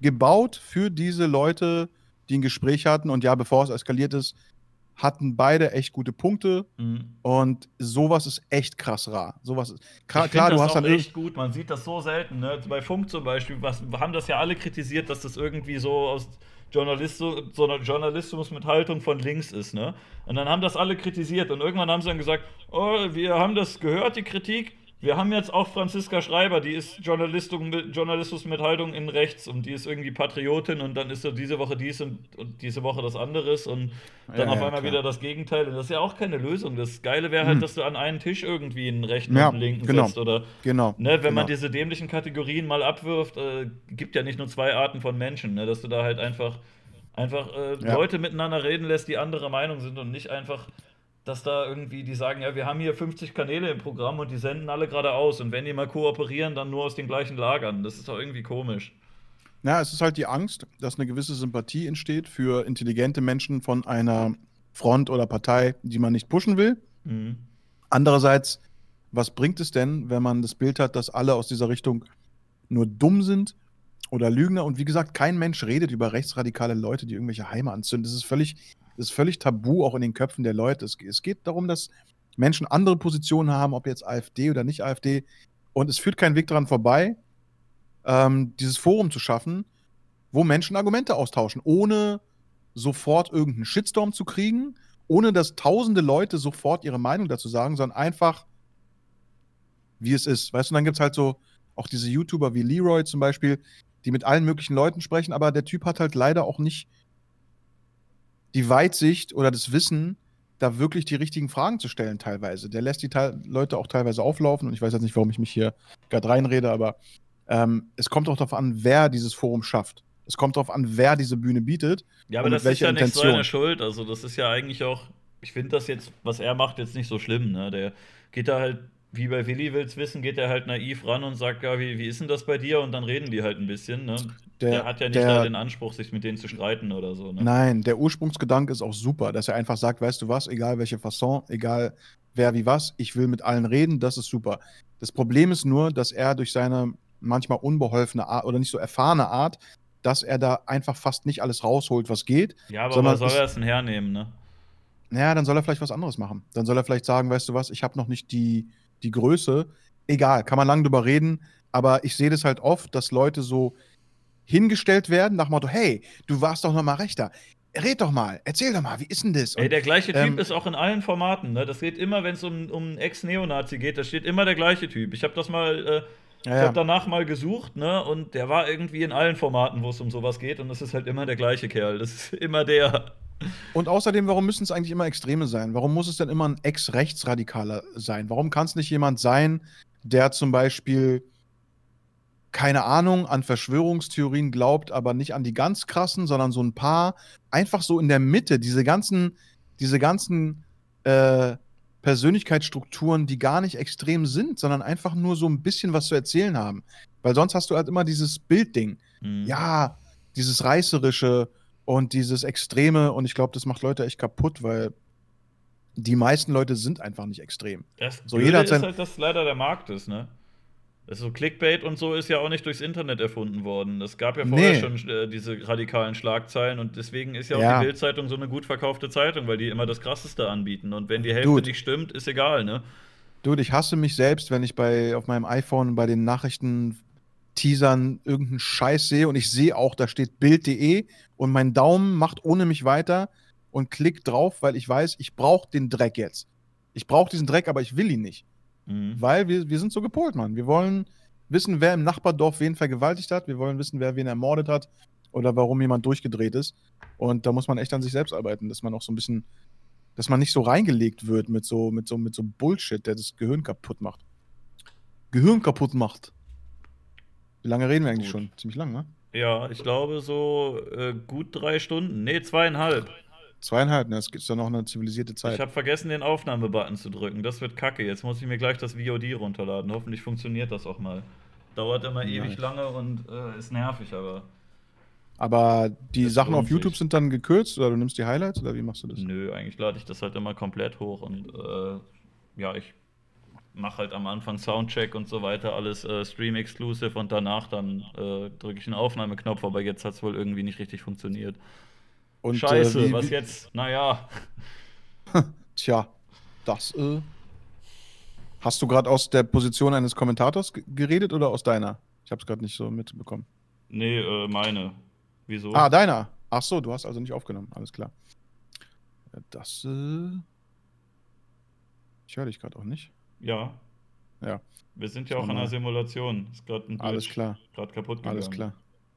gebaut für diese Leute, die ein Gespräch hatten. Und ja, bevor es eskaliert ist, hatten beide echt gute Punkte. Mhm. Und sowas ist echt krass rar. Sowas ist, klar, klar du das hast dann echt gut. Man sieht das so selten. Ne? Bei Funk zum Beispiel, was, haben das ja alle kritisiert, dass das irgendwie so aus Journalistu so einer Journalismus mit Haltung von links ist. Ne? Und dann haben das alle kritisiert. Und irgendwann haben sie dann gesagt, oh, wir haben das gehört, die Kritik. Wir haben jetzt auch Franziska Schreiber, die ist Journalistus mit, Journalismus mit Haltung in rechts und die ist irgendwie Patriotin und dann ist so diese Woche dies und, und diese Woche das anderes und dann Ja, auf ja, einmal klar. wieder das Gegenteil. Und das ist ja auch keine Lösung. Das Geile wäre halt, Mhm. dass du an einen Tisch irgendwie einen rechten Ja, und einen linken genau. setzt oder Genau. Ne, wenn genau. man diese dämlichen Kategorien mal abwirft, äh, gibt ja nicht nur zwei Arten von Menschen, ne, dass du da halt einfach, einfach äh. Leute miteinander reden lässt, die anderer Meinung sind und nicht einfach, dass da irgendwie die sagen, ja, wir haben hier 50 Kanäle im Programm und die senden alle geradeaus und wenn die mal kooperieren, dann nur aus den gleichen Lagern. Das ist doch irgendwie komisch. Ja, es ist halt die Angst, dass eine gewisse Sympathie entsteht für intelligente Menschen von einer Front oder Partei, die man nicht pushen will. Mhm. Andererseits, was bringt es denn, wenn man das Bild hat, dass alle aus dieser Richtung nur dumm sind oder Lügner? Und wie gesagt, kein Mensch redet über rechtsradikale Leute, die irgendwelche Heime anzünden. Das ist völlig, das ist völlig tabu, auch in den Köpfen der Leute. Es, es geht darum, dass Menschen andere Positionen haben, ob jetzt AfD oder nicht AfD. Und es führt kein Weg daran vorbei, ähm, dieses Forum zu schaffen, wo Menschen Argumente austauschen, ohne sofort irgendeinen Shitstorm zu kriegen, ohne dass tausende Leute sofort ihre Meinung dazu sagen, sondern einfach, wie es ist. Weißt du, dann gibt es halt so auch diese YouTuber wie Leroy zum Beispiel, die mit allen möglichen Leuten sprechen, aber der Typ hat halt leider auch nicht die Weitsicht oder das Wissen, da wirklich die richtigen Fragen zu stellen teilweise. Der lässt die Teil Leute auch teilweise auflaufen und ich weiß jetzt nicht, warum ich mich hier gerade reinrede, aber ähm, es kommt auch darauf an, wer dieses Forum schafft. Es kommt darauf an, wer diese Bühne bietet. Ja, aber das ist ja nicht Intention? seine Schuld. Also, das ist ja eigentlich auch, ich finde das jetzt, was er macht, jetzt nicht so schlimm. Ne? Der geht da halt, wie bei Willi will's wissen, geht er halt naiv ran und sagt, ja, wie, wie ist denn das bei dir? Und dann reden die halt ein bisschen. Ne? Der, Der- hat ja nicht der- den Anspruch, sich mit denen zu streiten oder so. Ne? Nein, der Ursprungsgedanke ist auch super, dass er einfach sagt, weißt du was, egal welche Fasson, egal wer wie was, ich will mit allen reden, das ist super. Das Problem ist nur, dass er durch seine manchmal unbeholfene Art oder nicht so erfahrene Art, dass er da einfach fast nicht alles rausholt, was geht. Ja, aber sondern was soll er es denn hernehmen, ne? Naja, dann soll er vielleicht was anderes machen. Dann soll er vielleicht sagen, weißt du was, ich habe noch nicht die, die Größe. Egal, kann man lange drüber reden, aber ich sehe das halt oft, dass Leute so hingestellt werden nach dem Motto, hey, du warst doch noch mal rechter. Red doch mal, erzähl doch mal, wie ist denn das? Ey, Und der gleiche Typ ähm, ist auch in allen Formaten, ne? Das geht immer, wenn es um, um einen Ex-Neonazi geht, da steht immer der gleiche Typ. Ich habe das mal, äh, ich ja, habe danach mal gesucht, ne? Und der war irgendwie in allen Formaten, wo es um sowas geht. Und das ist halt immer der gleiche Kerl. Das ist immer der. Und außerdem, warum müssen es eigentlich immer Extreme sein? Warum muss es denn immer ein Ex-Rechtsradikaler sein? Warum kann es nicht jemand sein, der zum Beispiel, keine Ahnung, an Verschwörungstheorien glaubt, aber nicht an die ganz krassen, sondern so ein paar, einfach so in der Mitte, diese ganzen, diese ganzen äh, Persönlichkeitsstrukturen, die gar nicht extrem sind, sondern einfach nur so ein bisschen was zu erzählen haben. Weil sonst hast du halt immer dieses Bildding Hm. ja, dieses Reißerische und dieses Extreme und ich glaube, das macht Leute echt kaputt, weil die meisten Leute sind einfach nicht extrem. Das So, so jeder ist halt, dass leider der Markt ist, ne? Das ist so Clickbait und so ist ja auch nicht durchs Internet erfunden worden. Es gab ja vorher Nee. schon äh, diese radikalen Schlagzeilen und deswegen ist ja auch Ja. die Bildzeitung so eine gut verkaufte Zeitung, weil die immer das Krasseste anbieten. Und wenn die Hälfte Dude. nicht stimmt, ist egal, ne? Dude, ich hasse mich selbst, wenn ich bei auf meinem iPhone bei den Nachrichten Teasern irgendeinen Scheiß sehe und ich sehe auch, da steht Bild.de und mein Daumen macht ohne mich weiter und klickt drauf, weil ich weiß, ich brauche den Dreck jetzt. Ich brauche diesen Dreck, aber ich will ihn nicht. Mhm. Weil wir, wir sind so gepolt, Mann. Wir wollen wissen, wer im Nachbardorf wen vergewaltigt hat. Wir wollen wissen, wer wen ermordet hat oder warum jemand durchgedreht ist. Und da muss man echt an sich selbst arbeiten, dass man auch so ein bisschen, dass man nicht so reingelegt wird mit so, mit so, mit so Bullshit, der das Gehirn kaputt macht. Gehirn kaputt macht. Wie lange reden wir eigentlich Gut. schon? Ziemlich lang, ne? Ja, ich glaube so äh, gut drei Stunden. Nee, zweieinhalb. Zweieinhalb, ne? Es gibt ja noch eine zivilisierte Ich Zeit. habe vergessen, den Aufnahmebutton zu drücken. Das wird kacke. Jetzt muss ich mir gleich das VOD runterladen. Hoffentlich funktioniert das auch mal. Dauert immer Nice. ewig lange und äh, ist nervig, aber Aber die Das Sachen auf YouTube sind dann gekürzt oder du nimmst die Highlights oder wie machst du das? nö, eigentlich lade ich das halt immer komplett hoch und äh, ja, ich mache halt am Anfang Soundcheck und so weiter, alles äh, Stream-exclusive und danach dann äh, drücke ich einen Aufnahmeknopf, aber jetzt hat es wohl irgendwie nicht richtig funktioniert. Und, Scheiße, äh, wie, was jetzt? Naja, Tja, das. Äh, hast du gerade aus der Position eines Kommentators ge- geredet oder aus deiner? Ich habe es gerade nicht so mitbekommen. nee, äh, meine. Wieso? Ah, deiner. Ach so, du hast also nicht aufgenommen. Alles klar. Ja, Das. Äh, ich höre dich gerade auch nicht. Ja. Ja. Wir sind ja auch in einer Simulation. Ist gerade ein Alles klar. gerade kaputt gegangen. Alles klar.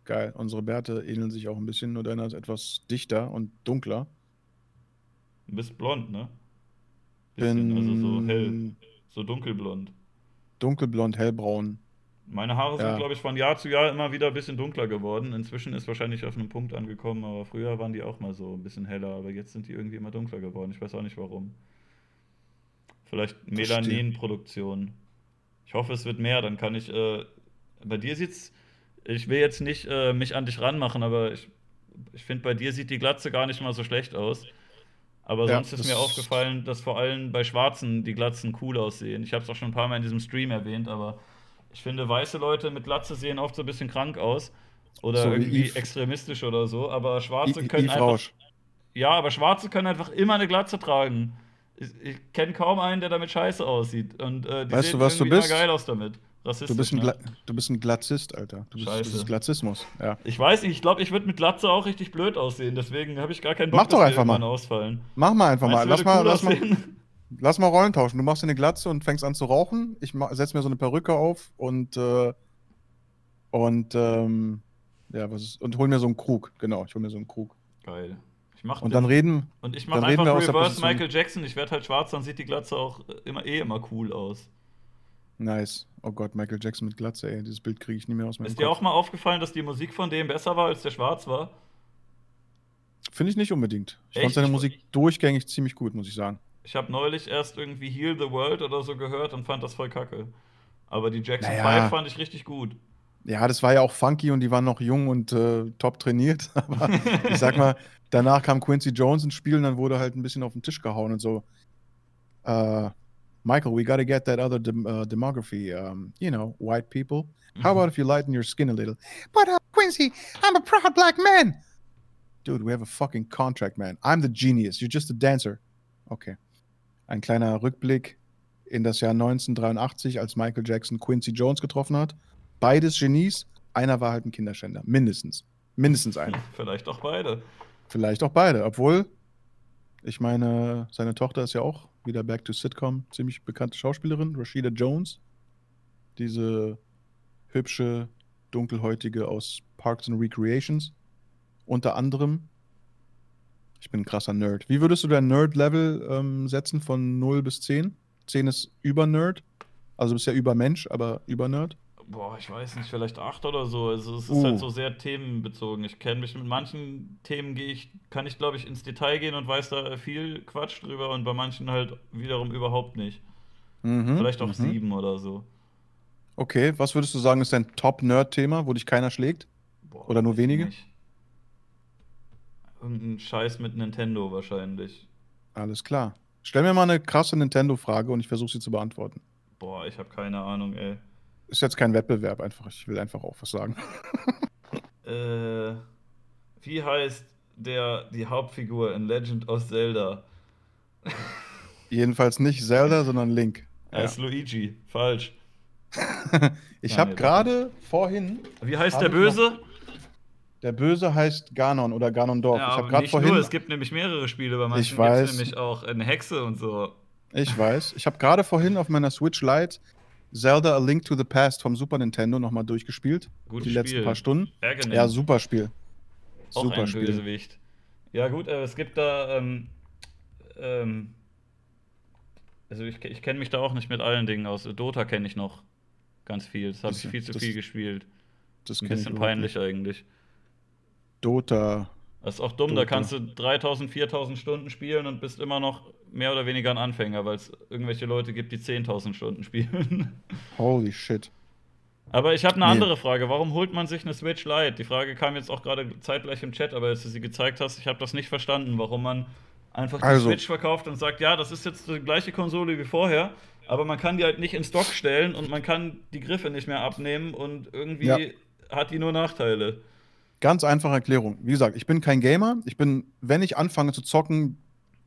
Geil. Unsere Bärte ähneln sich auch ein bisschen, nur deiner ist etwas dichter und dunkler. Du bist blond, ne? Bisschen, also so hell, Bin so dunkelblond. dunkelblond, hellbraun. Meine Haare sind, Ja. glaube ich, von Jahr zu Jahr immer wieder ein bisschen dunkler geworden. Inzwischen ist wahrscheinlich auf einem Punkt angekommen, aber früher waren die auch mal so ein bisschen heller, aber jetzt sind die irgendwie immer dunkler geworden. Ich weiß auch nicht warum. Vielleicht. Melaninproduktion. Ich hoffe, es wird mehr, dann kann ich. Äh, bei dir sieht's. Ich will jetzt nicht äh, mich an dich ranmachen, aber ich, ich finde, bei dir sieht die Glatze gar nicht mal so schlecht aus. Aber Ja, sonst ist mir aufgefallen, dass vor allem bei Schwarzen die Glatzen cool aussehen. Ich habe es auch schon ein paar Mal in diesem Stream erwähnt, aber ich finde, weiße Leute mit Glatze sehen oft so ein bisschen krank aus. Oder So wie irgendwie Yves- extremistisch oder so. Aber Schwarze können Yves einfach. Rausch. Ja, aber Schwarze können einfach immer eine Glatze tragen. Ich, ich kenne kaum einen, der damit scheiße aussieht. Und äh, die Weißt sehen du, was du irgendwie bist? immer geil aus damit. Rassistisch, Du bist, ein ne? Du bist ein Glatzist, Alter. Du bist Scheiße. das ist Glatzismus. Ja. Ich weiß nicht, ich glaube, ich würde mit Glatze auch richtig blöd aussehen. Deswegen habe ich gar keinen Bock, Mach doch einfach mal. ausfallen. Mach mal einfach mal. Meinst Lass du, würde mal, cool lass mal, lass mal Rollen tauschen. Du machst dir eine Glatze und fängst an zu rauchen. Ich setze mir so eine Perücke auf und äh, und ähm, ja, was ist, und hol mir so einen Krug. Genau, ich hol mir so einen Krug. Geil. Ich mach Und den- dann reden. Und ich mache reden einfach der Reverse. Michael Jackson. Ich werde halt schwarz, dann sieht die Glatze auch immer eh immer cool aus. Nice. Oh Gott, Michael Jackson mit Glatze, ey. Dieses Bild kriege ich nie mehr aus meinem Ist dir Kopf. auch mal aufgefallen, dass die Musik von dem besser war, als der schwarz war? Finde ich nicht unbedingt. Ich Echt? fand seine Ich- Musik durchgängig ziemlich gut, muss ich sagen. Ich habe neulich erst irgendwie Heal the World oder so gehört und fand das voll kacke. Aber die Jackson Naja. 5 fand ich richtig gut. Ja, das war ja auch funky und die waren noch jung und äh, top trainiert. Aber ich sag mal, danach kam Quincy Jones ins Spiel und dann wurde halt ein bisschen auf den Tisch gehauen und so. Äh, Michael, we gotta get that other dem uh, demography. Um, you know, white people. How about if you lighten your skin a little? But uh, Quincy, I'm a proud black man. Dude, we have a fucking contract, man. I'm the genius. You're just a dancer. Okay. Ein kleiner Rückblick in das Jahr 1983, als Michael Jackson Quincy Jones getroffen hat. Beides Genies. Einer war halt ein Kinderschänder. Mindestens. Mindestens einer. Vielleicht auch beide. Vielleicht auch beide. Obwohl, ich meine, seine Tochter ist ja auch wieder back to Sitcom. Ziemlich bekannte Schauspielerin, Rashida Jones. Diese hübsche, dunkelhäutige aus Parks and Recreations. Unter anderem. Ich bin ein krasser Nerd. Wie würdest du dein Nerd-Level ähm, setzen von 0 bis 10? 10 ist über Nerd. Also bist ja über Mensch, aber über Nerd. Boah, ich weiß nicht, vielleicht acht oder so. Also es ist Uh. halt so sehr themenbezogen. Ich kenne mich mit manchen Themen gehe ich, kann ich glaube ich ins Detail gehen und weiß da viel Quatsch drüber und bei manchen halt wiederum überhaupt nicht. Mhm, Vielleicht auch mhm. sieben oder so. Okay, was würdest du sagen, ist dein Top-Nerd-Thema, wo dich keiner schlägt? Boah, Oder nur wenige? nicht. Irgendein Scheiß mit Nintendo wahrscheinlich. Alles klar. Stell mir mal eine krasse Nintendo-Frage und ich versuche sie zu beantworten. Boah, ich habe keine Ahnung, ey. Ist jetzt kein Wettbewerb, einfach. Ich will einfach auch was sagen. Äh, wie heißt der die Hauptfigur in Legend of Zelda? Jedenfalls nicht Zelda, sondern Link. Er ist Luigi. Falsch. ich Ja, habe gerade vorhin. Wie heißt der Böse? Der Böse heißt Ganon oder Ganondorf. Ja, ich habe gerade vorhin. nur, es gibt nämlich mehrere Spiele, bei manchen Ich gibt weiß. es nämlich auch eine Hexe und so. Ich weiß. Ich habe gerade vorhin auf meiner Switch Lite Zelda A Link to the Past vom Super Nintendo nochmal durchgespielt. Gutes die letzten Spiel. paar Stunden. Ärgernis. Ja, super Spiel. auch super ein Spiel. Bösewicht. Ja, gut, äh, es gibt da. Ähm, ähm, also, ich, ich kenne mich da auch nicht mit allen Dingen aus. Dota kenne ich noch ganz viel. Das habe ich viel zu das- viel gespielt. Das Ein bisschen peinlich eigentlich. Dota. Das ist auch dumm, da Dota. kannst du 3000, 4000 Stunden spielen und bist immer noch mehr oder weniger ein Anfänger, weil es irgendwelche Leute gibt, die 10.000 Stunden spielen. Holy shit. Aber ich habe eine Nee. andere Frage. Warum holt man sich eine Switch Lite? Die Frage kam jetzt auch gerade zeitgleich im Chat, aber als du sie gezeigt hast, ich habe das nicht verstanden, warum man einfach die Also. Switch verkauft und sagt, ja, das ist jetzt die gleiche Konsole wie vorher, aber man kann die halt nicht in Stock stellen und man kann die Griffe nicht mehr abnehmen und irgendwie Ja. hat die nur Nachteile. Ganz einfache Erklärung. Wie gesagt, ich bin kein Gamer. Ich bin, wenn ich anfange zu zocken,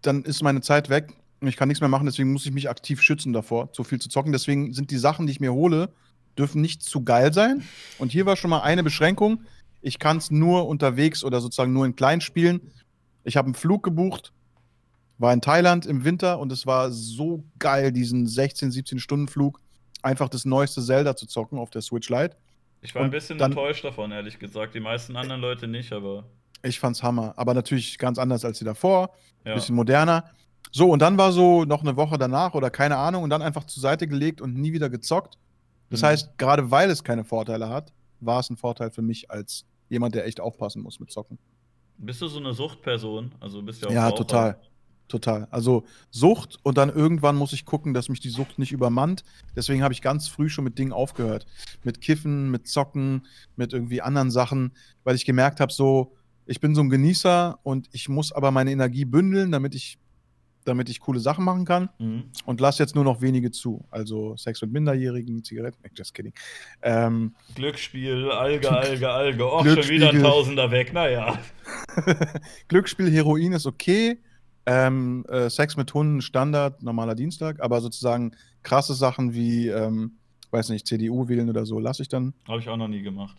dann ist meine Zeit weg und ich kann nichts mehr machen. Deswegen muss ich mich aktiv schützen davor, zu viel zu zocken. Deswegen sind die Sachen, die ich mir hole, dürfen nicht zu geil sein. Und hier war schon mal eine Beschränkung. Ich kann es nur unterwegs oder sozusagen nur in klein spielen. Ich habe einen Flug gebucht, war in Thailand im Winter und es war so geil, diesen 16, 17 Stunden Flug, einfach das neueste Zelda zu zocken auf der Switch Lite. Ich war ein bisschen dann- enttäuscht davon, ehrlich gesagt. Die meisten anderen Leute nicht, aber Ich fand's Hammer, aber natürlich ganz anders als die davor. ja. bisschen moderner. So, und dann war so noch eine Woche danach oder keine Ahnung und dann einfach zur Seite gelegt und nie wieder gezockt. Das Mhm. heißt, gerade weil es keine Vorteile hat, war es ein Vorteil für mich als jemand, der echt aufpassen muss mit Zocken. Bist du so eine Suchtperson? Also du bist ja auch Ja, Raucher. total. Total. Also Sucht und dann irgendwann muss ich gucken, dass mich die Sucht nicht übermannt. Deswegen habe ich ganz früh schon mit Dingen aufgehört. Mit Kiffen, mit Zocken, mit irgendwie anderen Sachen, weil ich gemerkt habe, so, ich bin so ein Genießer und ich muss aber meine Energie bündeln, damit ich, damit ich coole Sachen machen kann Mhm. und lasse jetzt nur noch wenige zu. Also Sex mit Minderjährigen, Zigaretten, just kidding. Ähm, Glücksspiel, Alge, Alge, Alge. Och, schon wieder ein Tausender weg. Naja. Glücksspiel, Heroin ist okay. Ähm, äh, Sex mit Hunden, Standard, normaler Dienstag, aber sozusagen krasse Sachen wie, ähm, weiß nicht, CDU wählen oder so, lasse ich dann. Habe ich auch noch nie gemacht.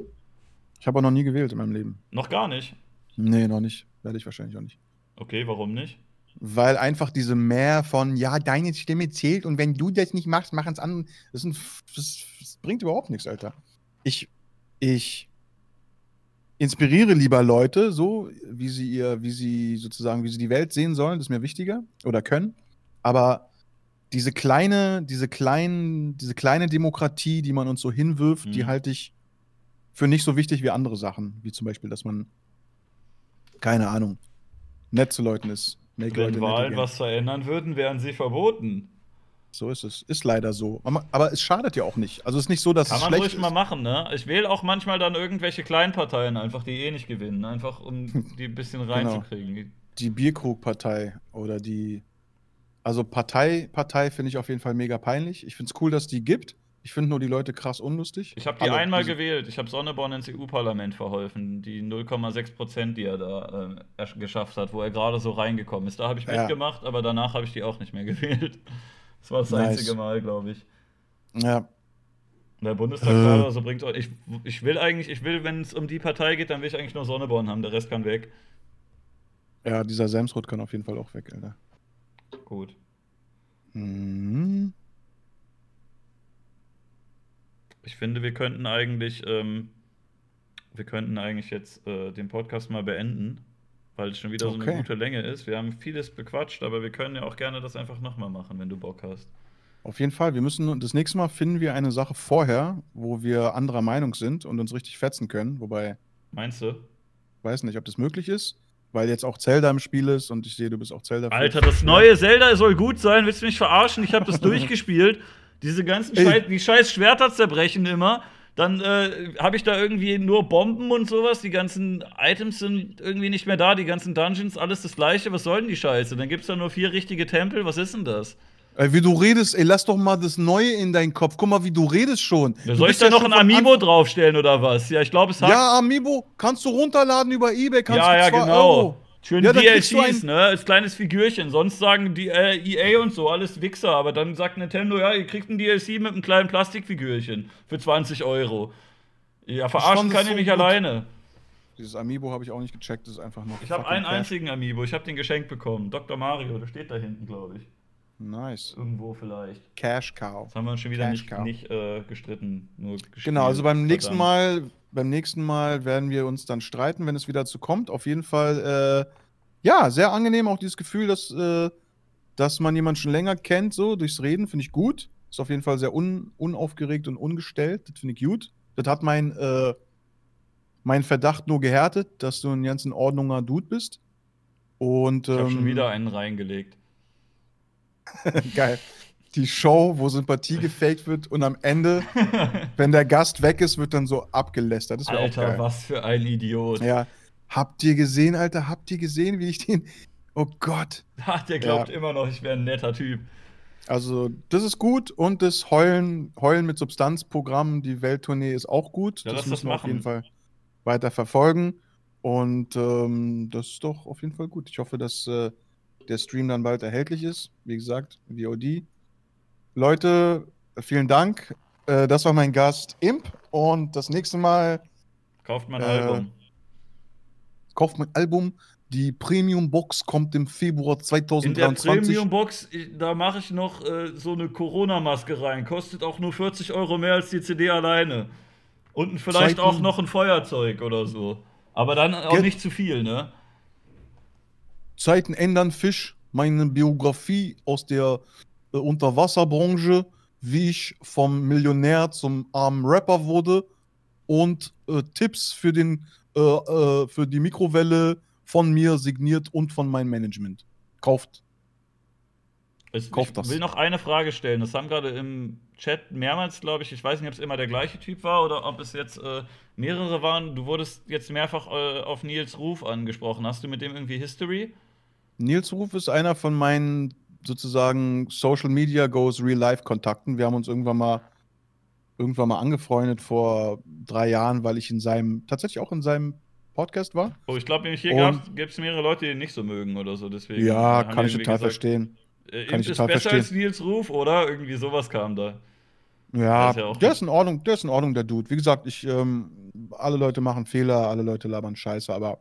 Ich habe auch noch nie gewählt in meinem Leben. Noch gar nicht. Nee, noch nicht. Werde ich wahrscheinlich auch nicht. Okay, warum nicht? Weil einfach diese Mehr von, ja, deine Stimme zählt und wenn du das nicht machst, machen es andere. Das, das, das bringt überhaupt nichts, Alter. Ich, ich inspiriere lieber Leute, so wie sie ihr, wie sie sozusagen, wie sie die Welt sehen sollen, das ist mir wichtiger oder können. Aber diese kleine, diese kleinen, diese kleine Demokratie, die man uns so hinwirft, Mhm. die halte ich für nicht so wichtig wie andere Sachen, wie zum Beispiel, dass man keine Ahnung nett zu Leuten ist. Make Wenn Leute Wahlen was verändern würden, wären sie verboten. So ist es. Ist leider so. Aber, es schadet ja auch nicht. Also es ist nicht so, dass Kann es man ruhig ist. mal machen, ne? Ich wähle auch manchmal dann irgendwelche Kleinparteien einfach, die eh nicht gewinnen. Einfach um die ein bisschen Genau. reinzukriegen. Die Bierkrugpartei oder die. Also Partei, Partei finde ich auf jeden Fall mega peinlich. Ich finde es cool, dass die gibt. Ich finde nur die Leute krass unlustig. Ich habe die Alle einmal diese- gewählt. Ich habe Sonneborn ins EU-Parlament verholfen. Die 0,6 Prozent, die er da äh, geschafft hat, wo er gerade so reingekommen ist. Da habe ich Ja. mitgemacht, aber danach habe ich die auch nicht mehr gewählt. Das war das Nice. einzige Mal, glaube ich. Ja, Der Bundestagswahl oder so bringt auch. Ich, ich will eigentlich, ich will, wenn es um die Partei geht, dann will ich eigentlich nur Sonneborn haben. Der Rest kann weg. ja, dieser Semsrot kann auf jeden Fall auch weg, Alter. Gut. Mhm. Ich finde, wir könnten eigentlich, ähm, wir könnten eigentlich jetzt äh, den Podcast mal beenden, weil es schon wieder so eine gute Länge ist. Wir haben vieles bequatscht, aber wir können ja auch gerne das einfach nochmal machen, wenn du Bock hast. Auf jeden Fall. Wir müssen das nächste Mal finden wir eine Sache vorher, wo wir anderer Meinung sind und uns richtig fetzen können. Wobei, Meinst du? weiß nicht, ob das möglich ist, weil jetzt auch Zelda im Spiel ist und ich sehe, du bist auch Zelda. Alter, das neue Zelda soll gut sein. Willst du mich verarschen? Ich habe das durchgespielt. Diese ganzen. Scheiß, die scheiß Schwerter zerbrechen immer. Dann äh, habe ich da irgendwie nur Bomben und sowas. Die ganzen Items sind irgendwie nicht mehr da. Die ganzen Dungeons, alles das gleiche. Was soll denn die Scheiße? Dann gibt es da nur vier richtige Tempel. Was ist denn das? Ey, wie du redest, ey, lass doch mal das Neue in deinen Kopf. Guck mal, wie du redest schon. Ja, soll ich da ja noch ein Amiibo draufstellen oder was? Ja, ich glaube, es hat. Ja, Amiibo kannst du runterladen über Ebay. Kannst ja, du ja, genau. Euro. Schön Ja, DLCs, ein- ne? Als kleines Figürchen. Sonst sagen die äh, EA und so, alles Wichser. Aber dann sagt Nintendo, ja, ihr kriegt ein DLC mit einem kleinen Plastikfigürchen für 20 Euro. Ja, verarschen kann so ich mich gut. alleine. Dieses Amiibo habe ich auch nicht gecheckt, das ist einfach nur. Ich habe einen Cash. einzigen Amiibo. Ich habe den geschenkt bekommen. Dr. Mario, der steht da hinten, glaube ich. Nice. Irgendwo vielleicht. Cash Cow. Das haben wir uns schon wieder Cash nicht, nicht äh, gestritten. Nur gespielt. Genau, also beim nächsten. Mal, beim nächsten Mal werden wir uns dann streiten, wenn es wieder dazu kommt. Auf jeden Fall, äh, ja, sehr angenehm auch dieses Gefühl, dass, äh, dass man jemanden schon länger kennt, so durchs Reden, finde ich gut. Ist auf jeden Fall sehr un, unaufgeregt und ungestellt. Das finde ich gut. Das hat mein, äh, mein Verdacht nur gehärtet, dass du ein ganz in Ordnunger Dude bist. Und Ich habe ähm, schon wieder einen reingelegt. geil. Die Show, wo Sympathie gefaked wird und am Ende, wenn der Gast weg ist, wird dann so abgelästert. Das Alter, was für ein Idiot. Ja. Habt ihr gesehen, Alter? Habt ihr gesehen, wie ich den. Oh Gott. Ha, der glaubt Ja. immer noch, ich wäre ein netter Typ. Also, das ist gut und das Heulen, Heulen mit Substanzprogramm, die Welttournee ist auch gut. Ja, das das müssen wir auf jeden Fall weiter verfolgen. Und ähm, das ist doch auf jeden Fall gut. Ich hoffe, dass äh, der Stream dann bald erhältlich ist. Wie gesagt, VOD. Leute, vielen Dank. Äh, das war mein Gast Imp. Und das nächste Mal Kauft mein Äh, Album. kauft mein Album. Die Premium Box kommt im Februar In der 2023. Premium-Box, ich- da mache ich noch äh, so eine Corona-Maske rein. Kostet auch nur 40 Euro mehr als die CD alleine. Und vielleicht Zeiten- auch noch ein Feuerzeug oder so. Aber dann auch Ge- nicht zu viel, ne? Zeiten ändern Fisch, meine Biografie aus der äh, Unterwasserbranche, wie ich vom Millionär zum armen Rapper wurde und äh, Tipps für, den, äh, äh, für die Mikrowelle von mir signiert und von meinem Management. Kauft. Es, Kauf ich das. will noch eine Frage stellen. Das haben gerade im Chat mehrmals, glaube ich, ich weiß nicht, ob es immer der gleiche Typ war oder ob es jetzt äh, mehrere waren. Du wurdest jetzt mehrfach äh, auf Nils Ruf angesprochen. Hast du mit dem irgendwie History? Nils Ruf ist einer von meinen sozusagen Social Media Goes Real Life Kontakten. Wir haben uns irgendwann mal irgendwann mal angefreundet vor drei Jahren, weil ich in seinem tatsächlich auch in seinem Podcast war. Oh, ich glaube hier gibt es mehrere Leute, die ihn nicht so mögen oder so. Deswegen Ja, kann ich total gesagt, verstehen. Äh, Kann ich ist total besser verstehen. als Nils Ruf, oder? Irgendwie sowas kam da. Ja, Das ist ja der ist in Ordnung, der ist in Ordnung, der Dude. Wie gesagt, ich, ähm, alle Leute machen Fehler, alle Leute labern Scheiße, aber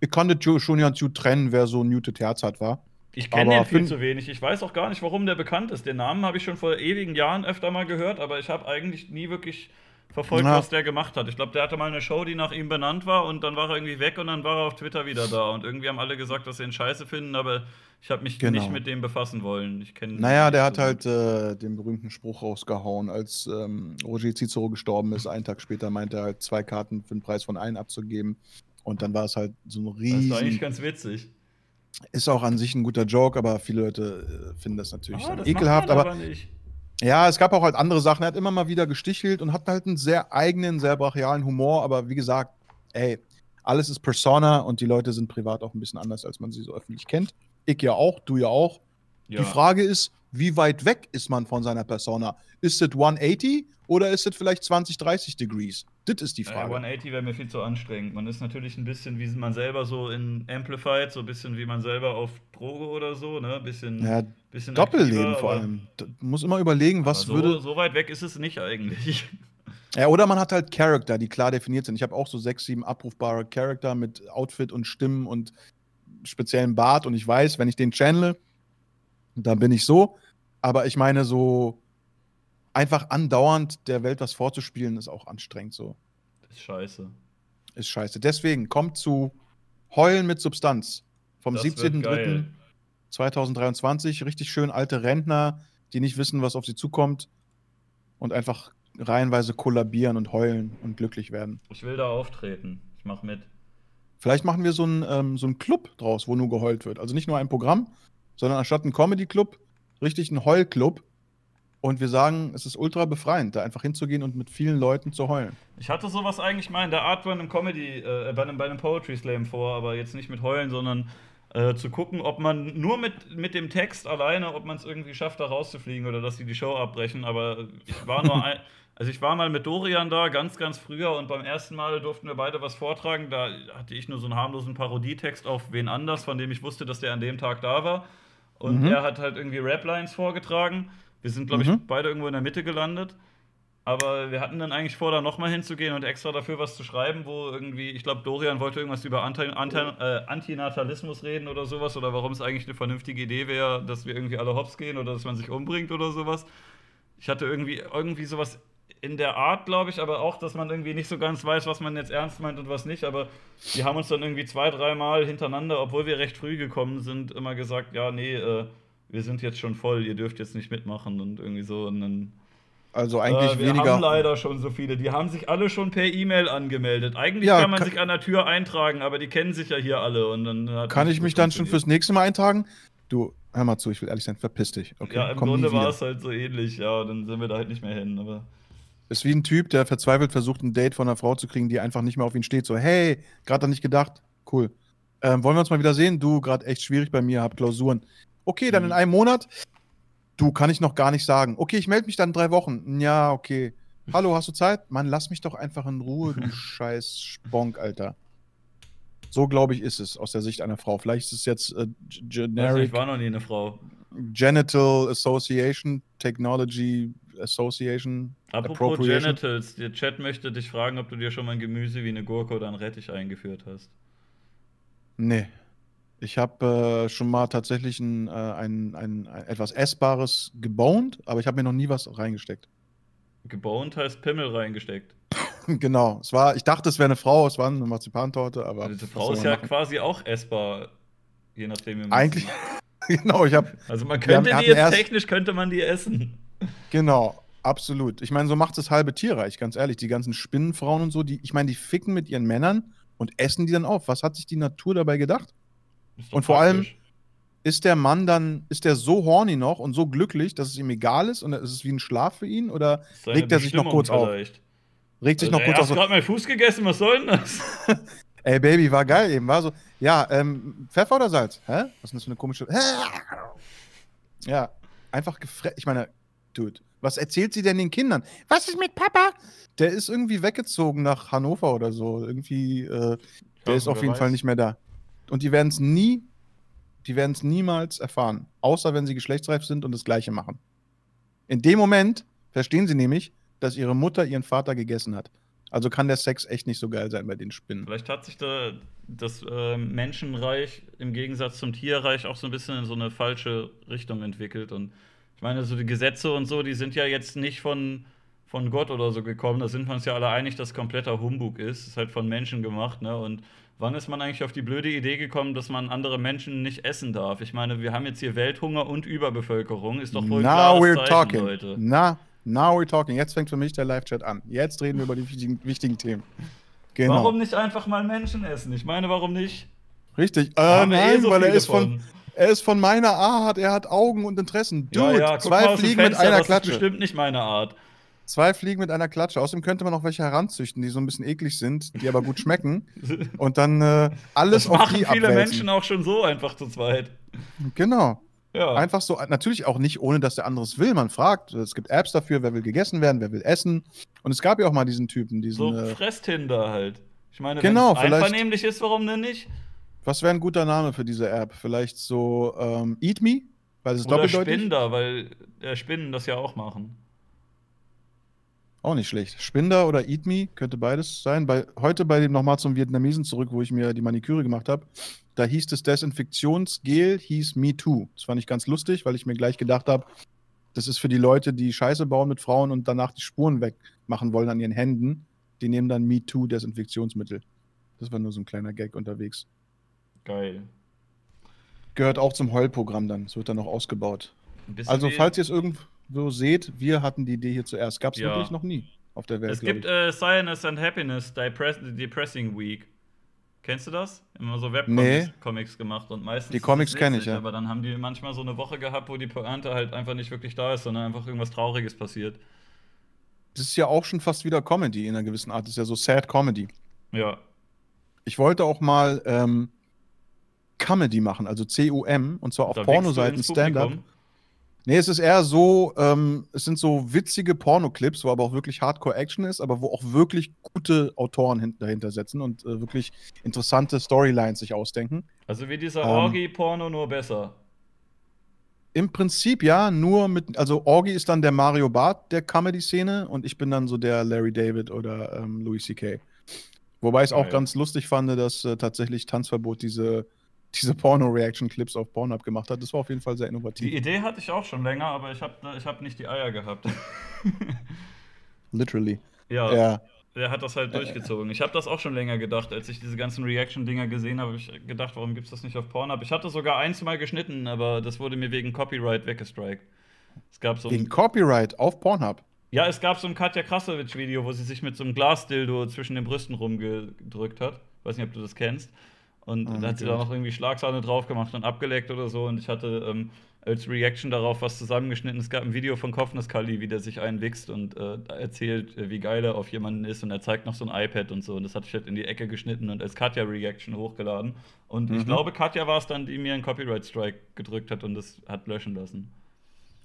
ich ju- schon ganz gut trennen, wer so ein muted Herz hat, war. Ich kenne den viel zu wenig. Ich weiß auch gar nicht, warum der bekannt ist. Den Namen habe ich schon vor ewigen Jahren öfter mal gehört, aber ich habe eigentlich nie wirklich verfolgt, Na. was der gemacht hat. Ich glaube, der hatte mal eine Show, die nach ihm benannt war und dann war er irgendwie weg und dann war er auf Twitter wieder da. Und irgendwie haben alle gesagt, dass sie ihn scheiße finden, aber ich habe mich Genau. nicht mit dem befassen wollen. Ich kenne Naja, der hat halt äh, den berühmten Spruch rausgehauen, als ähm, Roger Cicero gestorben ist. Einen Tag später meinte er halt, zwei Karten für den Preis von einem abzugeben. Und dann war es halt so ein Das ist eigentlich riesen. ganz witzig. Ist auch an sich ein guter Joke, aber viele Leute äh, finden das natürlich dann das ekelhaft. Aber nicht. Ja, es gab auch halt andere Sachen. Er hat immer mal wieder gestichelt und hat halt einen sehr eigenen, sehr brachialen Humor. Aber wie gesagt, ey, alles ist Persona und die Leute sind privat auch ein bisschen anders, als man sie so öffentlich kennt. Ich ja auch, du ja auch. Ja. Die Frage ist, wie weit weg ist man von seiner Persona? Ist es 180 oder ist es vielleicht 20, 30 Degrees? Das ist die Frage. 180 wäre mir viel zu anstrengend. Man ist natürlich ein bisschen, wie man selber so in Amplified, so ein bisschen wie man selber auf Droge oder so, ne? Ein bisschen, ja, bisschen Doppelleben aktiver, vor allem. Da muss immer überlegen, was so, würde. so weit weg ist es nicht eigentlich. Ja, oder man hat halt Charakter, die klar definiert sind. Ich habe auch so sechs, sieben abrufbare Charakter mit Outfit und Stimmen und speziellen Bart und ich weiß, wenn ich den channele, dann bin ich so. Aber ich meine, so einfach andauernd der Welt was vorzuspielen, ist auch anstrengend so. Das ist scheiße. Ist scheiße. Deswegen kommt zu Heulen mit Substanz vom Das wird geil. 17.03.2023. Richtig schön alte Rentner, die nicht wissen, was auf sie zukommt und einfach reihenweise kollabieren und heulen und glücklich werden. Ich will da auftreten. Ich mach mit. Vielleicht machen wir so einen ähm, so einen Club draus, wo nur geheult wird. Also nicht nur ein Programm, sondern anstatt ein Comedy-Club, richtig ein Heul-Club. Und wir sagen, es ist ultra befreiend, da einfach hinzugehen und mit vielen Leuten zu heulen. Ich hatte sowas eigentlich mal in der Art bei einem Comedy, äh, bei einem, bei einem Poetry Slam vor, aber jetzt nicht mit Heulen, sondern äh, zu gucken, ob man nur mit, mit dem Text alleine, ob man es irgendwie schafft, da rauszufliegen oder dass sie die Show abbrechen. Aber ich war nur ein, also ich war mal mit Dorian da, ganz, ganz früher, und beim ersten Mal durften wir beide was vortragen. Da hatte ich nur so einen harmlosen Parodietext auf wen anders, von dem ich wusste, dass der an dem Tag da war. Und Mhm. er hat halt irgendwie Raplines vorgetragen. Wir sind, glaube ich, Mhm. beide irgendwo in der Mitte gelandet. Aber wir hatten dann eigentlich vor, da nochmal hinzugehen und extra dafür was zu schreiben, wo irgendwie, ich glaube, Dorian wollte irgendwas über Anti Anti äh, Antinatalismus reden oder sowas oder warum es eigentlich eine vernünftige Idee wäre, dass wir irgendwie alle hops gehen oder dass man sich umbringt oder sowas. Ich hatte irgendwie, irgendwie sowas in der Art, glaube ich, aber auch, dass man irgendwie nicht so ganz weiß, was man jetzt ernst meint und was nicht. Aber die haben uns dann irgendwie zwei, dreimal hintereinander, obwohl wir recht früh gekommen sind, immer gesagt, ja, nee, äh, wir sind jetzt schon voll, ihr dürft jetzt nicht mitmachen und irgendwie so. Und dann Also eigentlich äh, wir weniger. haben leider schon so viele. Die haben sich alle schon per E-Mail angemeldet. Eigentlich Ja, kann man kann- sich an der Tür eintragen, aber die kennen sich ja hier alle. Und dann Kann ich mich dann schon fürs nächste Mal eintragen? du, hör mal zu, ich will ehrlich sein, verpiss dich. Okay, ja, im Grunde war es halt so ähnlich, ja, dann sind wir da halt nicht mehr hin, aber. Ist wie ein Typ, der verzweifelt versucht, ein Date von einer Frau zu kriegen, die einfach nicht mehr auf ihn steht. So, hey, gerade an nicht gedacht. Cool. Ähm, wollen wir uns mal wieder sehen? Du, gerade echt schwierig bei mir, hab Klausuren. Okay, dann Mhm. in einem Monat. Du, kann ich noch gar nicht sagen. Okay, ich melde mich dann in drei Wochen. Ja, okay. Hallo, hast du Zeit? Mann, lass mich doch einfach in Ruhe, du scheiß Sponk, Alter. So, glaube ich, ist es aus der Sicht einer Frau. Vielleicht ist es jetzt äh, generic ich war noch nie eine Frau. Genital Association, Technology Association, Apropos. Genitals, der Chat möchte dich fragen, ob du dir schon mal ein Gemüse wie eine Gurke oder ein Rettich eingeführt hast. Nee. Ich habe äh, schon mal tatsächlich ein, äh, ein, ein, ein etwas Essbares geboned, aber ich habe mir noch nie was reingesteckt. Geboned heißt Pimmel reingesteckt. genau. Es war, ich dachte, es wäre eine Frau, es war eine Marzipantorte, aber. Diese was Frau ist ja machen? quasi auch essbar, je nachdem wie man Eigentlich, genau, ich habe, Also man Wir haben- könnte die jetzt technisch könnte man die essen. genau, absolut. Ich meine, so macht es halbe Tierreich, ganz ehrlich. Die ganzen Spinnenfrauen und so, die, ich meine, die ficken mit ihren Männern und essen die dann auf. Was hat sich die Natur dabei gedacht? Und vor allem-. Ist der Mann dann, ist der so horny noch und so glücklich, dass es ihm egal ist und ist es wie ein Schlaf für ihn oder legt er sich noch kurz auf? vielleicht. regt sich Also, noch ey, kurz hast auf? So, gerade meinen Fuß gegessen, was soll denn das? Ey, Baby, war geil eben. War so, ja, ähm, Pfeffer oder Salz? Hä? Was ist denn das für eine komische. Ja, einfach gefressen. Ich meine, Dude, was erzählt sie denn den Kindern? Was ist mit Papa? Der ist irgendwie weggezogen nach Hannover oder so. Irgendwie, äh, der Ja, ist auf jeden weiß. Fall nicht mehr da. Und die werden es nie, die werden es niemals erfahren. Außer wenn sie geschlechtsreif sind und das Gleiche machen. In dem Moment verstehen sie nämlich, dass ihre Mutter ihren Vater gegessen hat. Also kann der Sex echt nicht so geil sein bei den Spinnen. Vielleicht hat sich da das äh, Menschenreich im Gegensatz zum Tierreich auch so ein bisschen in so eine falsche Richtung entwickelt. Und ich meine, so die Gesetze und so, die sind ja jetzt nicht von, von Gott oder so gekommen. Da sind wir uns ja alle einig, dass kompletter Humbug ist. Ist halt von Menschen gemacht, ne? Und wann ist man eigentlich auf die blöde Idee gekommen, dass man andere Menschen nicht essen darf? Ich meine, wir haben jetzt hier Welthunger und Überbevölkerung. Ist doch wohl ein Now klares we're Zeichen, talking. Leute. Na, now we're talking. Jetzt fängt für mich der Live-Chat an. Jetzt reden wir über die wichtigen, wichtigen Themen. Genau. Warum nicht einfach mal Menschen essen? Ich meine, warum nicht? Richtig. Äh, eh nein, so weil er ist, von, er ist von meiner Art. Er hat Augen und Interessen. Dude, ja, ja, zwei Fliegen mit einer das Klatsche. ist bestimmt nicht meine Art. Zwei Fliegen mit einer Klatsche. Außerdem könnte man auch welche heranzüchten, die so ein bisschen eklig sind, die aber gut schmecken. Und dann äh, alles Das auf machen die viele abwälzen. Menschen auch schon so einfach zu zweit. Genau. Ja. Einfach so, natürlich auch nicht, ohne dass der andere es will. Man fragt, es gibt Apps dafür, wer will gegessen werden, wer will essen. Und es gab ja auch mal diesen Typen, diesen, so äh, Fresstinder halt. Ich meine, Genau, wenn es einvernehmlich ist, warum denn nicht? was wäre ein guter Name für diese App? Vielleicht so ähm, Eat Me? Weil es ist Oder. Spinder, weil äh, Spinnen das ja auch machen. Auch nicht schlecht. Spinder oder Eat Me könnte beides sein. Bei, heute bei dem nochmal zum Vietnamesen zurück, wo ich mir die Maniküre gemacht habe, da hieß das Desinfektionsgel, hieß Me Too. Das fand ich ganz lustig, weil ich mir gleich gedacht habe, das ist für die Leute, die Scheiße bauen mit Frauen und danach die Spuren wegmachen wollen an ihren Händen. Die nehmen dann Me Too Desinfektionsmittel. Das war nur so ein kleiner Gag unterwegs. Geil. Gehört auch zum Heulprogramm dann. Es wird dann noch ausgebaut. Also, falls ihr es irgendwo seht, wir hatten die Idee hier zuerst. Gab es Ja. wirklich noch nie auf der Welt. es gibt äh, Science and Happiness Depress Depressing Week. Kennst du das? Immer so Nee. Webcomics Comics gemacht und meistens. Die Comics kenn ich, ja. Aber dann haben die manchmal so eine Woche gehabt, wo die Pointe halt einfach nicht wirklich da ist, sondern einfach irgendwas Trauriges passiert. Das ist ja auch schon fast wieder Comedy in einer gewissen Art. Das ist ja so Sad Comedy. Ja. Ich wollte auch mal ähm, Comedy machen, also C-U-M, und zwar auf Pornoseiten Stand-up. Nee, es ist eher so, ähm, es sind so witzige Pornoclips, wo aber auch wirklich Hardcore-Action ist, aber wo auch wirklich gute Autoren hin dahinter setzen und äh, wirklich interessante Storylines sich ausdenken. Also wie dieser Ähm. Orgi-Porno, nur besser. Im Prinzip ja, nur mit, also Orgi ist dann der Mario Barth der Comedy-Szene und ich bin dann so der Larry David oder ähm, Louis C.K. Wobei ich es auch ganz lustig fand, dass äh, tatsächlich Tanzverbot diese, diese Porno-Reaction-Clips auf Pornhub gemacht hat. Das war auf jeden Fall sehr Die innovativ. Idee hatte ich auch schon länger, aber ich habe ich hab nicht die Eier gehabt. Literally. ja, Ja. der hat das halt durchgezogen. Ich habe das auch schon länger gedacht, als ich diese ganzen Reaction-Dinger gesehen habe, habe ich gedacht, warum gibt's das nicht auf Pornhub? Ich hatte sogar eins mal geschnitten, aber das wurde mir wegen Copyright weggestrikt. Es gab so Wegen Copyright auf Pornhub. ja, es gab so ein Katja Krasowitsch-Video, wo sie sich mit so einem Glasdildo zwischen den Brüsten rumgedrückt hat. Weiß nicht, ob du das kennst. Und Oh da hat sie da noch irgendwie Schlagsahne drauf gemacht und abgeleckt oder so. Und ich hatte ähm, als Reaction darauf was zusammengeschnitten. Es gab ein Video von Kopfnusskalli, wie der sich einwichst und äh, erzählt, äh, wie geil er auf jemanden ist. Und er zeigt noch so ein iPad und so. Und das hatte ich halt in die Ecke geschnitten und als Katja-Reaction hochgeladen. Und ich Mhm. glaube, Katja war es dann, die mir einen Copyright-Strike gedrückt hat und das hat löschen lassen.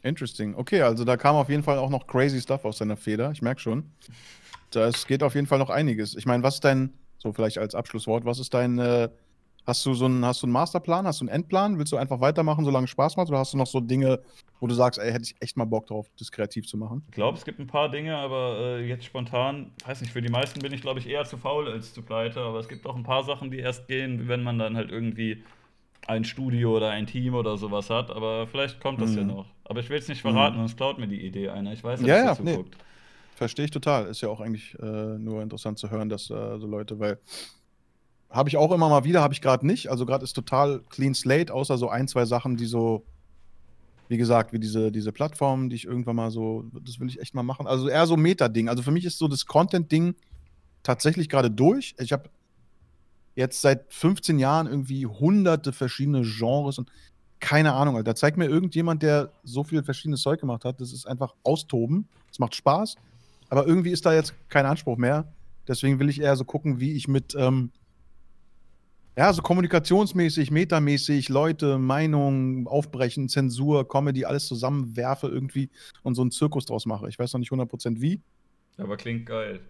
Interesting. Okay, also da kam auf jeden Fall auch noch crazy Stuff aus seiner Feder. Ich merke schon. Das geht auf jeden Fall noch einiges. Ich meine, was ist dein, so vielleicht als Abschlusswort, was ist dein, äh, hast du so einen, hast du einen Masterplan, hast du einen Endplan? Willst du einfach weitermachen, solange es Spaß macht? Oder hast du noch so Dinge, wo du sagst, ey, hätte ich echt mal Bock drauf, das kreativ zu machen? Ich glaube, es gibt ein paar Dinge, aber äh, jetzt spontan, weiß nicht, für die meisten bin ich, glaube ich, eher zu faul als zu pleite. Aber es gibt auch ein paar Sachen, die erst gehen, wenn man dann halt irgendwie ein Studio oder ein Team oder sowas hat. Aber vielleicht kommt das ja Mhm. noch. Aber ich will es nicht verraten, Mhm. sonst klaut mir die Idee einer. Ich weiß Ja, ja, ja, dass ihr nee. zuguckt. Verstehe ich total. Ist ja auch eigentlich äh, nur interessant zu hören, dass äh, so Leute, weil habe ich auch immer mal wieder, habe ich gerade nicht. Also gerade ist total clean slate, außer so ein, zwei Sachen, die so, wie gesagt, wie diese, diese Plattformen, die ich irgendwann mal so, das will ich echt mal machen. Also eher so Meta-Ding. Also für mich ist so das Content-Ding tatsächlich gerade durch. Ich habe jetzt seit 15 Jahren irgendwie hunderte verschiedene Genres und keine Ahnung, Alter. Zeig mir irgendjemand, der so viel verschiedenes Zeug gemacht hat. Das ist einfach austoben. Es macht Spaß. Aber irgendwie ist da jetzt kein Anspruch mehr. Deswegen will ich eher so gucken, wie ich mit, ähm, ja, so kommunikationsmäßig, metamäßig, Leute, Meinungen, Aufbrechen, Zensur, Comedy, alles zusammenwerfe irgendwie und so einen Zirkus draus mache. Ich weiß noch nicht 100% wie. Aber klingt geil.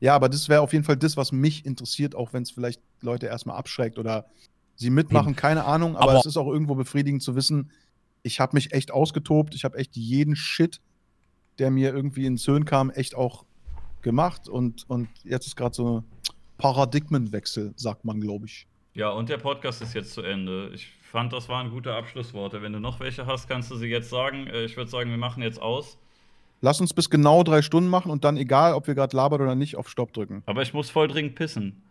Ja, aber das wäre auf jeden Fall das, was mich interessiert, auch wenn es vielleicht Leute erstmal abschreckt oder sie mitmachen, keine Ahnung. Aber, Aber- es ist auch irgendwo befriedigend zu wissen, ich habe mich echt ausgetobt, ich habe echt jeden Shit, der mir irgendwie ins Hirn kam, echt auch gemacht und, und jetzt ist gerade so Paradigmenwechsel, sagt man, glaube ich. Ja, und der Podcast ist jetzt zu Ende. Ich fand, das waren gute Abschlussworte. Wenn du noch welche hast, kannst du sie jetzt sagen. Äh, Ich würde sagen, wir machen jetzt aus. Lass uns bis genau drei Stunden machen und dann, egal ob wir gerade labern oder nicht, auf Stopp drücken. Aber ich muss voll dringend pissen.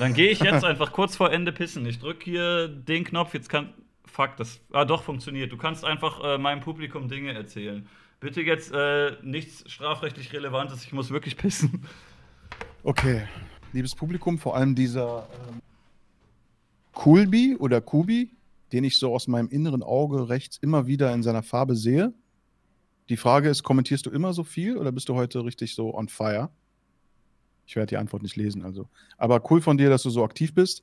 Dann gehe ich jetzt einfach kurz vor Ende pissen. Ich drücke hier den Knopf, jetzt kann. Fuck, das. Ah, doch, funktioniert. Du kannst einfach äh, meinem Publikum Dinge erzählen. Bitte jetzt äh, nichts strafrechtlich Relevantes, ich muss wirklich pissen. Okay, liebes Publikum, vor allem dieser ähm, Kulbi oder Kubi, den ich so aus meinem inneren Auge rechts immer wieder in seiner Farbe sehe. Die Frage ist, kommentierst du immer so viel oder bist du heute richtig so on fire? Ich werde die Antwort nicht lesen, also. Aber cool von dir, dass du so aktiv bist.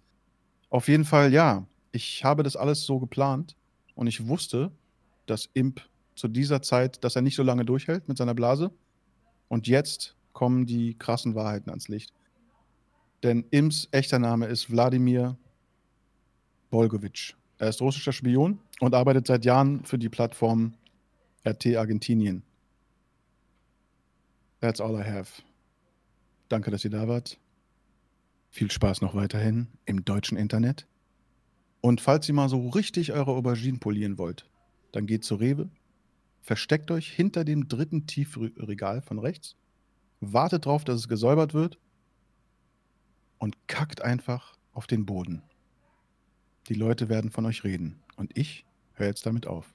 Auf jeden Fall, ja. Ich habe das alles so geplant und ich wusste, dass Imp zu dieser Zeit, dass er nicht so lange durchhält mit seiner Blase. Und jetzt kommen die krassen Wahrheiten ans Licht. Denn Imps echter Name ist Wladimir Bolgovic. Er ist russischer Spion und arbeitet seit Jahren für die Plattform RT Argentinien. That's all I have. Danke, dass ihr da wart. Viel Spaß noch weiterhin im deutschen Internet. Und falls ihr mal so richtig eure Auberginen polieren wollt, dann geht zu Rewe, versteckt euch hinter dem dritten Tiefregal von rechts, wartet drauf, dass es gesäubert wird und kackt einfach auf den Boden. Die Leute werden von euch reden und ich höre jetzt damit auf.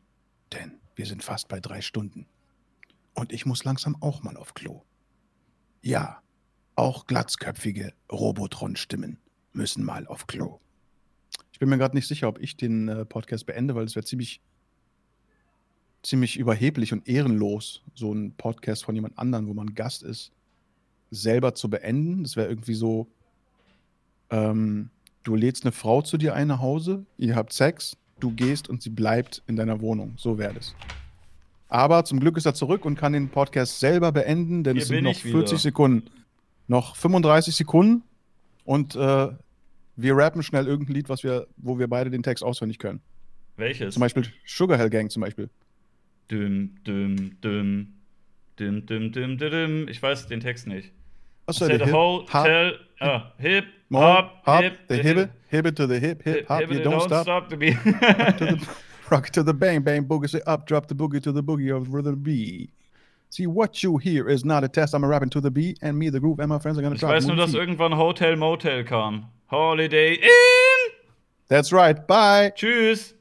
Denn wir sind fast bei drei Stunden. Und ich muss langsam auch mal auf Klo. Ja, auch glatzköpfige Robotron-Stimmen müssen mal auf Klo. Ich bin mir gerade nicht sicher, ob ich den äh, Podcast beende, weil es wäre ziemlich, ziemlich überheblich und ehrenlos, so einen Podcast von jemand anderem, wo man Gast ist, selber zu beenden. Das wäre irgendwie so, ähm, du lädst eine Frau zu dir ein nach Hause, ihr habt Sex, du gehst und sie bleibt in deiner Wohnung. So wäre das. Aber zum Glück ist er zurück und kann den Podcast selber beenden, denn Hier es sind noch ich wieder. 40 Sekunden. Noch 35 Sekunden und äh, wir rappen schnell irgendein Lied, was wir, wo wir beide den Text auswendig können. Welches? Zum Beispiel Sugar Hell Gang zum Beispiel. Düm, düm, düm. Düm, düm, düm, düm, düm. Ich weiß den Text nicht. Achso, der hotel, ah, hip, Mo, hop, hop, hip, the hip, hip, hip it to the hip, hip, hop, hip, you hip, don't stop. the beat. to the, rock to the bang bang boogie, say up, drop the boogie to the boogie of the B. See what you hear is not a test. I'm a rapping to the beat, and me, the groove, and my friends are gonna Ich drop. weiß nur, dass irgendwann Hotel Motel kam. Holiday Inn! That's right. Bye. Tschüss!